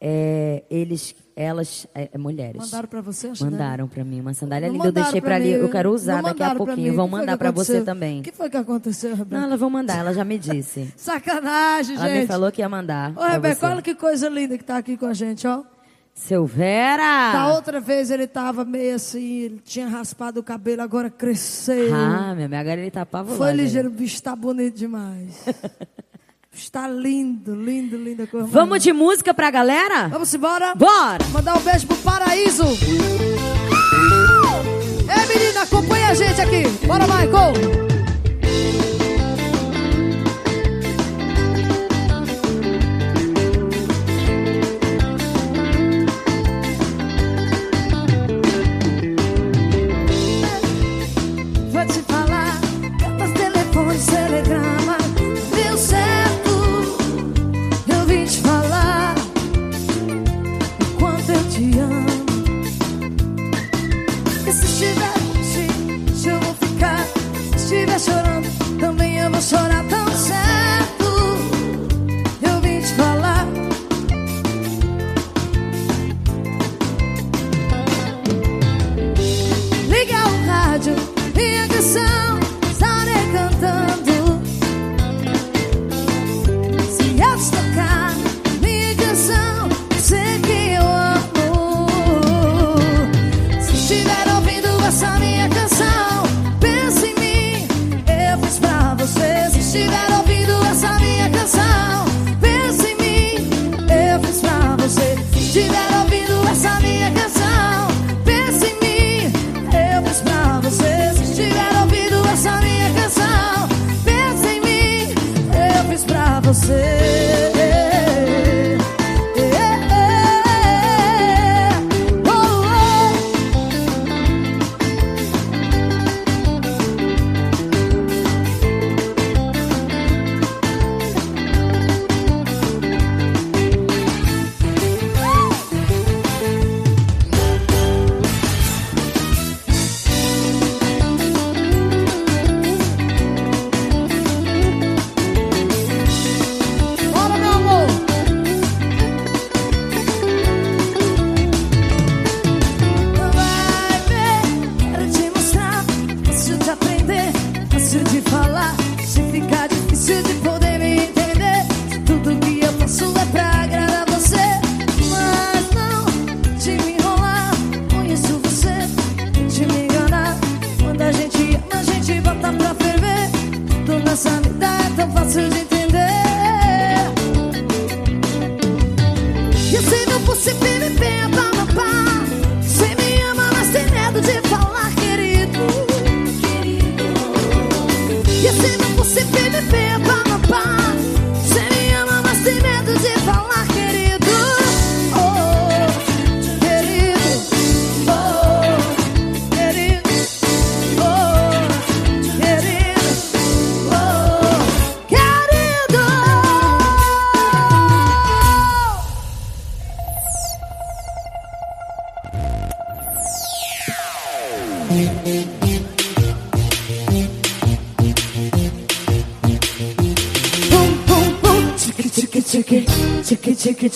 É, eles, elas, é, é mulheres. Mandaram pra você a chinela? Mandaram pra mim uma sandália Não linda. Eu deixei pra pra ali. Eu quero usar daqui a pouquinho. Vão mandar pra você também. O que foi que aconteceu, Rebeca? Não, elas vão mandar. Ela já me disse. Sacanagem, Ela gente. me falou que ia mandar. Ô, Rebeca, olha que coisa linda que tá aqui com a gente, ó. Silveira! Da outra vez ele tava meio assim, ele tinha raspado o cabelo, agora cresceu. Ah, minha amiga, agora ele tá apavorado. Foi ligeiro, o bicho tá bonito demais. Está lindo, lindo, linda mais Vamos de música pra galera? Vamos embora? Bora! Mandar um beijo pro paraíso. Ei, menina, acompanha a gente aqui. Bora, Michael. Também eu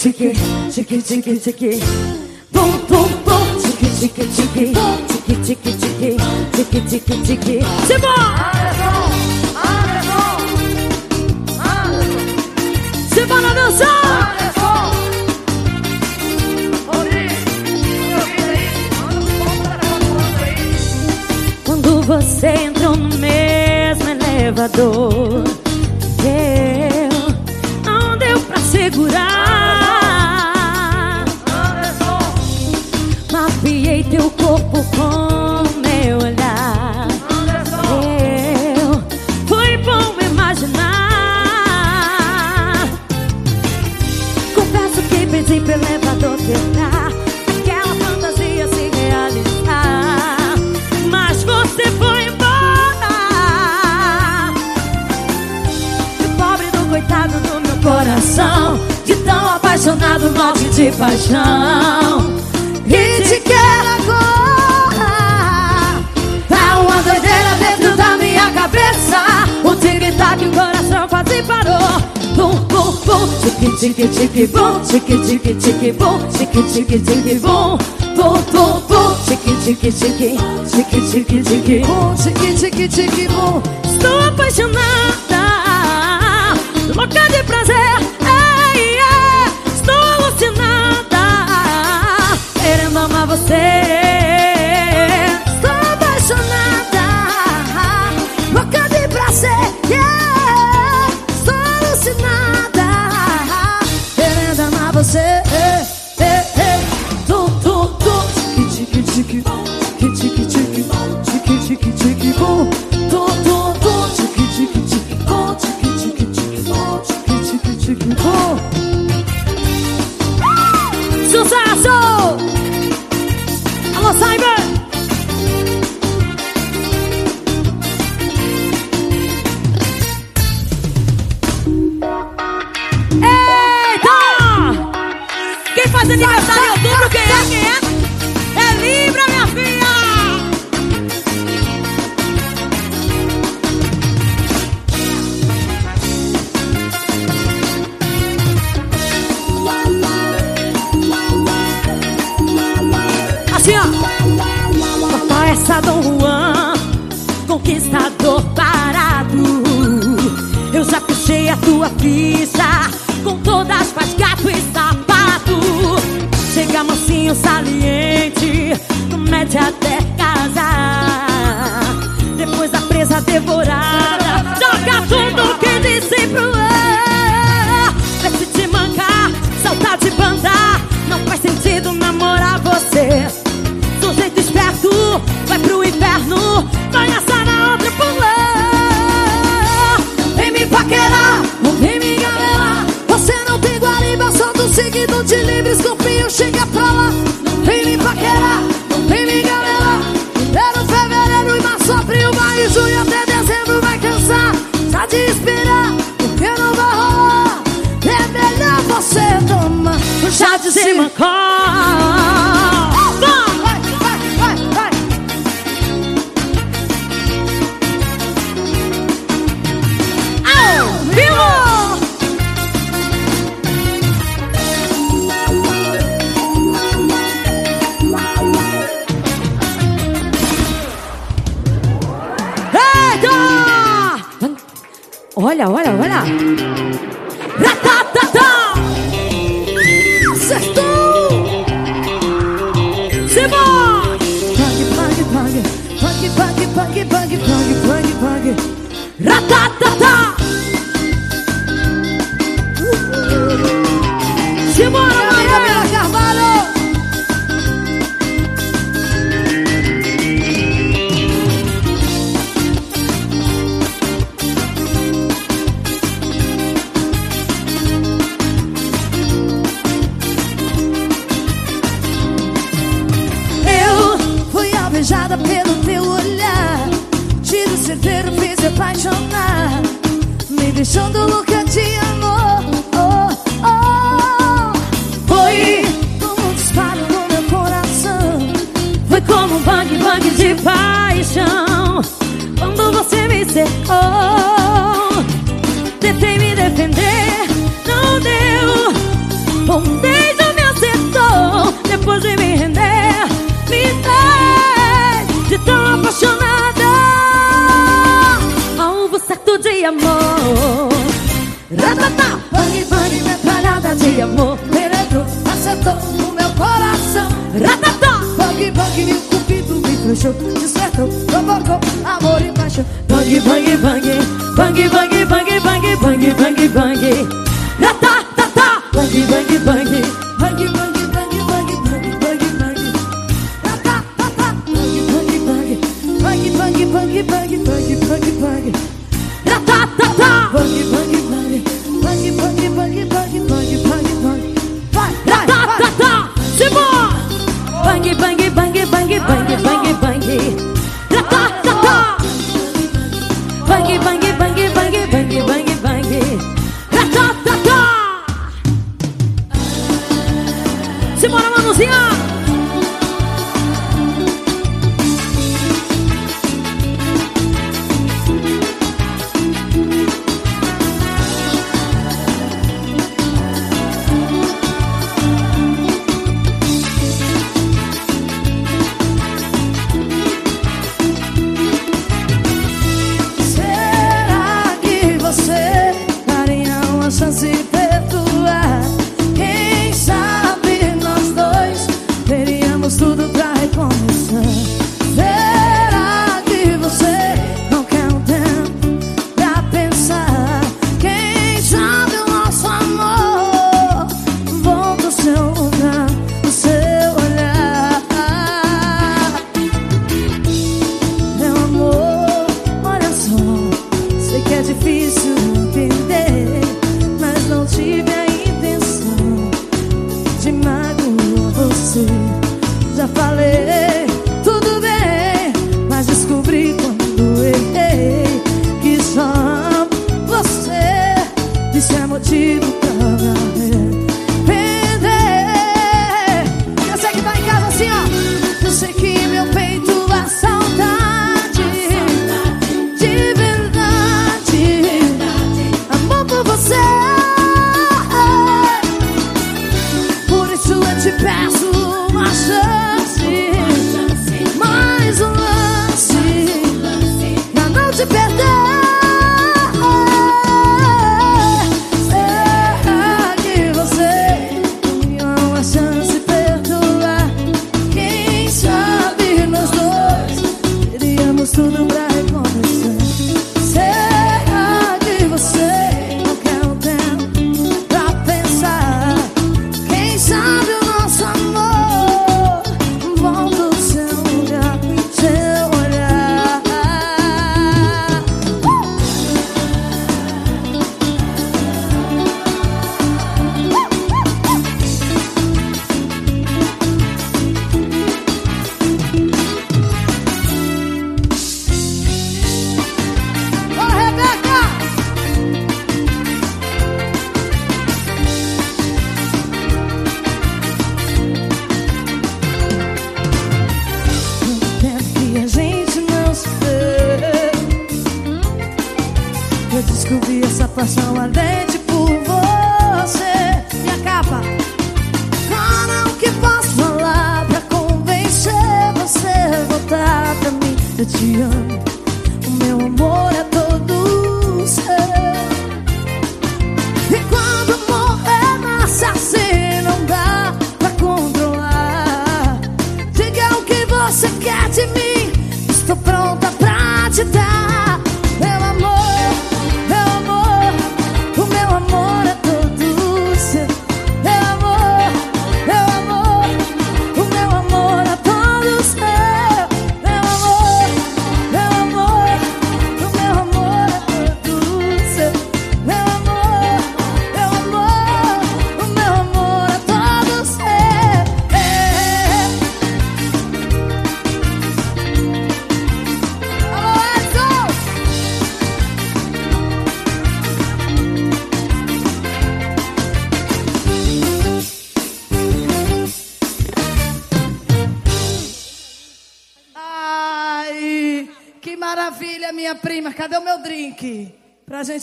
치킨 치킨 치킨 치킨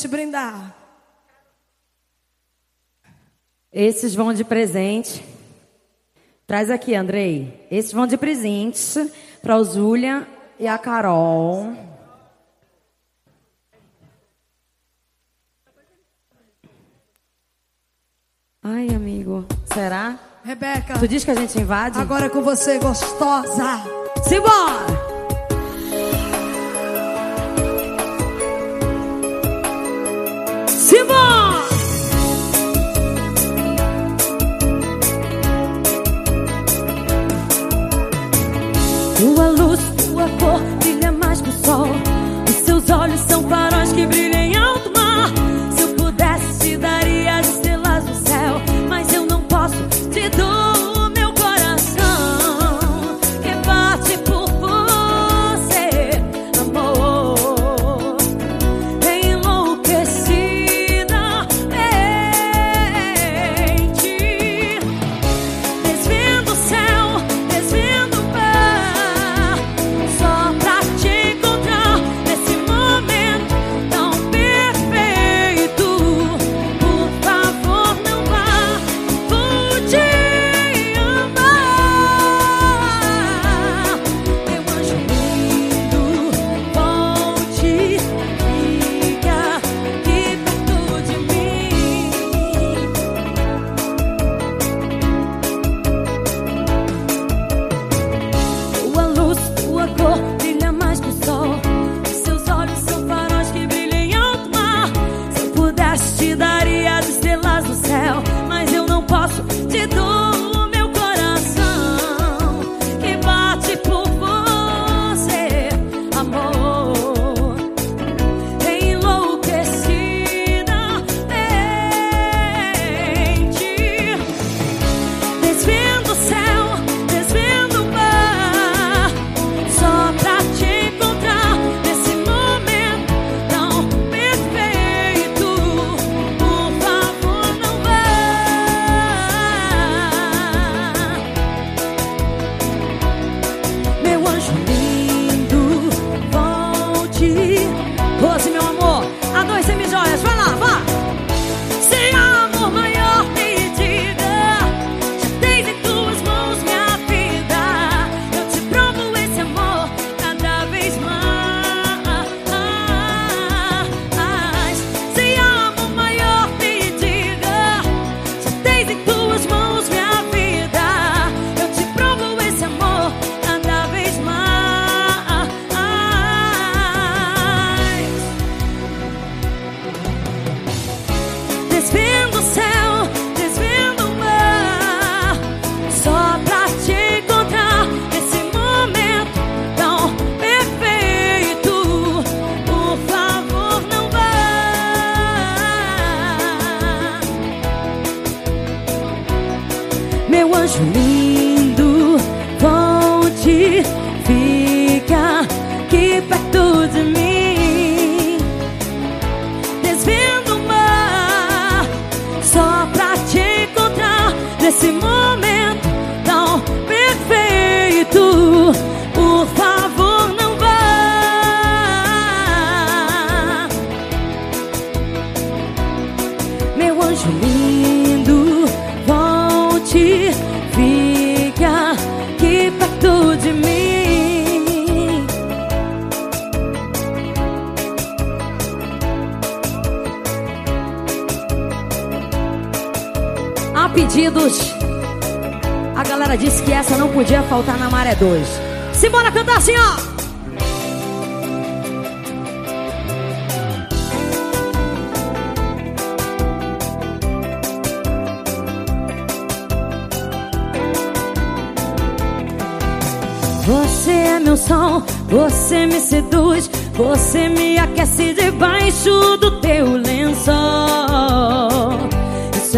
brindar. Esses vão de presente. Traz aqui, Andrei. Esses vão de presente para o Zulia e a Carol. Ai, amigo, será? Rebeca. Tu diz que a gente invade? Agora é com você, gostosa. Simbora!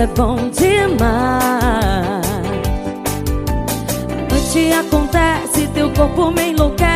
é bom demais. A noite acontece, teu corpo me enlouquece.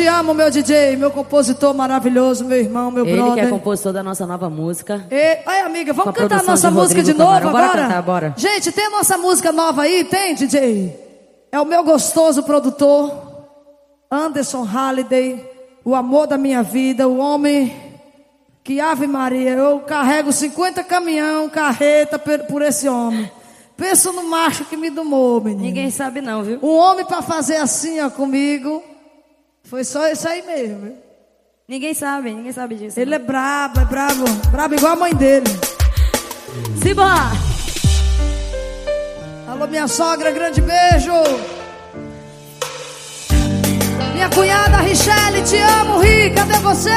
Te amo, meu DJ, meu compositor maravilhoso, meu irmão, meu Ele que brother. é compositor da nossa nova música. E, oi, amiga, vamos a cantar produção nossa de música de novo Camarão. Bora agora? cantar, bora. Gente, tem a nossa música nova aí? Tem, DJ? É o meu gostoso produtor, Anderson Halliday, o amor da minha vida, o homem que, Ave Maria, eu carrego 50 caminhão, carreta por esse homem. Pensa no macho que me domou, menino. Ninguém sabe não, viu? Um homem pra fazer assim, ó, comigo, foi só isso aí mesmo. Ninguém sabe, ninguém sabe disso. Ele é brabo, é brabo, brabo igual a mãe dele. Simbora! Alô, minha sogra, grande beijo. Minha cunhada Richelle, te amo, Ri, cadê você?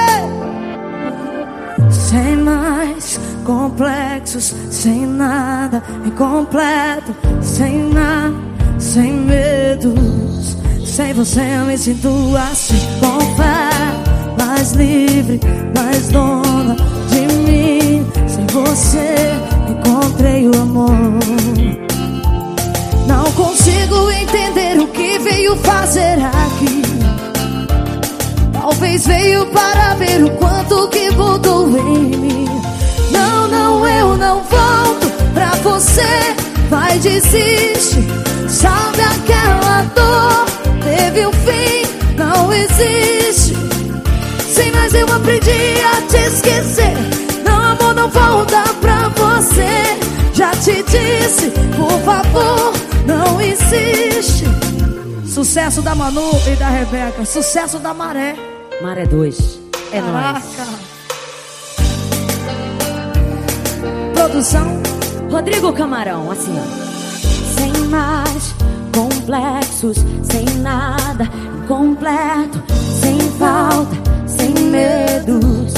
Sem mais complexos, sem nada incompleto, sem nada, sem medos. Sem você eu me sinto assim, fé, mais livre, mais dona de mim. Sem você encontrei o amor. Não consigo entender o que veio fazer aqui. Talvez veio para ver o quanto que voltou em mim. Não, não, eu não volto pra você. Vai, desiste. Sabe aquela dor? Teve um fim, não existe. Sem mais eu aprendi a te esquecer. Não, amor, não volta pra você. Já te disse, por favor, não insiste. Sucesso da Manu e da Rebeca. Sucesso da Maré. Maré 2. É nóis. Caraca. Produção. Rodrigo Camarão, assim, ó. Sem mais complexos, sem nada, completo, sem falta, sem medos.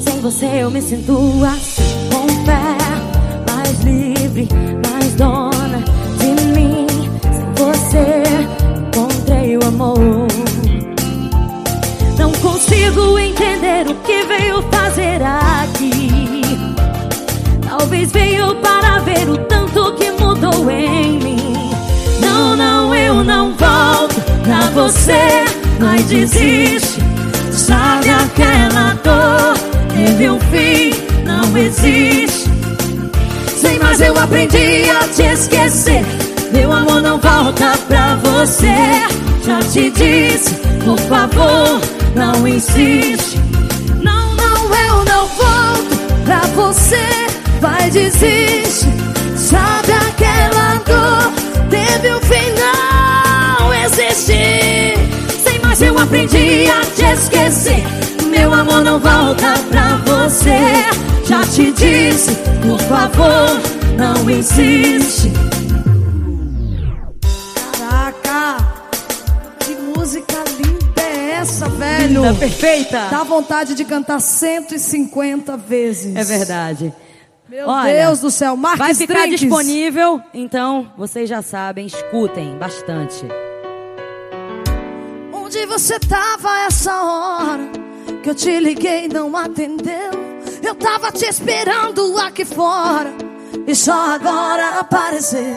Sem você eu me sinto assim, com fé, mais livre, mais dona de mim. Sem você encontrei o amor. Não consigo entender o que veio fazer aqui. Talvez veio para ver o tanto que mudou em mim. Você. Mas desiste. Sabe aquela dor? Teve um fim, não existe. Sem mais eu aprendi a te esquecer. Meu amor não volta pra você. Já te disse, por favor, não insiste. Não, não, eu não volto pra você. Vai desiste. Sabe aquela dor? Teve um fim, não existe. Sem mais eu aprendi a te esquecer. Meu amor não volta pra você. Já te disse, por favor, não insiste. Caraca. Que música linda é essa, velho? Linda, perfeita. Dá vontade de cantar 150 vezes. É verdade. Meu Olha, Deus do céu. Marques Vai ficar Trinques. disponível, então vocês já sabem, escutem bastante. Onde você tava essa hora? Que eu te liguei não atendeu. Eu tava te esperando aqui fora. E só agora apareceu.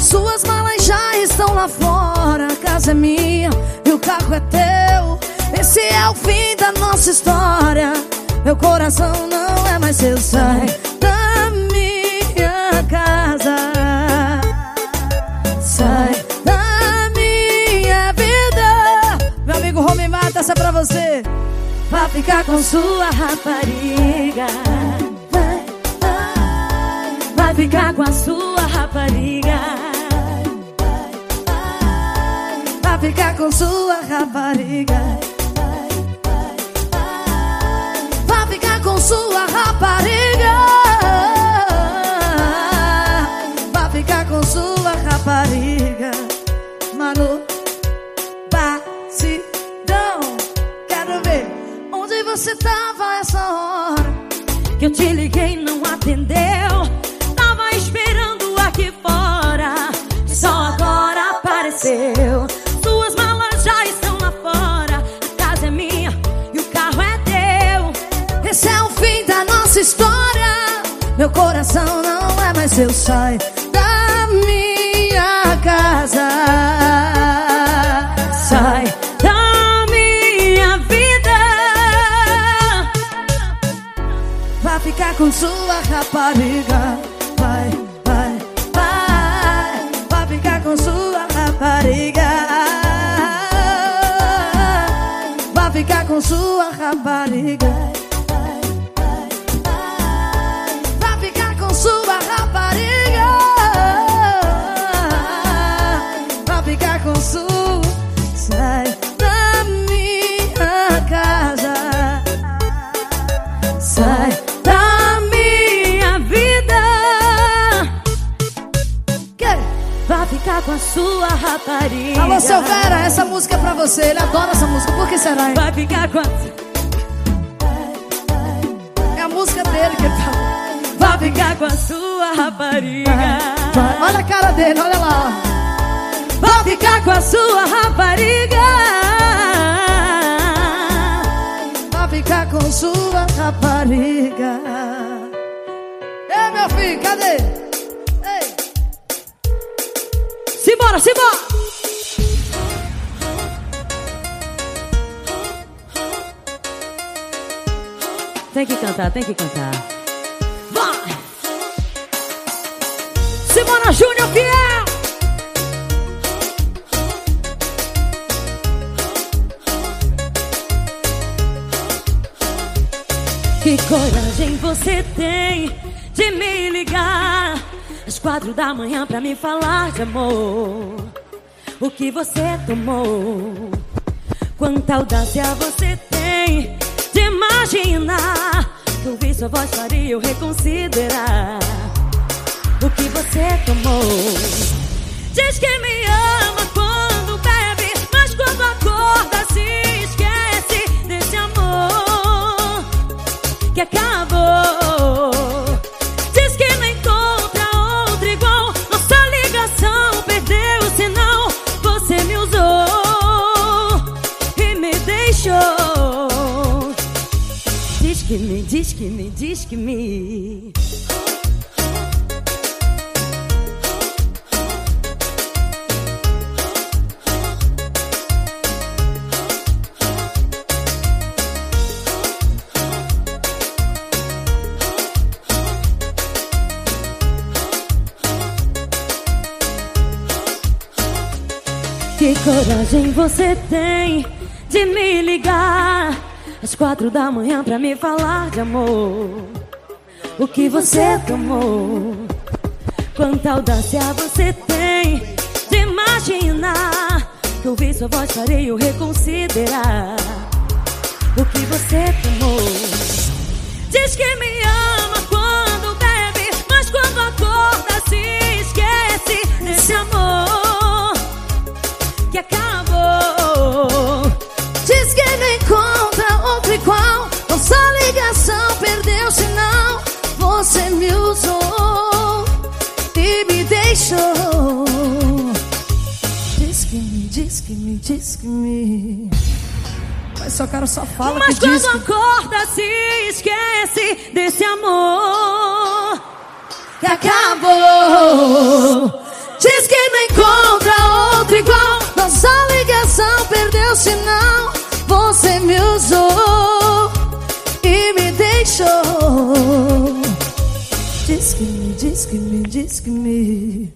Suas malas já estão lá fora. A casa é minha e o carro é teu. Esse é o fim da nossa história. Meu coração não é mais seu. Sai você. Vai ficar com sua rapariga. Vai, vai, Vai ficar com a sua rapariga. vai ficar com sua rapariga. Vai ficar com sua rapariga. Essa hora. Que eu te liguei não atendeu. Tava esperando aqui fora. Só agora apareceu. Suas malas já estão lá fora. A casa é minha e o carro é teu. Esse é o fim da nossa história. Meu coração não é mais seu. Sai com sua rapariga. Vai, vai, vai. Vai ficar com sua rapariga. Vai ficar com sua rapariga. Rapariga. Alô, seu Vera, essa música é pra você. Ele adora essa música. Por que será? hein? Vai ficar com a... É a música dele que ele tá. Vai ficar com a sua rapariga. Olha a cara dele, olha lá. Vai ficar com a sua rapariga. Vai ficar com sua rapariga. Ei, meu filho, cadê? Simbora, simbora. Tem que cantar, tem que cantar. Vai! Simona Júnior Fiel! Que coragem você tem de me ligar às quatro da manhã pra me falar de amor. o que você tomou. Quanta audácia você tem de imaginar que ouvir sua voz faria eu reconsiderar o que você tomou. Diz que me ama quando bebe, mas quando acorda se esquece desse amor que acabou. Que me, diz que me. Que coragem você tem de me ligar às quatro da manhã pra me falar de amor. O que você tomou? Quanta audácia você tem de imaginar que ouvir sua voz farei eu reconsiderar o que você tomou. Diz que me me, diz que me. Mas só cara só fala Mas que diz quando que... acorda se esquece desse amor que acabou. Diz que não encontra outro igual. Nossa ligação perdeu sinal. Você me usou e me deixou. Diz que me, diz que me, diz que me.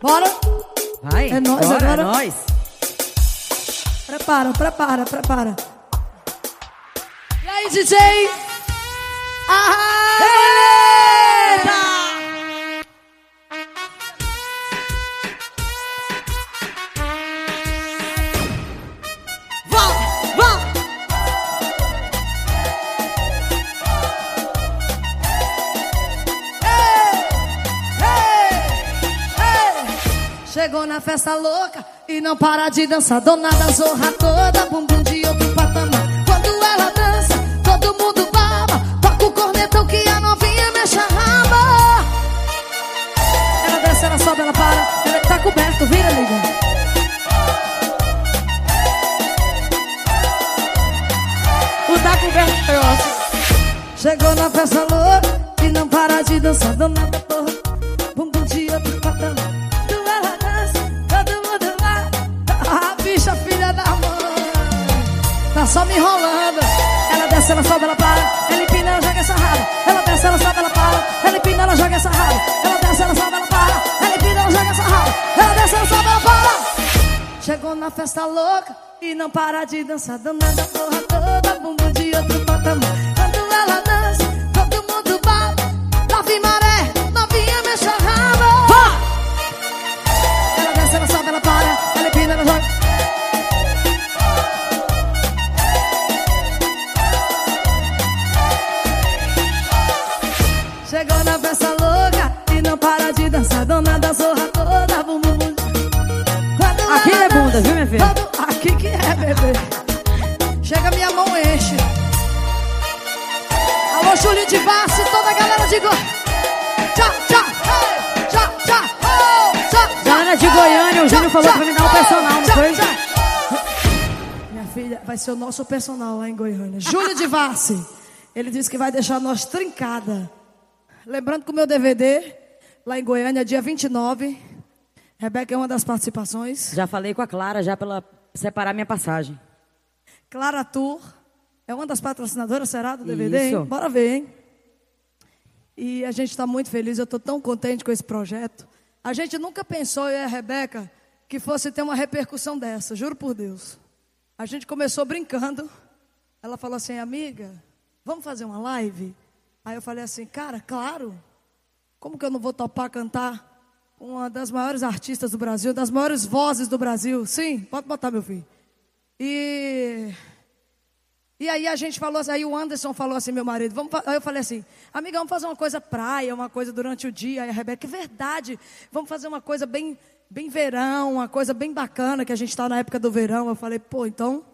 Bora? Vai, É nóis bora, agora. É nóis. Prepara, prepara, prepara. E aí, DJ? Volta, Chegou na festa louca e não para de dançar. Dona da zorra toda, bumbum de outro patamar. Quando ela dança, todo mundo baba. Toca o cornetão que a novinha mexe a raba. Ela desce, ela sobe, ela para. Ela tá coberto, vira, liga. O tá coberto ótimo. Chegou na festa louca e não para de dançar. Dona da porra, Tá só me enrolando. Ela desce, ela sobe, ela para. Ela empina, ela joga essa raba. Ela desce, ela sobe, ela para. Ela empina, ela joga essa raba. Ela desce, ela sobe, ela para. Ela empina, ela joga essa raba. Ela desce, ela sobe, ela para. Chegou na festa louca e não para de dançar. Danada porra toda, bumbum de outro patamar. Quando ela dança, todo mundo bate. Nove maré, Dança, viu, minha filha? todo- Aqui que é, bebê. Chega, minha mão enche. Alô, Júlio de Vassi, toda a galera de Go... Tchau, tchau, hey, tchau, tchau, oh, tchau, tchau, Ana de Goiânia, o Júnior falou pra me dar um personal, não foi? Minha filha, vai ser o nosso personal lá em Goiânia. Júlio de Vassi. Ele disse que vai deixar nós trincada. Lembrando que o meu DVD, lá em Goiânia, dia 29. Rebeca é uma das participações. Já falei com a Clara, já pra ela separar minha passagem. Clara Tour é uma das patrocinadoras, será, do DVD? Isso. Hein? Bora ver, hein? E a gente está muito feliz, eu estou tão contente com esse projeto. A gente nunca pensou, eu e a Rebeca, que fosse ter uma repercussão dessa, juro por Deus. A gente começou brincando. Ela falou assim, amiga, vamos fazer uma live? Aí eu falei assim, cara, claro. Como que eu não vou topar cantar uma das maiores artistas do Brasil, das maiores vozes do Brasil. Sim, pode botar, meu filho. E. E aí a gente falou assim, aí o Anderson falou assim, meu marido, vamos, aí eu falei assim, amiga, vamos fazer uma coisa praia, uma coisa durante o dia. Aí a Rebeca, é verdade, vamos fazer uma coisa bem, bem verão, uma coisa bem bacana, que a gente está na época do verão. Eu falei, pô, então,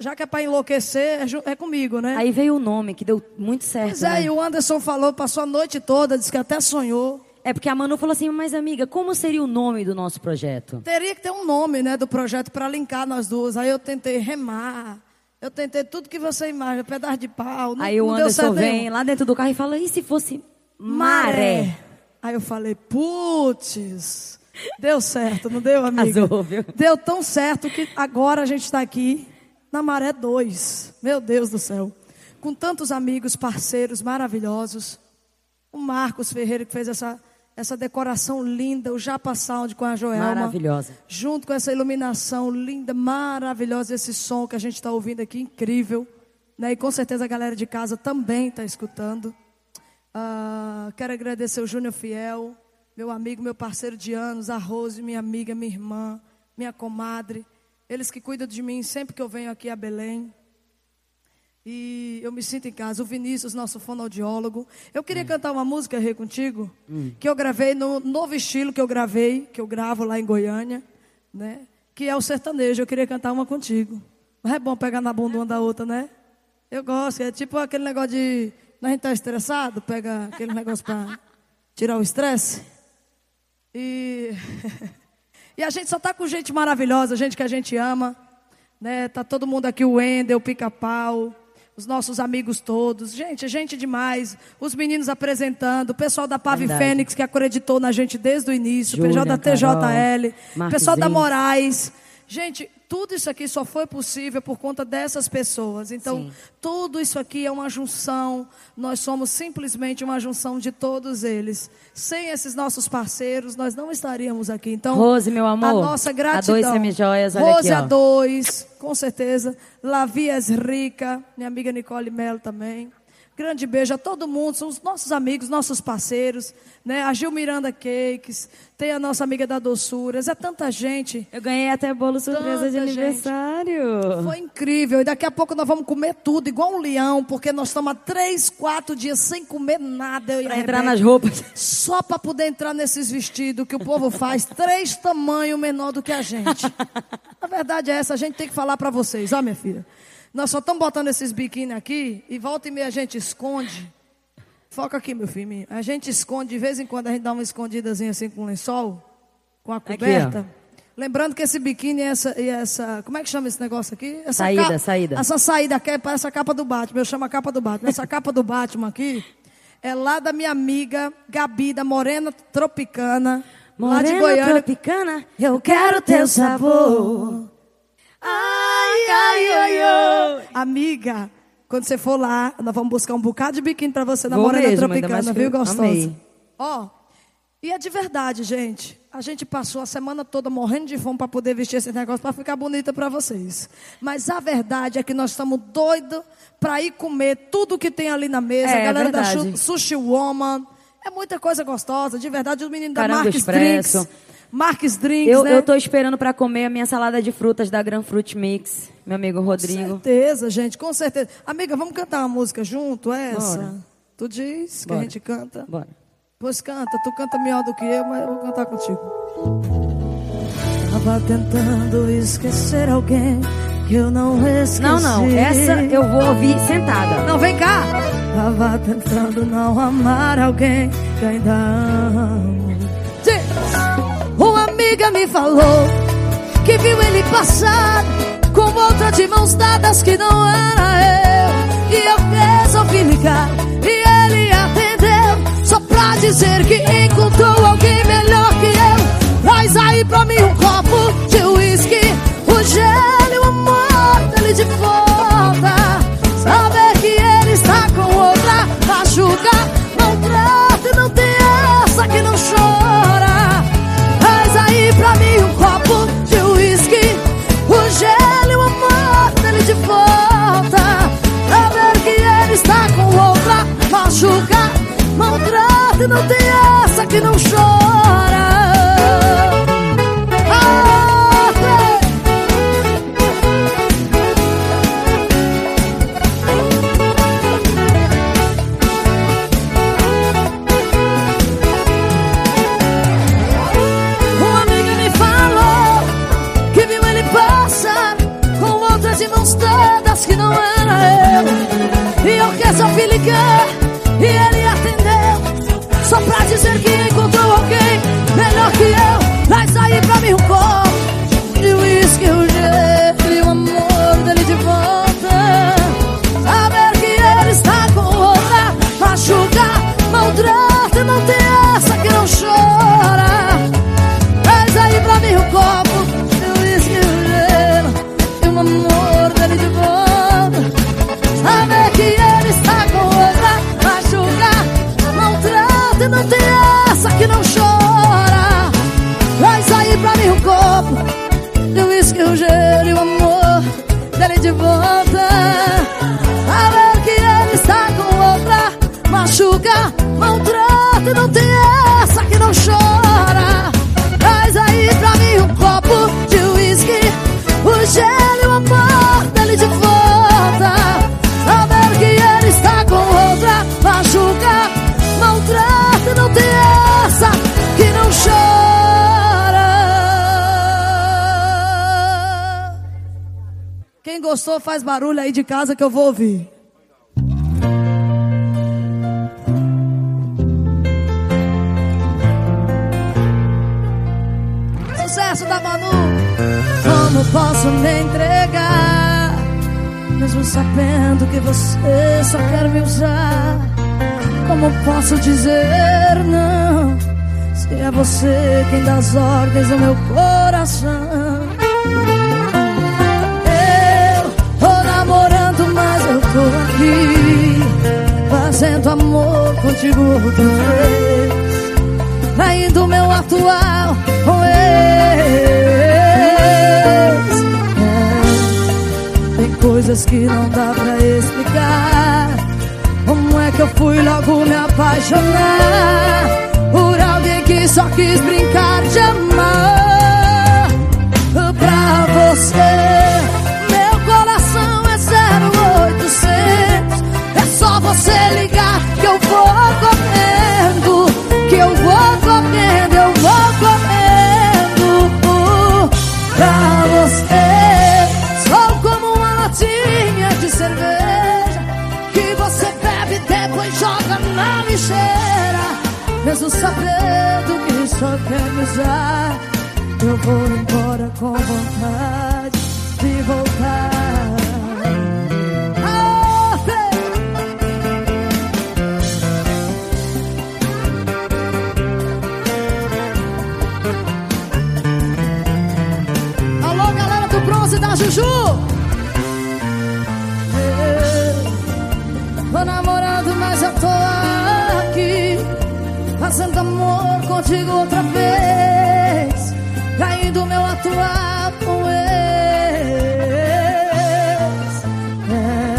já que é para enlouquecer, é, é comigo, né? Aí veio o nome, que deu muito certo. Pois é, né? e o Anderson falou, passou a noite toda, disse que até sonhou. É porque a Manu falou assim, mas amiga, como seria o nome do nosso projeto? Teria que ter um nome, né, do projeto para linkar nós duas. Aí eu tentei remar, eu tentei tudo que você imagina, pedaço de pau. Não, Aí o não Anderson vem nenhum. lá dentro do carro e fala, e se fosse maré? Aí eu falei, putz, deu certo, não deu, amiga? Arrasou, viu? Deu tão certo que agora a gente está aqui na Maré 2. Meu Deus do céu. Com tantos amigos, parceiros maravilhosos. O Marcos Ferreira que fez essa, essa decoração linda, o Japa Sound com a Joelma. Maravilhosa. Junto com essa iluminação linda, maravilhosa, esse som que a gente está ouvindo aqui, incrível. Né? E com certeza a galera de casa também está escutando. Ah, quero agradecer o Júnior Fiel, meu amigo, meu parceiro de anos, a Rose, minha amiga, minha irmã, minha comadre. Eles que cuidam de mim sempre que eu venho aqui a Belém. E eu me sinto em casa. O Vinícius, nosso fonoaudiólogo. Eu queria cantar uma música, Rê, contigo, que eu gravei no novo estilo que eu gravei, que eu gravo lá em Goiânia, né? Que é o sertanejo. Eu queria cantar uma contigo. Mas é bom pegar na bunda uma da outra, né? Eu gosto. É tipo aquele negócio de. Quando a gente tá estressado, pega aquele negócio para tirar o estresse. E. E a gente só tá com gente maravilhosa, gente que a gente ama. Né? Tá todo mundo aqui, o Wendel, o Pica-Pau, os nossos amigos todos. Gente, gente demais. Os meninos apresentando, o pessoal da Pave Verdade. Fênix que acreditou na gente desde o início, o Júlia, pessoal da TJL, pessoal da. Moraes. Gente, tudo isso aqui só foi possível por conta dessas pessoas. Então, Sim. tudo isso aqui é uma junção. Nós somos simplesmente uma junção de todos eles. Sem esses nossos parceiros, nós não estaríamos aqui. Então, Rose, meu amor, a nossa gratidão. A2 Semijoias, olha Rose aqui, ó. A2, com certeza. Lavias Rica, minha amiga Nicole Melo também. Grande beijo a todo mundo, são os nossos amigos, nossos parceiros, né? A Gil Miranda Cakes, tem a nossa amiga da Doçuras, é tanta gente. Eu ganhei até bolo surpresa de Tanta gente. aniversário. Foi incrível. E daqui a pouco nós vamos comer tudo, igual um leão, porque nós estamos há três, quatro dias sem comer nada. Pra entrar Rebeca. nas roupas. Só para poder entrar nesses vestidos que o povo faz, três tamanhos menor do que a gente. A verdade é essa, a gente tem que falar para vocês, ó minha filha. Nós só estamos botando esses biquíni aqui e volta e meia a gente esconde. Foca aqui, meu filho. A gente esconde, de vez em quando a gente dá uma escondidazinha assim com o lençol, com a Aqui, coberta. Lembrando que esse biquíni e essa, e essa. Como é que chama esse negócio aqui? Essa Saída, saída. Essa saída aqui parece a capa do Batman. Eu chamo a capa do Batman. Essa capa do Batman aqui é lá da minha amiga Gabi, da Morena Tropicana. lá de Morena Goiânia. tropicana, eu quero teu sabor. Ai, ai, ai, ai. Amiga, quando você for lá, nós vamos buscar um bocado de biquíni pra você na Vou Morena mesmo, Tropicana, viu, gostosa? Ó, e é de verdade, gente. A gente passou a semana toda morrendo de fome para poder vestir esse negócio para ficar bonita para vocês. Mas a verdade é que nós estamos doidos para ir comer tudo que tem ali na mesa. É, a galera da verdade. Su- Sushi Woman. É muita coisa gostosa, de verdade. Os meninos da Caramba Marques Expresso. Marques Drinks, Eu, né? eu tô esperando pra comer a minha salada de frutas da Gran Fruit Mix, meu amigo Rodrigo. Com certeza, gente, com certeza. Amiga, vamos cantar uma música junto, essa? Bora. Tu diz que Bora. a gente canta? Bora. Pois canta, tu canta melhor do que eu, mas eu vou cantar contigo. Tava tentando esquecer alguém que eu não esqueci. Não, não, essa eu vou ouvir sentada. Não, vem cá! Tava tentando não amar alguém que ainda amo. Amiga me falou que viu ele passar com outra de mãos dadas que não era eu. E eu resolvi ligar e ele atendeu só pra dizer que encontrou alguém melhor que eu. Traz aí pra mim um Que não tem essa que não chora mãos todas que não era eu. E eu que só fui ligar e ele pra dizer que maltrata, não tem essa que não chora. Traz aí pra mim um copo de uísque, o gelo e o amor dele de volta. Saber que ele está com outra, machuca, maltrata, não tem essa que não chora. Quem gostou faz barulho aí de casa que eu vou ouvir. Sucesso da Manu. Como posso me entregar, mesmo sabendo que você só quer me usar? Como posso dizer não, se é você quem dá as ordens ao meu coração? Eu tô namorando, mas eu tô aqui, fazendo amor contigo outra vez traindo meu atual com ex. É, tem coisas que não dá pra explicar. Como é que eu fui logo me apaixonar por alguém que só quis brincar de amar? Pra você, meu coração é 0800. É só você ligar que eu vou correndo. Eu vou correndo, eu vou correndo pra você. Sou como uma latinha de cerveja que você bebe depois joga na lixeira. Mesmo sabendo que só quer me usar, eu vou embora com vontade de voltar. Da Juju! Eu Tô namorando, mas eu tô aqui Fazendo amor contigo outra vez Caindo meu atual com ex É,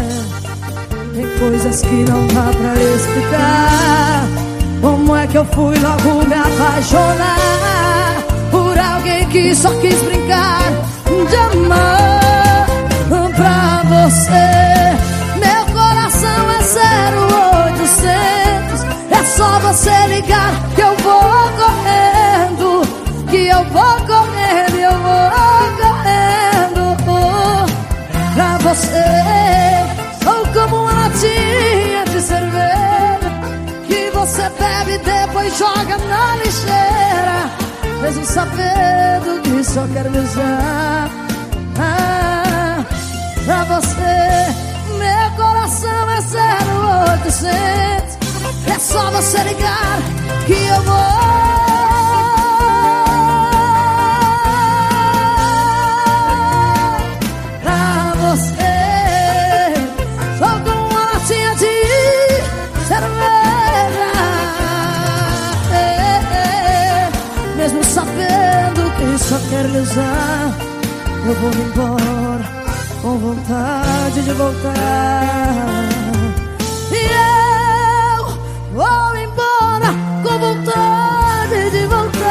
Tem coisas que não dá pra explicar Como é que eu fui logo me apaixonar Por alguém que só quis brincar de amar pra você. Meu coração é 0800 É só você ligar que eu vou correndo Que eu vou correndo, eu vou correndo Pra você. Sou como uma latinha de cerveja Que você bebe e depois joga na lixeira mesmo sabendo que só quer me usar ah, Pra você, meu coração é 0800 É só você ligar que eu vou Eu vou embora com vontade de voltar E eu vou embora com vontade de voltar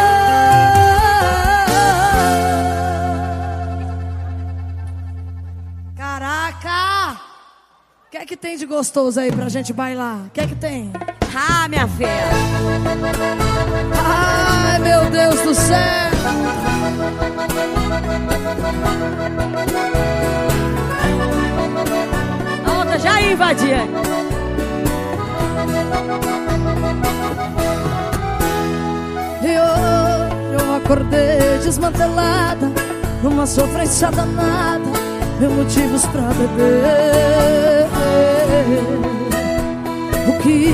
Caraca! O que é que tem de gostoso aí pra gente bailar? O que é que tem? Ah, minha fé. Ai, meu Deus do céu! Já invadir. E hoje eu acordei desmantelada Numa sofrência danada Mil motivos pra beber O que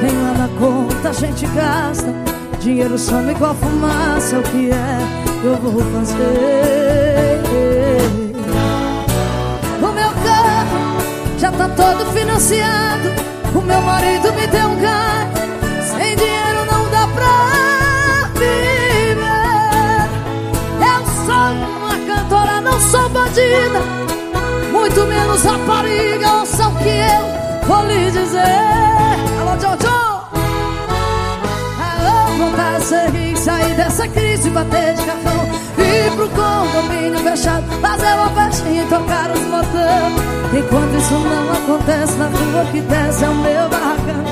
tem lá na conta a gente gasta Dinheiro some igual fumaça O que é eu vou fazer? O meu carro já tá todo financiado. O meu marido me deu um gás. Sem dinheiro não dá pra viver. Eu sou uma cantora, não sou bandida. Muito menos rapariga Ouça o que eu vou lhe dizer. Alô, Jojo! Alô, vontade de ser rico Sair dessa crise, bater de cartão Ir pro condomínio fechado Fazer uma festinha e tocar os motores Enquanto isso não acontece Na rua que desce é o meu barracão.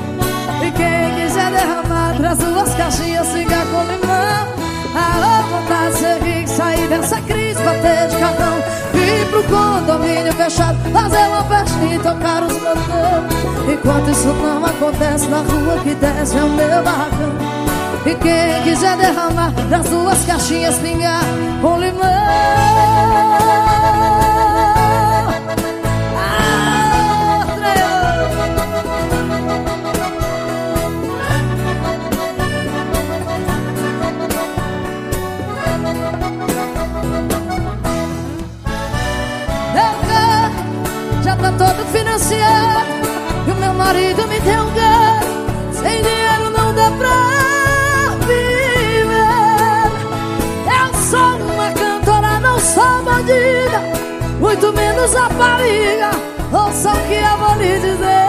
E quem quiser derramar Traz duas caixinhas, siga com limão. Alô, vontade de ser rico Sair dessa crise, bater de cartão Ir pro condomínio fechado Fazer uma festinha e tocar os motores Enquanto isso não acontece Na rua que desce é o meu barracão e quem quiser derramar das duas caixinhas pingar com limão. Ah, já tá todo financiado E o meu marido me deu um gás rapariga Ouça o que eu vou lhe dizer.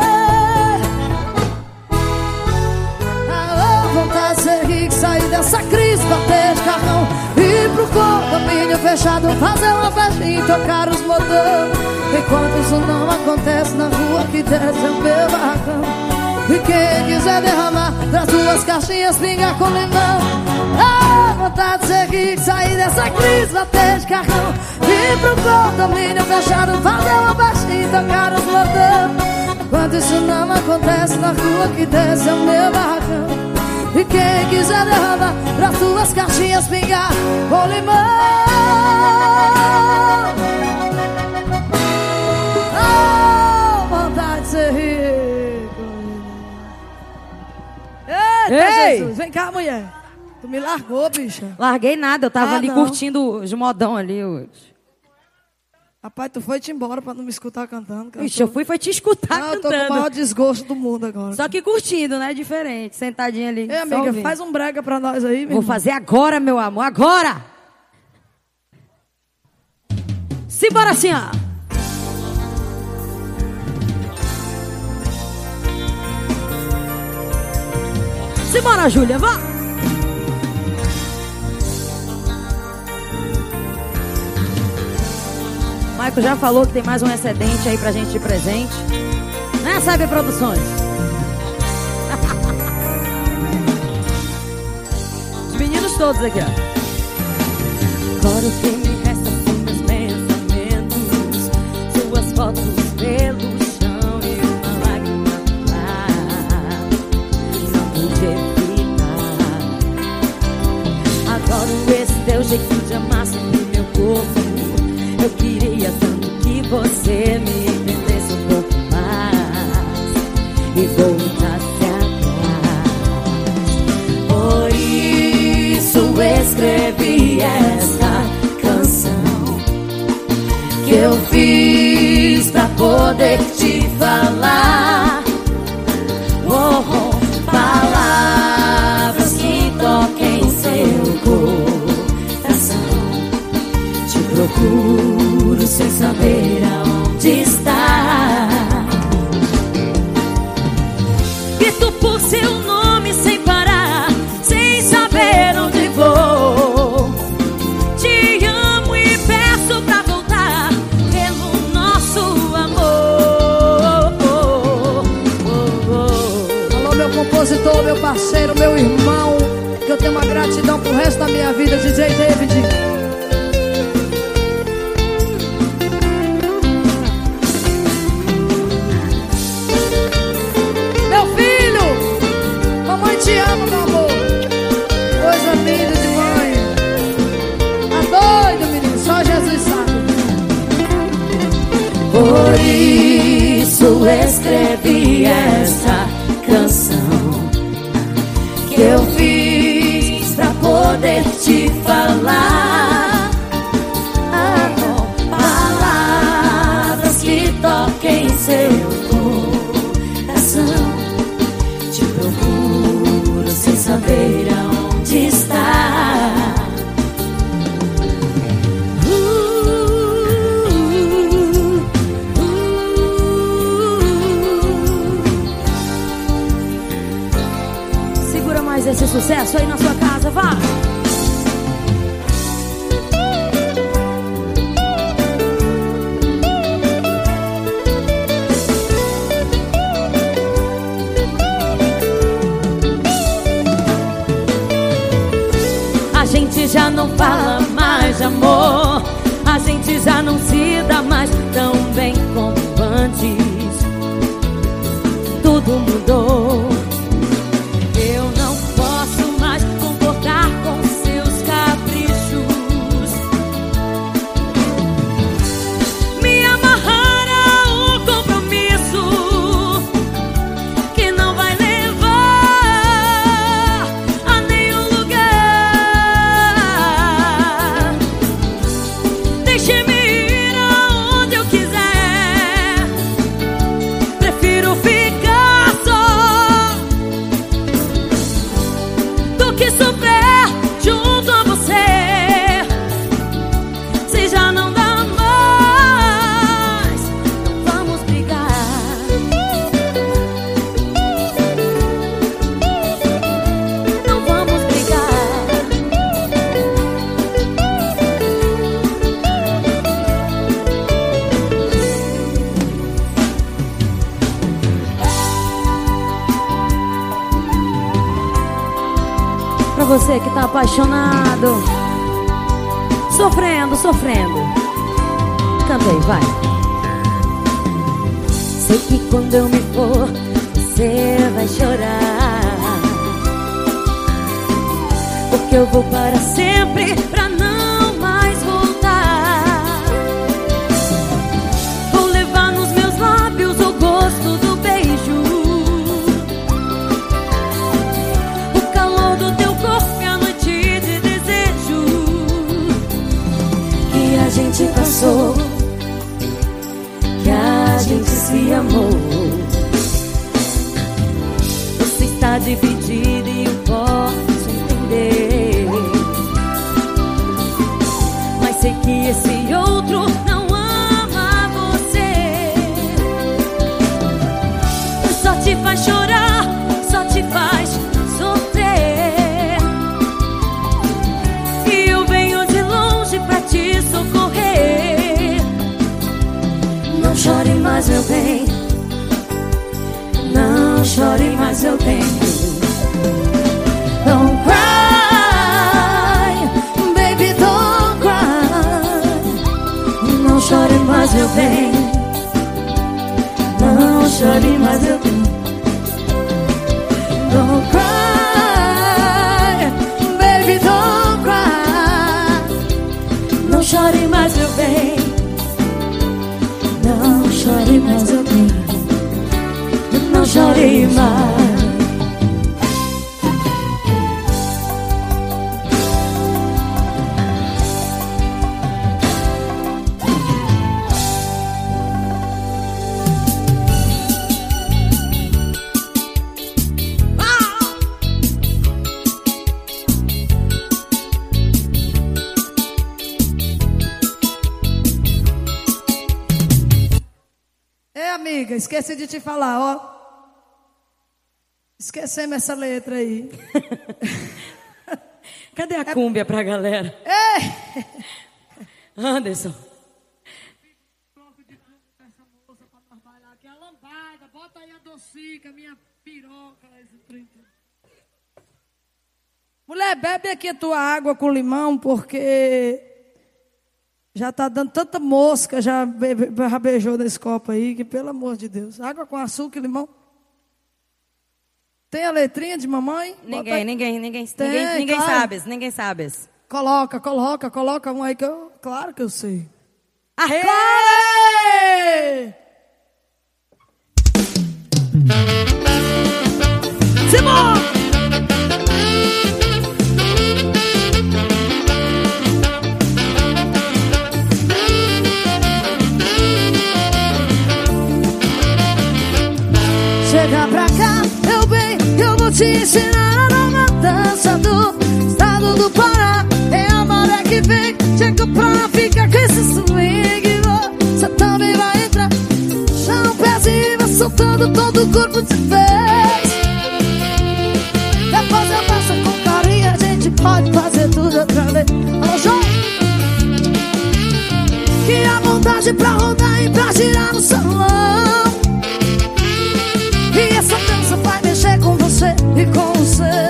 A vontade de ser rico, sair dessa crise, bater de carrão Ir pro condomínio fechado, fazer uma festinha e tocar os motores Enquanto isso não acontece na rua que desce o meu barracão. E quem quiser derramar das duas caixinhas, pinga com limão. A vontade de ser rico, sair dessa crise, bater de carrão Ir pro condomínio fechado, uma festinha e tocar os motores Enquanto isso não acontece na rua que desce é o meu barracão E quem quiser derramar Pras tuas caixinhas pingar com limão Oh, vontade de ser rico Eita, Ei! Jesus, vem cá, mulher Tu me largou, bicha Larguei nada, eu tava Ah, ali não. curtindo os modão ali. hoje. Rapaz, tu foi te embora pra não me escutar cantando cara. Ixi, eu fui foi te escutar Não, eu tô com o cantando. maior desgosto do mundo agora Só que curtindo, né? Diferente. Sentadinha ali. Ei, amiga, ouvindo. faz um brega pra nós aí, meu Vou fazer agora, meu amor, agora! Simbora assim, ó. Simbora, Júlia, vá! Maico já falou que tem mais um excedente aí pra gente de presente. Né, Sabe Produções? Os meninos todos aqui, ó. Agora o que me resta são meus pensamentos Suas fotos pelo chão e uma lágrima mar Não pude evitar Adoro esse teu jeito de amar sobre meu corpo Eu queria tanto que você me entendesse um pouco mais E voltasse atrás Por isso escrevi esta canção que eu fiz pra poder te falar. que eu tenho uma gratidão pro resto da minha vida, DJ David. Meu filho, mamãe te ama, meu amor. Coisa linda de mãe. Tá doido, menino, só Jesus sabe. Por isso é esta fala mais amor. Você que tá apaixonado. Sofrendo, sofrendo. Canta aí, vai. Sei que quando eu me for, você vai chorar. Porque eu vou para sempre Não chore mais, meu bem. Baby, don't cry. Não chore mais, meu bem. Não chore mais, meu bem. Não chore mais. Te falar, ó. Esquecemos essa letra aí. Cadê a cúmbia pra galera? Ei! Anderson. Bota aí a docica, minha piroca. Mulher, bebe aqui a tua água com limão, porque já está dando tanta mosca, já rabejou nesse copo aí, que pelo amor de Deus. Água com açúcar e limão. Tem a letrinha de mamãe? Ninguém, ninguém, ninguém, Tem, ninguém, ninguém claro. sabe, ninguém sabe. Coloca, coloca, coloca um aí que eu, claro que eu sei. Arre! Claro! me a nova dança do estado do Pará. É a maré que vem, chega o pra fica com esse swing. Você também vai entrar. Chão, pezinho, vai soltando todo o corpo de fez. Depois eu passo com carinho, a gente pode fazer tudo outra vez. Vamos! Que a vontade pra rodar e pra girar no sol. closer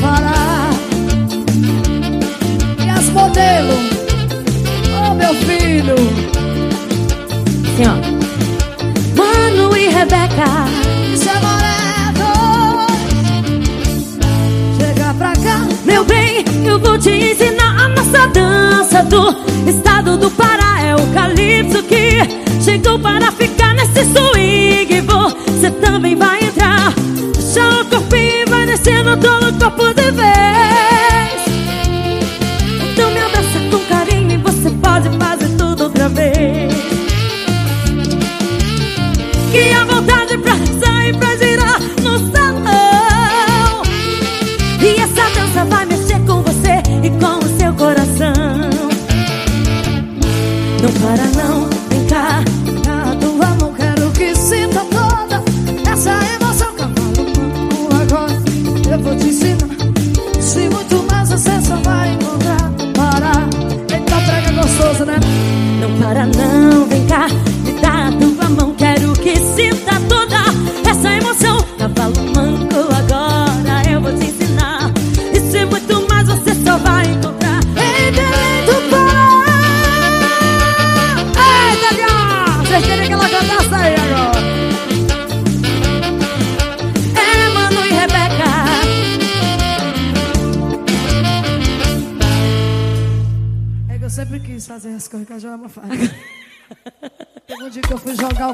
parar E as modelo Oh meu filho. Sim, ó. Mano e Rebeca. Isso é moleto Chega pra cá. Meu bem, eu vou te ensinar a nossa dança Do estado do Pará. É o calypso que chegou para ficar nesse sul no teu double.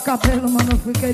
cabelo, mano, eu fiquei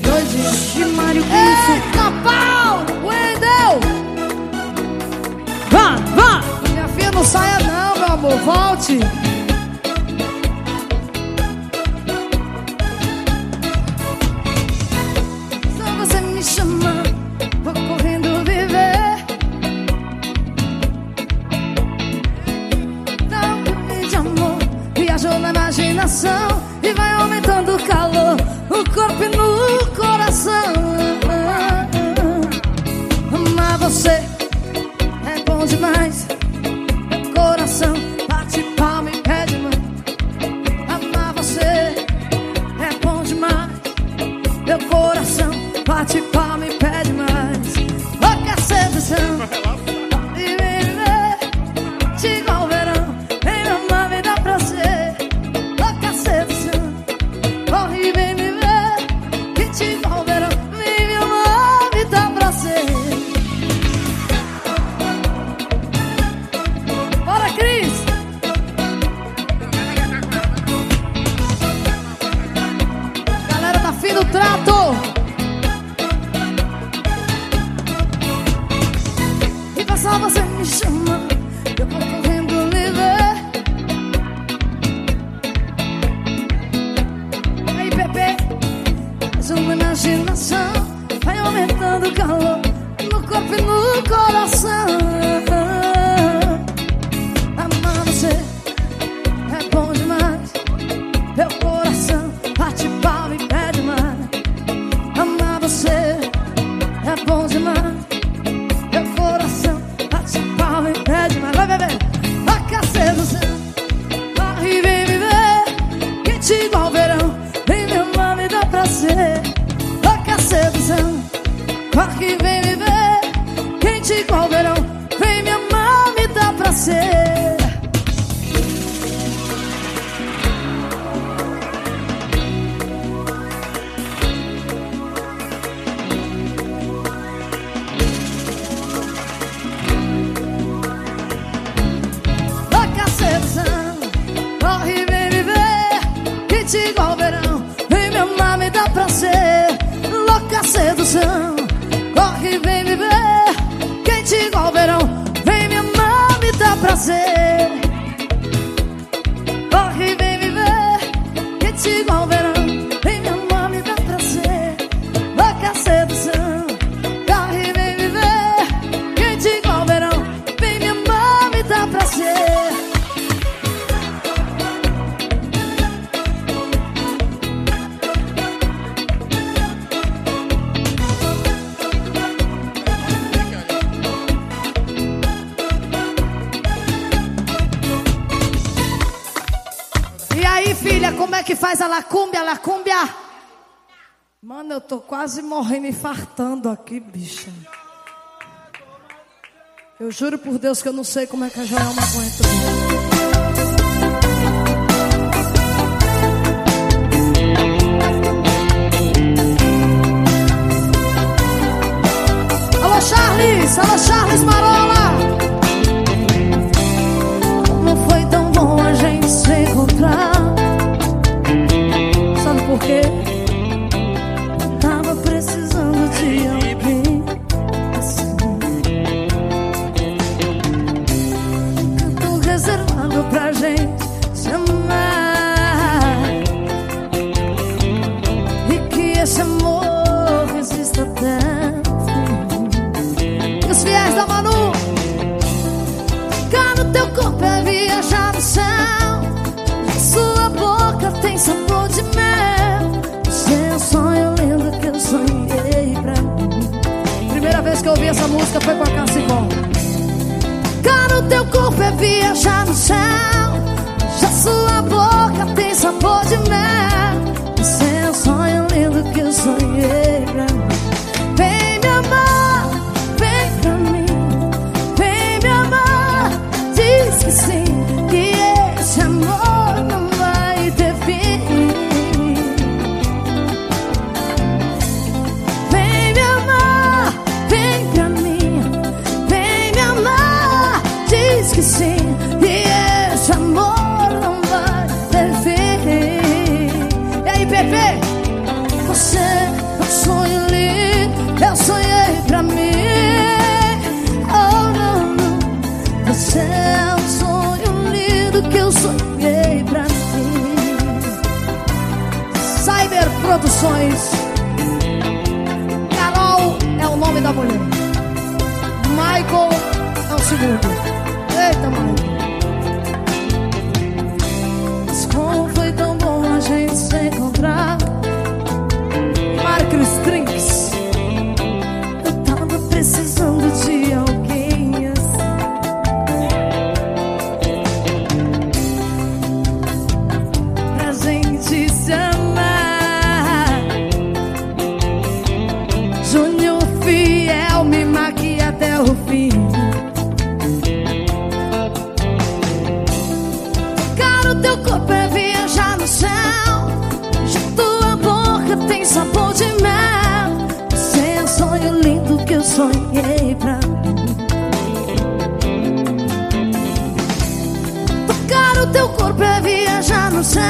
ilusão Corre, vem viver. Quente igual verão Vem me amar, me dá prazer. faz a lacúmbia, lacúmbia. Mano, eu tô quase morrendo, infartando aqui, bicha. Eu juro por Deus que eu não sei como é que a Joelma aguenta. Alô, Charles! Alô, Charles Maró! tem sabor de mel. Seu é sonho lindo que eu sonhei pra mim. Primeira vez que eu ouvi essa música foi com a Cassivon. Cara, o teu corpo é viajar no céu. Já sua boca tem sabor de mel. Seu é sonho lindo que eu sonhei pra. Produções. Carol é o nome da mulher. Michael é o segundo. sabor de mel. Você é o sonho lindo que eu sonhei pra mim. Tocar o teu corpo é viajar no céu.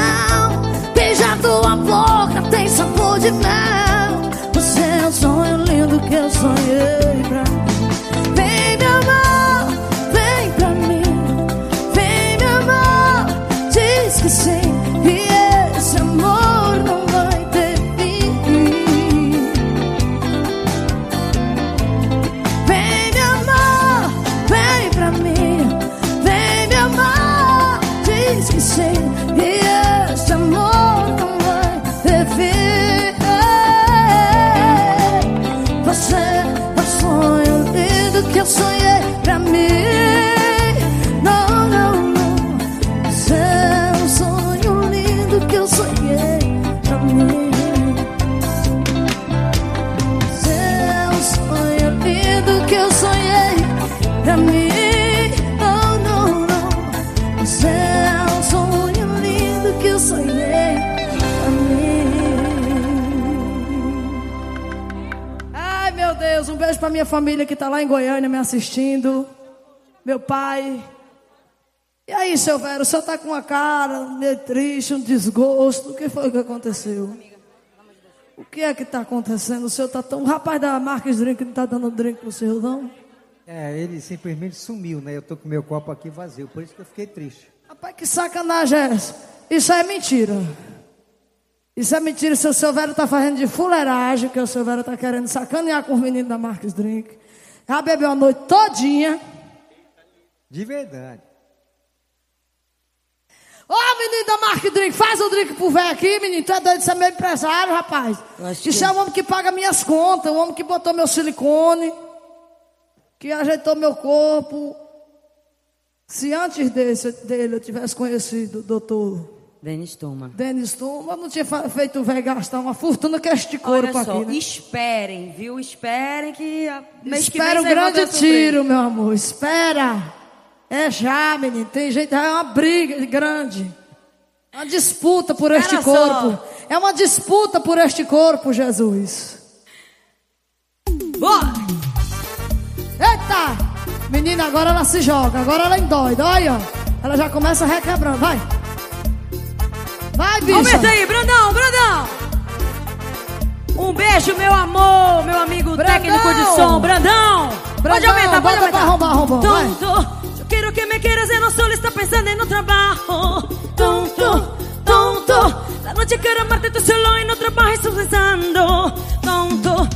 Beijar tua boca tem sabor de mel. Você é o sonho lindo que eu sonhei. beijo para minha família que está lá em Goiânia me assistindo. Meu pai. E aí, seu velho, o senhor está com uma cara meio triste, um desgosto. O que foi que aconteceu? O que é que está acontecendo? O senhor está tão. O rapaz da Marques Drink não está dando drink pro senhor, não? É, ele simplesmente sumiu, né? Eu tô com meu copo aqui vazio, por isso que eu fiquei triste. Rapaz, que sacanagem é essa? Isso é mentira. Isso é mentira. Se o seu velho está fazendo de fuleiragem, que o seu velho está querendo sacanear com os meninos da Marques Drink. Já bebeu a noite todinha. De verdade. Ô, menino da Marques Drink, faz o drink pro velho aqui, menino. Tu é doido de ser meu empresário, rapaz. Isso que- é o homem que paga minhas contas, o homem que botou meu silicone, que ajeitou meu corpo. Se antes desse, dele eu tivesse conhecido o doutor Denis, toma. Denis Tuma, eu não tinha feito o velho gastar uma fortuna com este corpo Olha só, aqui, né? esperem, viu? Esperem que a mês que Espera um grande tiro, meu amor. Espera. É já, menino. Tem jeito, é uma briga grande. Uma disputa por este Espera só. corpo. É uma disputa por este corpo, Jesus. Bora! Eita! Menina, agora ela se joga. Agora ela endoida. Olha, ó. Ela já começa requebrando. Vai. Vai, bicha. Aumenta aí, Brandão, Brandão! Um beijo, meu amor, meu amigo Brandão! técnico de som, Brandão! pode Brandão, aumentar, pode aumentar. pra arrombar, arrombar, vai. Tonto, yo quiero que me quieras y no solo está pensando en un trabajo. Tonto, tonto, la noche quiero amarte tú solo y no trabajes pensando. Tonto,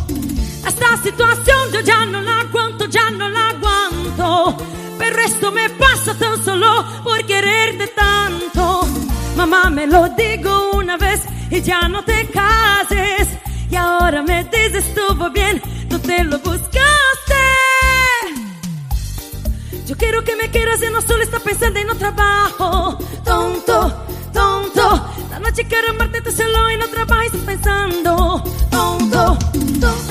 esta situación yo ya no la aguanto, ya no la aguanto. Pero esto me pasa tan solo por quererte tanto. Mamá me lo digo una vez y ya no te cases. Y ahora me dices estuvo bien, tú te lo buscaste. Yo quiero que me quieras y no solo está pensando en un trabajo. Tonto, tonto. La noche quiero amarte tú solo y no trabajes pensando. Tonto,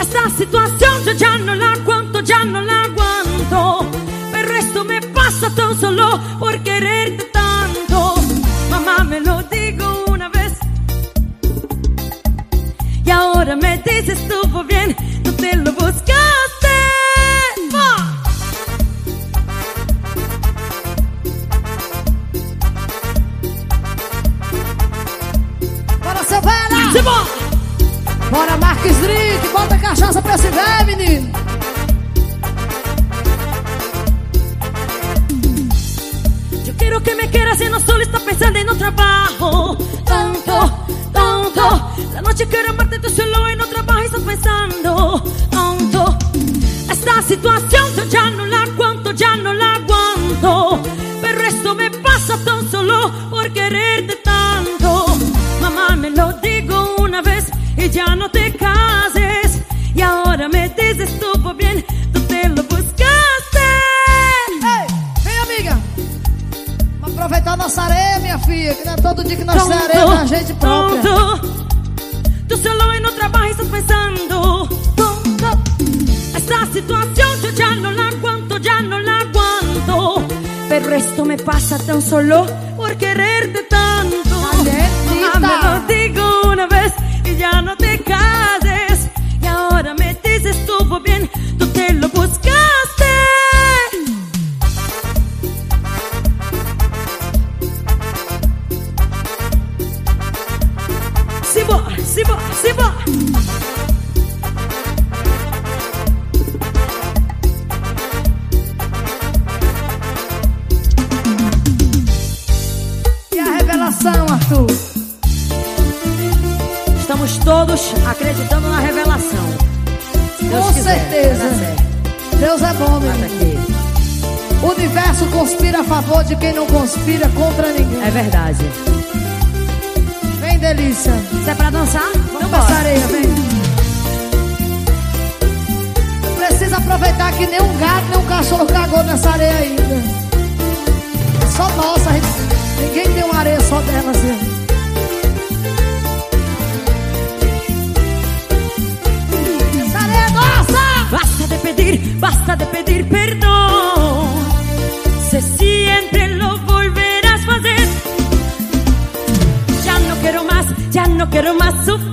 esta situación yo ya no la aguanto, ya no la aguanto. Pero esto me pasa tan solo por quererte tanto. Mamá me lo digo una vez. Y ahora me dices estuvo bien, tú te lo buscaste. Bora, seu! Bora, Marques Drink. Bota cachaça pra esse velho, menino. Quiero que me quieras y no solo está pensando en un trabajo. Tonto, tonto. La noche quiero amarte tú solo y no trabajes estás pensando. Tonto. Esta situación yo ya no la aguanto, ya no la aguanto. Pero esto me pasa tan solo por quererte tanto. Nossa areia, minha filha. Que não é todo dia que nós temos areia da gente própria. tonto. Tú solo y no trabajas estás pensando. Tonto. Esta situación yo ya no la aguanto, ya no la aguanto. Pero esto me pasa tan solo por quererte de quem não conspira contra ninguém. É verdade. Vem, delícia. Isso é pra dançar? Vamos bora. areia, vem. Precisa aproveitar que nenhum gato, nem um cachorro cagou nessa areia ainda. É só nossa, gente- ninguém tem uma areia só dela assim. Essa areia é nossa! Basta de pedir, basta de pedir perdón. Ya no quiero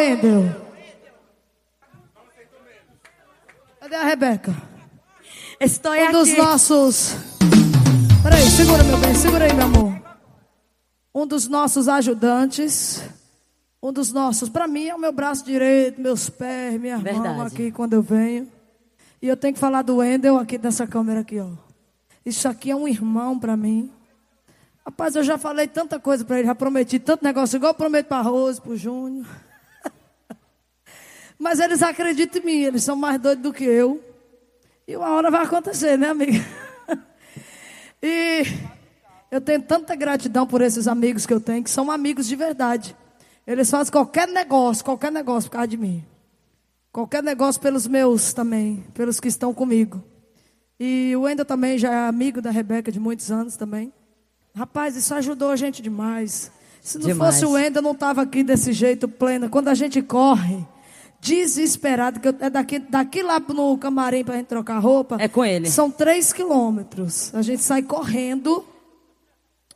Wendel? Cadê a Rebeca? Estou um aqui. Um dos nossos. Peraí, segura, meu bem, segura aí, meu amor. Um dos nossos ajudantes. Um dos nossos. Para mim é o meu braço direito, meus pés, minha Verdade. mão aqui quando eu venho. E eu tenho que falar do Wendel aqui dessa câmera aqui, ó. Isso aqui é um irmão para mim. Rapaz, eu já falei tanta coisa para ele, já prometi tanto negócio, igual eu prometo para Rose, para o mas eles acreditam em mim, eles são mais doidos do que eu. E uma hora vai acontecer, né, amiga? e eu tenho tanta gratidão por esses amigos que eu tenho, que são amigos de verdade. Eles fazem qualquer negócio, qualquer negócio por causa de mim. Qualquer negócio pelos meus também, pelos que estão comigo. E o Wendel também já é amigo da Rebeca de muitos anos também. Rapaz, isso ajudou a gente demais. Se não Demais. fosse o Wendel, eu não estava aqui desse jeito pleno. Quando a gente corre, desesperado, que eu- é daqui, daqui lá no camarim para a gente trocar roupa. É com ele. São três quilômetros. A gente sai correndo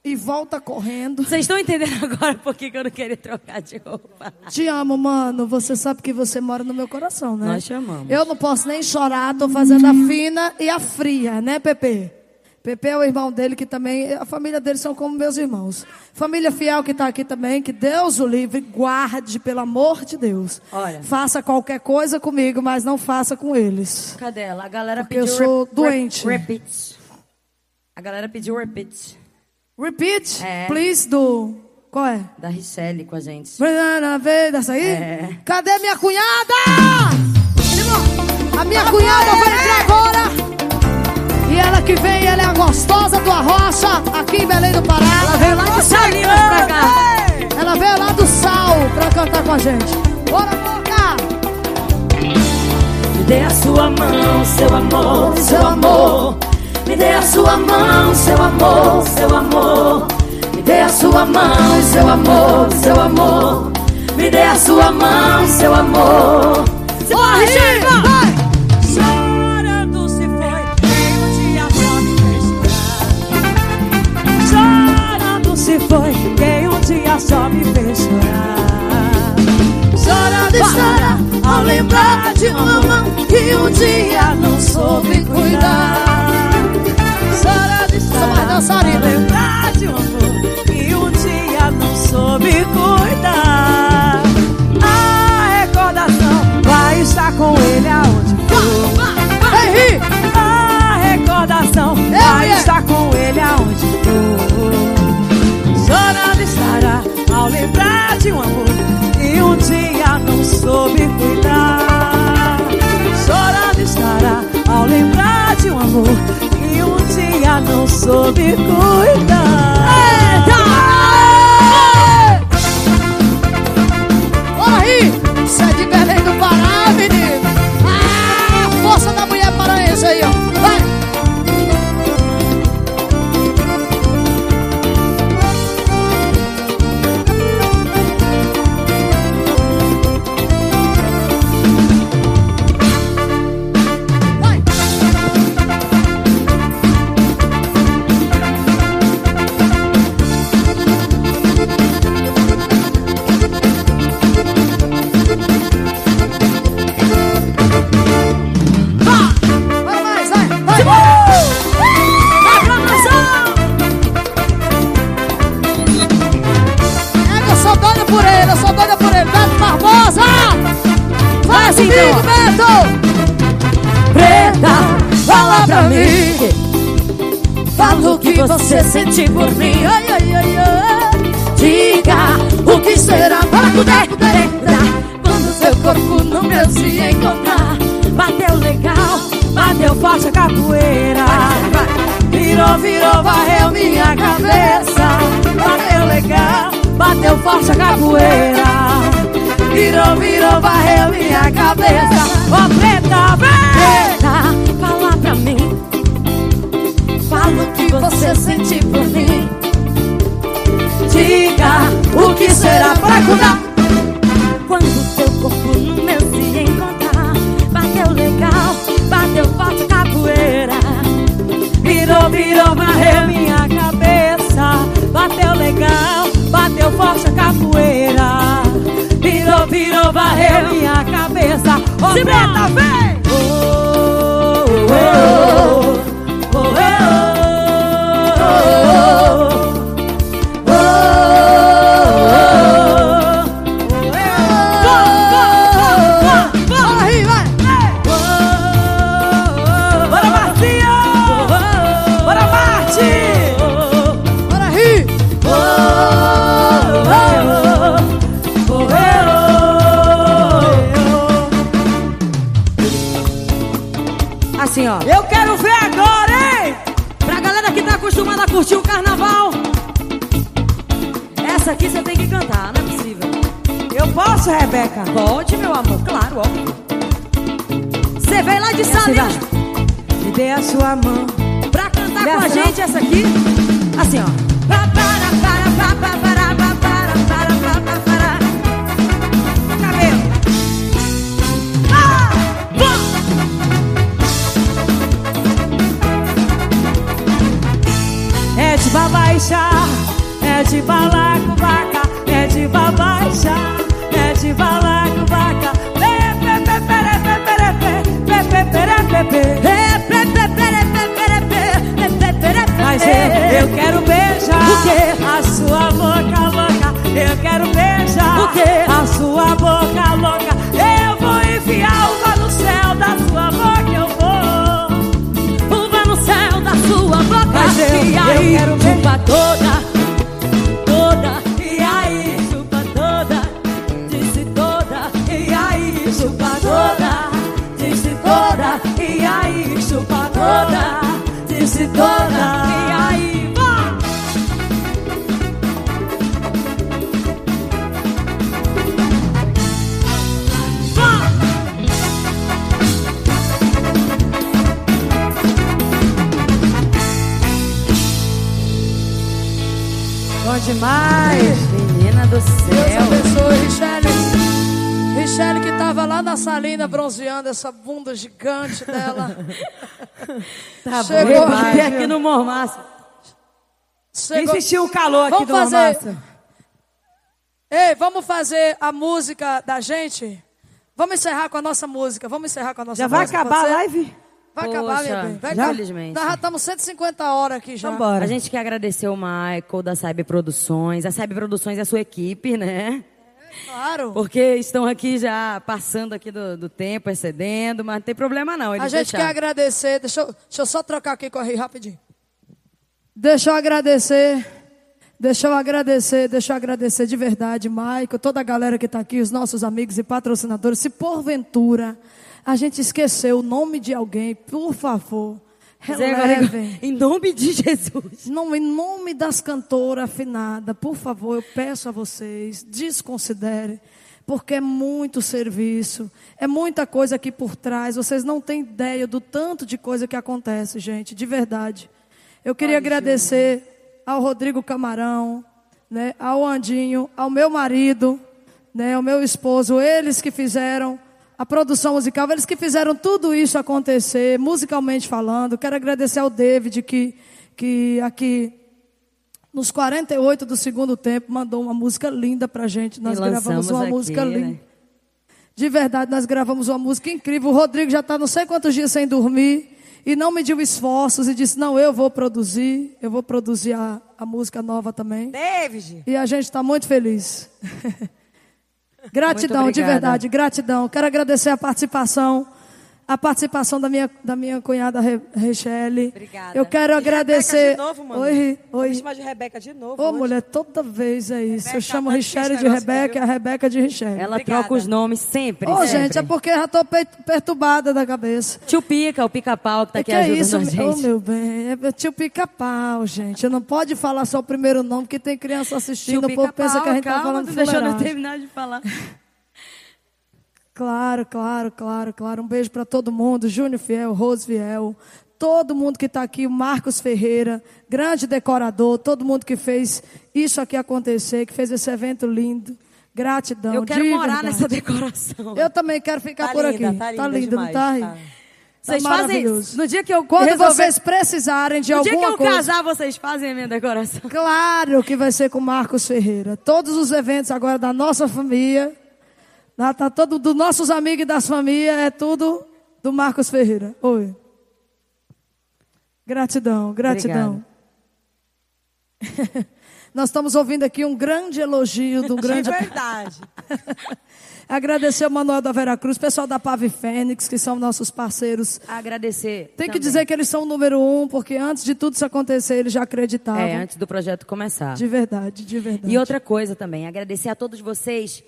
e volta correndo. Vocês estão entendendo agora por que que eu não queria trocar de roupa? Te amo, mano. Você sabe que você mora no meu coração, né? Nós te amamos. Eu não posso nem chorar, tô fazendo a fina e a fria, né, Pepe? Pepe é o irmão dele que também, a família dele são como meus irmãos. Família fiel que está aqui também, que Deus o livre, guarde, pelo amor de Deus. Olha. Faça qualquer coisa comigo, mas não faça com eles. Cadê ela? A galera Porque eu pediu sou rep- doente. rep- repeat. A galera pediu repeat Repeat, É. please, do... Qual é? da Richelle com a gente. Dessa aí? É. Cadê minha cunhada? A minha cunhada vai entrar agora. E ela que vem, ela é a gostosa do Arrocha, aqui em Belém do Pará. Ela veio lá de Salinas pra cá. Ela veio lá do Sal pra cantar com a gente. Bora, Boca! Me dê a sua mão, seu amor, seu amor. Me dê a sua mão, seu amor, seu amor. Me dê a sua mão, seu amor, seu amor. Me dê a sua mão, seu amor. Corre, vai! Estará ao lembrar de uma mão que um dia não soube cuidar. Mais estará ao lembrar de um amor que um dia não soube cuidar. A recordação vai estar com ele aonde for. A recordação vai estar com ele aonde for. Chorando estará ao lembrar de um amor dia não soube cuidar. Chorando estará ao lembrar de um amor que um dia não soube cuidar. Bora Fala o que você sente por mim. Ai, ai, ai, ai! Diga o que será poder dar quando seu corpo no meu se encontrar. Bateu legal, bateu forte a capoeira. Virou, virou, varreu minha cabeça. Bateu legal, bateu forte a capoeira. Virou, virou, varreu minha cabeça. Ó, preta, vem! Preta, fala pra mim. Você sente por mim. Diga o que será pra cuidar. Quando teu corpo no meu se encontrar Bateu legal, bateu forte capoeira Virou, virou, varreu minha cabeça. Bateu legal, bateu forte a capoeira Virou, virou, varreu minha cabeça. Ô, preta, vem! Oh, oh, oh, oh, Posso, Rebeca? Pode, meu amor, claro, óbvio. Você veio lá de Salinas Me dê a sua mão. pra cantar com a gente essa aqui. Assim, ó. Pa, para, para, pa, pa, para, pa, para, para, pa, pa, para. Cabelo. Ah, vamos! É de babaixar, é de balacobaca, é de babaixar, Mas eu, eu quero beijar O quê? a sua boca louca. Eu quero beijar O quê? a sua boca louca. Eu vou enfiar uma no céu da sua boca. Eu vou. Uva no céu da sua boca Mas eu- eu quero toda Toda Toda E aí, vai! Bom demais! Menina do Deus céu abençoe, Richelle. Richelle que tava lá na salinha bronzeando essa bunda gigante dela. Tá Chegou bom aqui. demais, aqui no Mormaço Chegou- sentiu o calor aqui Vamos do fazer- Amassa. Ei, vamos fazer a música da gente? Vamos encerrar com a nossa música. Vamos encerrar com a nossa Já vai música. acabar pode a ser? live? Vai Poxa, acabar, minha bem. Vai já? acabar. Infelizmente. Nós já estamos 150 horas aqui já. Vambora. A gente quer agradecer o Michael da Cyber Produções A Cyber Produções é a sua equipe, né? Claro. Porque estão aqui já passando aqui do, do tempo, excedendo, mas não tem problema não. A gente quer deixaram. agradecer. Deixa eu, deixa eu só trocar aqui com a Ri rapidinho. Deixa eu agradecer. Deixa eu agradecer, deixa eu agradecer de verdade, Maico, toda a galera que está aqui, os nossos amigos e patrocinadores. Se porventura a gente esqueceu o nome de alguém, por favor, Relevem. Em nome de Jesus. Não, em nome das cantoras afinadas, por favor, eu peço a vocês, desconsiderem, porque é muito serviço, é muita coisa aqui por trás, vocês não têm ideia do tanto de coisa que acontece, gente, de verdade. Eu queria agradecer ao Rodrigo Camarão, né, ao Andinho, ao meu marido, né, ao meu esposo, eles que fizeram a produção musical, eles que fizeram tudo isso acontecer, musicalmente falando. Quero agradecer ao David que, que aqui nos 48 do segundo tempo mandou uma música linda pra gente. Nós E gravamos uma aqui, música né? linda. De verdade, nós gravamos uma música incrível. O Rodrigo já está não sei quantos dias sem dormir e não mediu esforços e disse: Não, eu vou produzir, eu vou produzir a, a música nova também. David. E a gente está muito feliz. gratidão, de verdade, gratidão. Quero agradecer a participação, a participação da minha, da minha cunhada Re- Rechele. Obrigada. Eu quero E agradecer. Rebeca de novo, mano. Oi, oi. chamar de Rebeca de novo. Ô, hoje. mulher, toda vez é isso. Rebeca, eu chamo tá Richelle de Rebeca e a Rebeca de Richelle. Ela Obrigada. troca os nomes sempre. Ô, sempre. gente, é porque eu já tô pe- perturbada da cabeça. Tio Pica, o pica-pau que tá É aqui que é ajudando isso, a ô gente. meu bem, é tio pica-pau, gente. Não pode falar só o primeiro nome, porque tem criança assistindo, o povo pensa que a gente tá calma, falando tu deixou eu terminar de falar. Claro, claro, claro, claro. Um beijo para todo mundo. Júnior Fiel, Rose Fiel, todo mundo que está aqui, o Marcos Ferreira, grande decorador, todo mundo que fez isso aqui acontecer, que fez esse evento lindo. Gratidão. Eu quero morar verdade. nessa decoração. Eu também quero ficar Tá por linda, aqui. tá Tá linda lindo, não tá? Ri? tá. Tá Vocês fazem maravilhoso. No dia que eu Quando resolver- vocês precisarem de No dia que alguma eu coisa. casar, vocês fazem a minha decoração. Claro que vai ser com Marcos Ferreira. Todos os eventos agora da nossa família, tá, tá todo dos nossos amigos e das famílias, é tudo do Marcos Ferreira. Oi. Gratidão, gratidão. Nós estamos ouvindo aqui um grande elogio do De grande. verdade. Agradecer o Manuel da Veracruz, pessoal da Pave Fênix, que são nossos parceiros. Agradecer. Tem que também. dizer que eles são o número um, porque antes de tudo isso acontecer, eles já acreditavam. É, antes do projeto começar. De verdade, de verdade. E outra coisa também, agradecer a todos vocês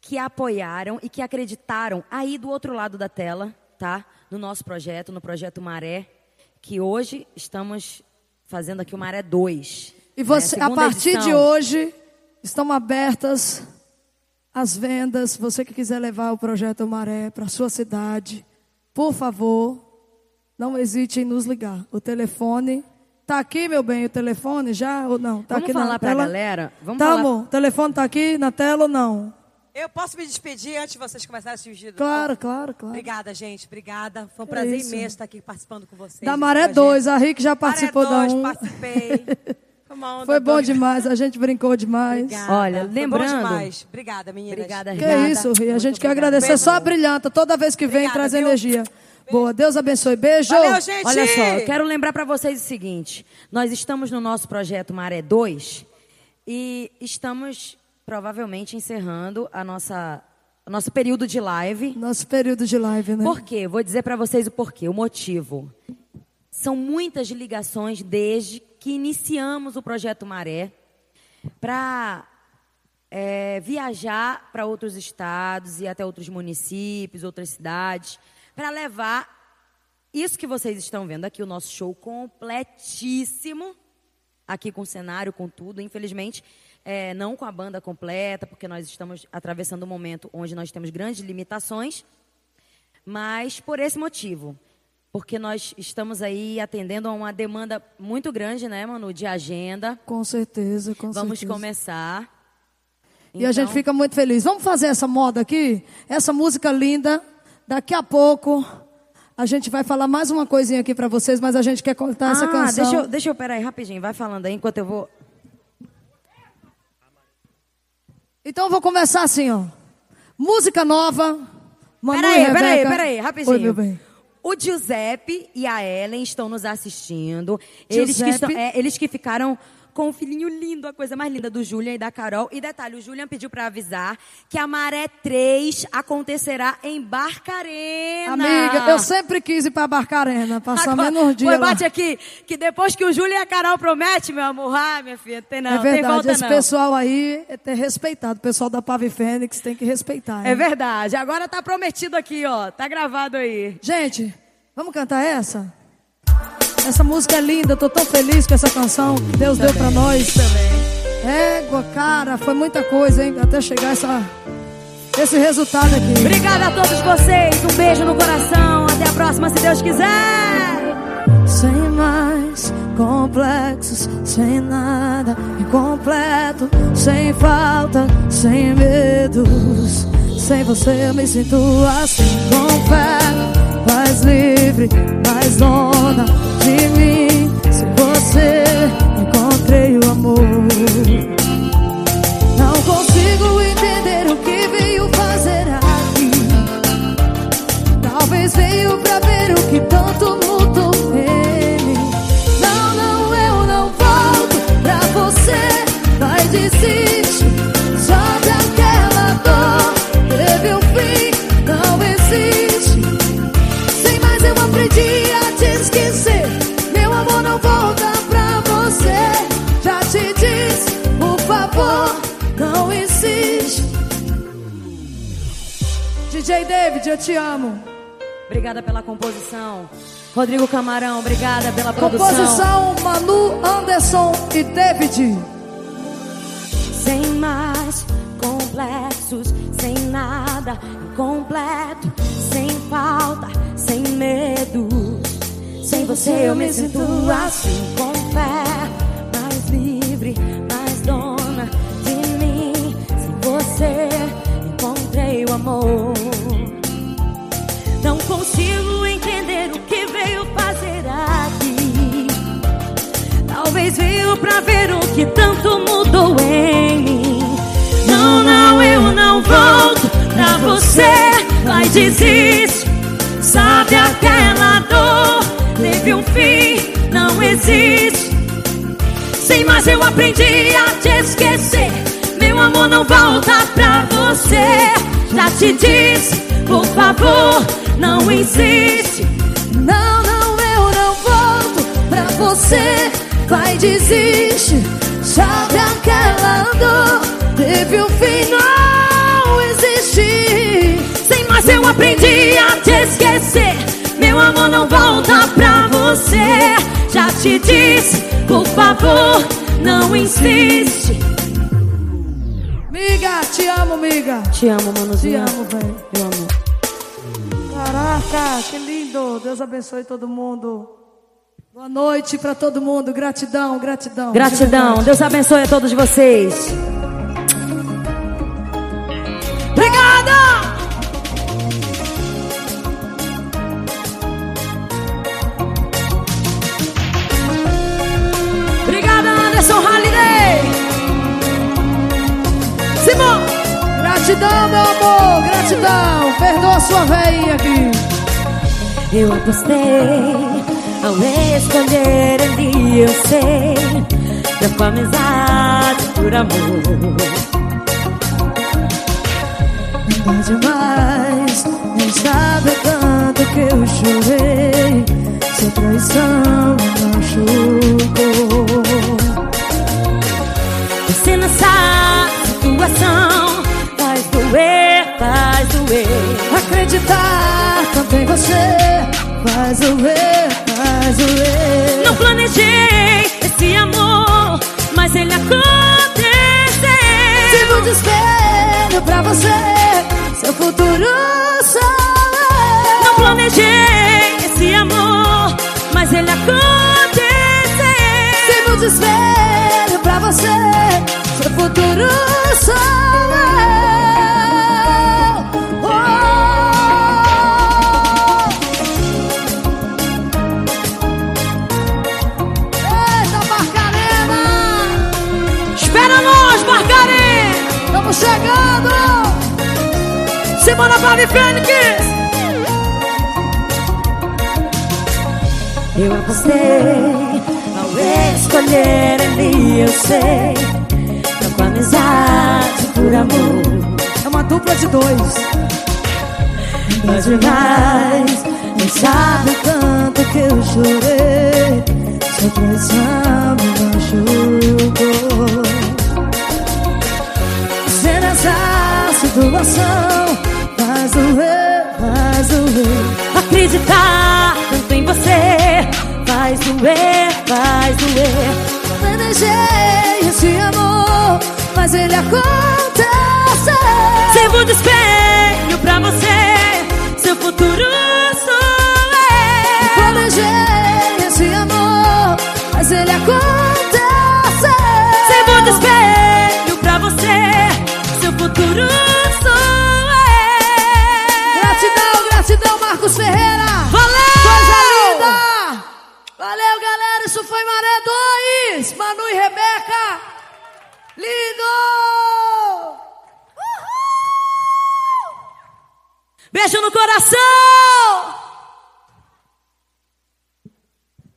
que apoiaram e que acreditaram aí do outro lado da tela, tá? No nosso projeto, no projeto Maré, que hoje estamos fazendo aqui o Maré 2. E você, né? a partir de edição. hoje, estão abertas as vendas. Você que quiser levar o projeto Maré para sua cidade, por favor, não hesite em nos ligar. O telefone tá aqui, meu bem, o telefone já ou não? Tá Vamos aqui na falar pra tela? galera? Vamos tá, falar- amor? O telefone tá aqui na tela ou não? Eu posso me despedir antes de vocês começarem a surgir? Claro, claro, claro. Obrigada, gente. Obrigada. Foi um Que prazer isso. imenso estar aqui participando com vocês. Da Maré projeto. 2, a Rick já participou Maré da 2, 1. participei. Foi bom demais, a gente brincou demais. Obrigada. Olha, Foi bom lembrando- demais. Obrigada, meninas. Obrigada, Que Obrigada. isso, Ri. A Muito gente quer obrigada. agradecer. Só brilhanta toda vez que vem Obrigada, traz viu? energia. Boa, Deus abençoe. Beijo. Valeu, gente. Olha só, eu quero lembrar para vocês o seguinte: nós estamos no nosso projeto Maré 2 e estamos provavelmente encerrando a nossa o nosso período de live. Nosso período de live, né? Por quê? Vou dizer para vocês o porquê, o motivo. São muitas ligações desde que iniciamos o projeto Maré para viajar para outros estados e até outros municípios, outras cidades, para levar isso que vocês estão vendo aqui, o nosso show completíssimo, aqui com o cenário, com tudo. Infelizmente, é, não com a banda completa, porque nós estamos atravessando um momento onde nós temos grandes limitações, mas por esse motivo. Porque nós estamos aí atendendo a uma demanda muito grande, né, Manu, de agenda. Com certeza, com Vamos certeza. começar. E a gente Então, fica muito feliz. Vamos fazer essa moda aqui? Essa música linda. Daqui a pouco a gente vai falar mais uma coisinha aqui para vocês, mas a gente quer contar essa ah, canção. Deixa eu, deixa eu, peraí, rapidinho. Vai falando aí enquanto eu vou... Então eu vou começar assim, ó. Música nova. Manu Peraí, e peraí, peraí, rapidinho. Oi, meu bem. O Giuseppe e a Ellen estão nos assistindo. Eles que, Giuseppe. estão, é, eles que ficaram com o filhinho lindo, a coisa mais linda do Julian e da Carol. E detalhe, o Julian pediu para avisar que a Maré 3 acontecerá em Barcarena. Amiga, eu sempre quis ir pra Barcarena, passar Agora, menos dia Foi, lá. bate aqui, que depois que o Júlio e a Carol prometem, meu amor, ah, minha filha, tem não, é tem verdade, volta esse não. pessoal aí é ter respeitado. O pessoal da Pave Fênix tem que respeitar. É hein? verdade, agora tá prometido aqui, ó, tá gravado aí. Gente, vamos cantar essa? Essa música é linda, eu tô tão feliz com essa canção Deus deu pra nós. Égua, cara, foi muita coisa, hein? Até chegar essa, esse resultado aqui. Obrigada a todos vocês, um beijo no coração, até a próxima, se Deus quiser. Sem mais complexos, sem nada incompleto, sem falta, sem medos. Sem você eu me sinto assim, fé, mais livre, mais dona de mim. Sem você encontrei o amor. Não consigo entender o que veio fazer aqui. Talvez veio pra ver o que tanto mudou DJ David, eu te amo. Obrigada pela composição. Rodrigo Camarão, obrigada pela produção. Composição Manu, Anderson e David. Sem mais complexos, sem nada incompleto, sem falta, sem medo. Sem você eu me sinto assim, com fé, mais livre, mais dona de mim. Sem você o amor. Não consigo entender o que veio fazer aqui. Talvez veio pra ver o que tanto mudou em mim. Não, não, eu não volto pra você. Vai desiste. Sabe aquela dor? Teve um fim, não existe. Sem mais eu aprendi a te esquecer. Meu amor não volta pra você. Já te disse, por favor, não insiste. Não, não, eu não volto pra você. Vai, desiste. Sabe aquela dor? Teve um fim, não existe. Sem mais eu aprendi a te esquecer. não volta pra você. Já te disse, por favor, não insiste. Miga, te amo, miga. Te amo, Te manuzinho. amo, velho. Eu amo. Caraca, que lindo. Deus abençoe todo mundo. Boa noite pra todo mundo. Gratidão, gratidão. de Gratidão. verdade. Deus abençoe a todos vocês. Obrigada, Gratidão, meu amor, gratidão. Perdoa a sua veinha aqui. Eu apostei ao escolher ele, eu sei. Troco amizade por amor. Não demais, nem sabe o tanto que eu chorei. Sua traição me machucou. Você nessa situação faz doer, faz doer. Acreditar em você faz doer, faz doer. Não planejei esse amor, mas ele aconteceu. Sirvo de espelho pra você, seu futuro sou eu. Não planejei esse amor, mas ele aconteceu. Sirvo de espelho pra você, futuro sou eu. Oh. Eita, Barcarena! Espera nós, Margarê! Estamos chegando! Simona Vale Fênix! Eu apostei ao escolher ele, eu sei. Troco amizade por amor. É uma dupla de dois. Mas demais, Nem sabe o tanto que eu chorei. Sua traição me machucou. Você nessa situação faz doer, faz doer. acreditar tanto em você faz doer, faz doer. Planejei esse amor, mas ele aconteceu. Sirvo de espelho pra você, seu futuro sou eu. Planejei esse amor, mas ele aconteceu. Sirvo de espelho pra você, seu futuro sou eu. Gratidão, gratidão, Marcos Ferreira. Valeu! Coisa linda! Valeu, galera. Isso foi Maré 2. Manu e Rebeca. Lindo! Beijo no coração!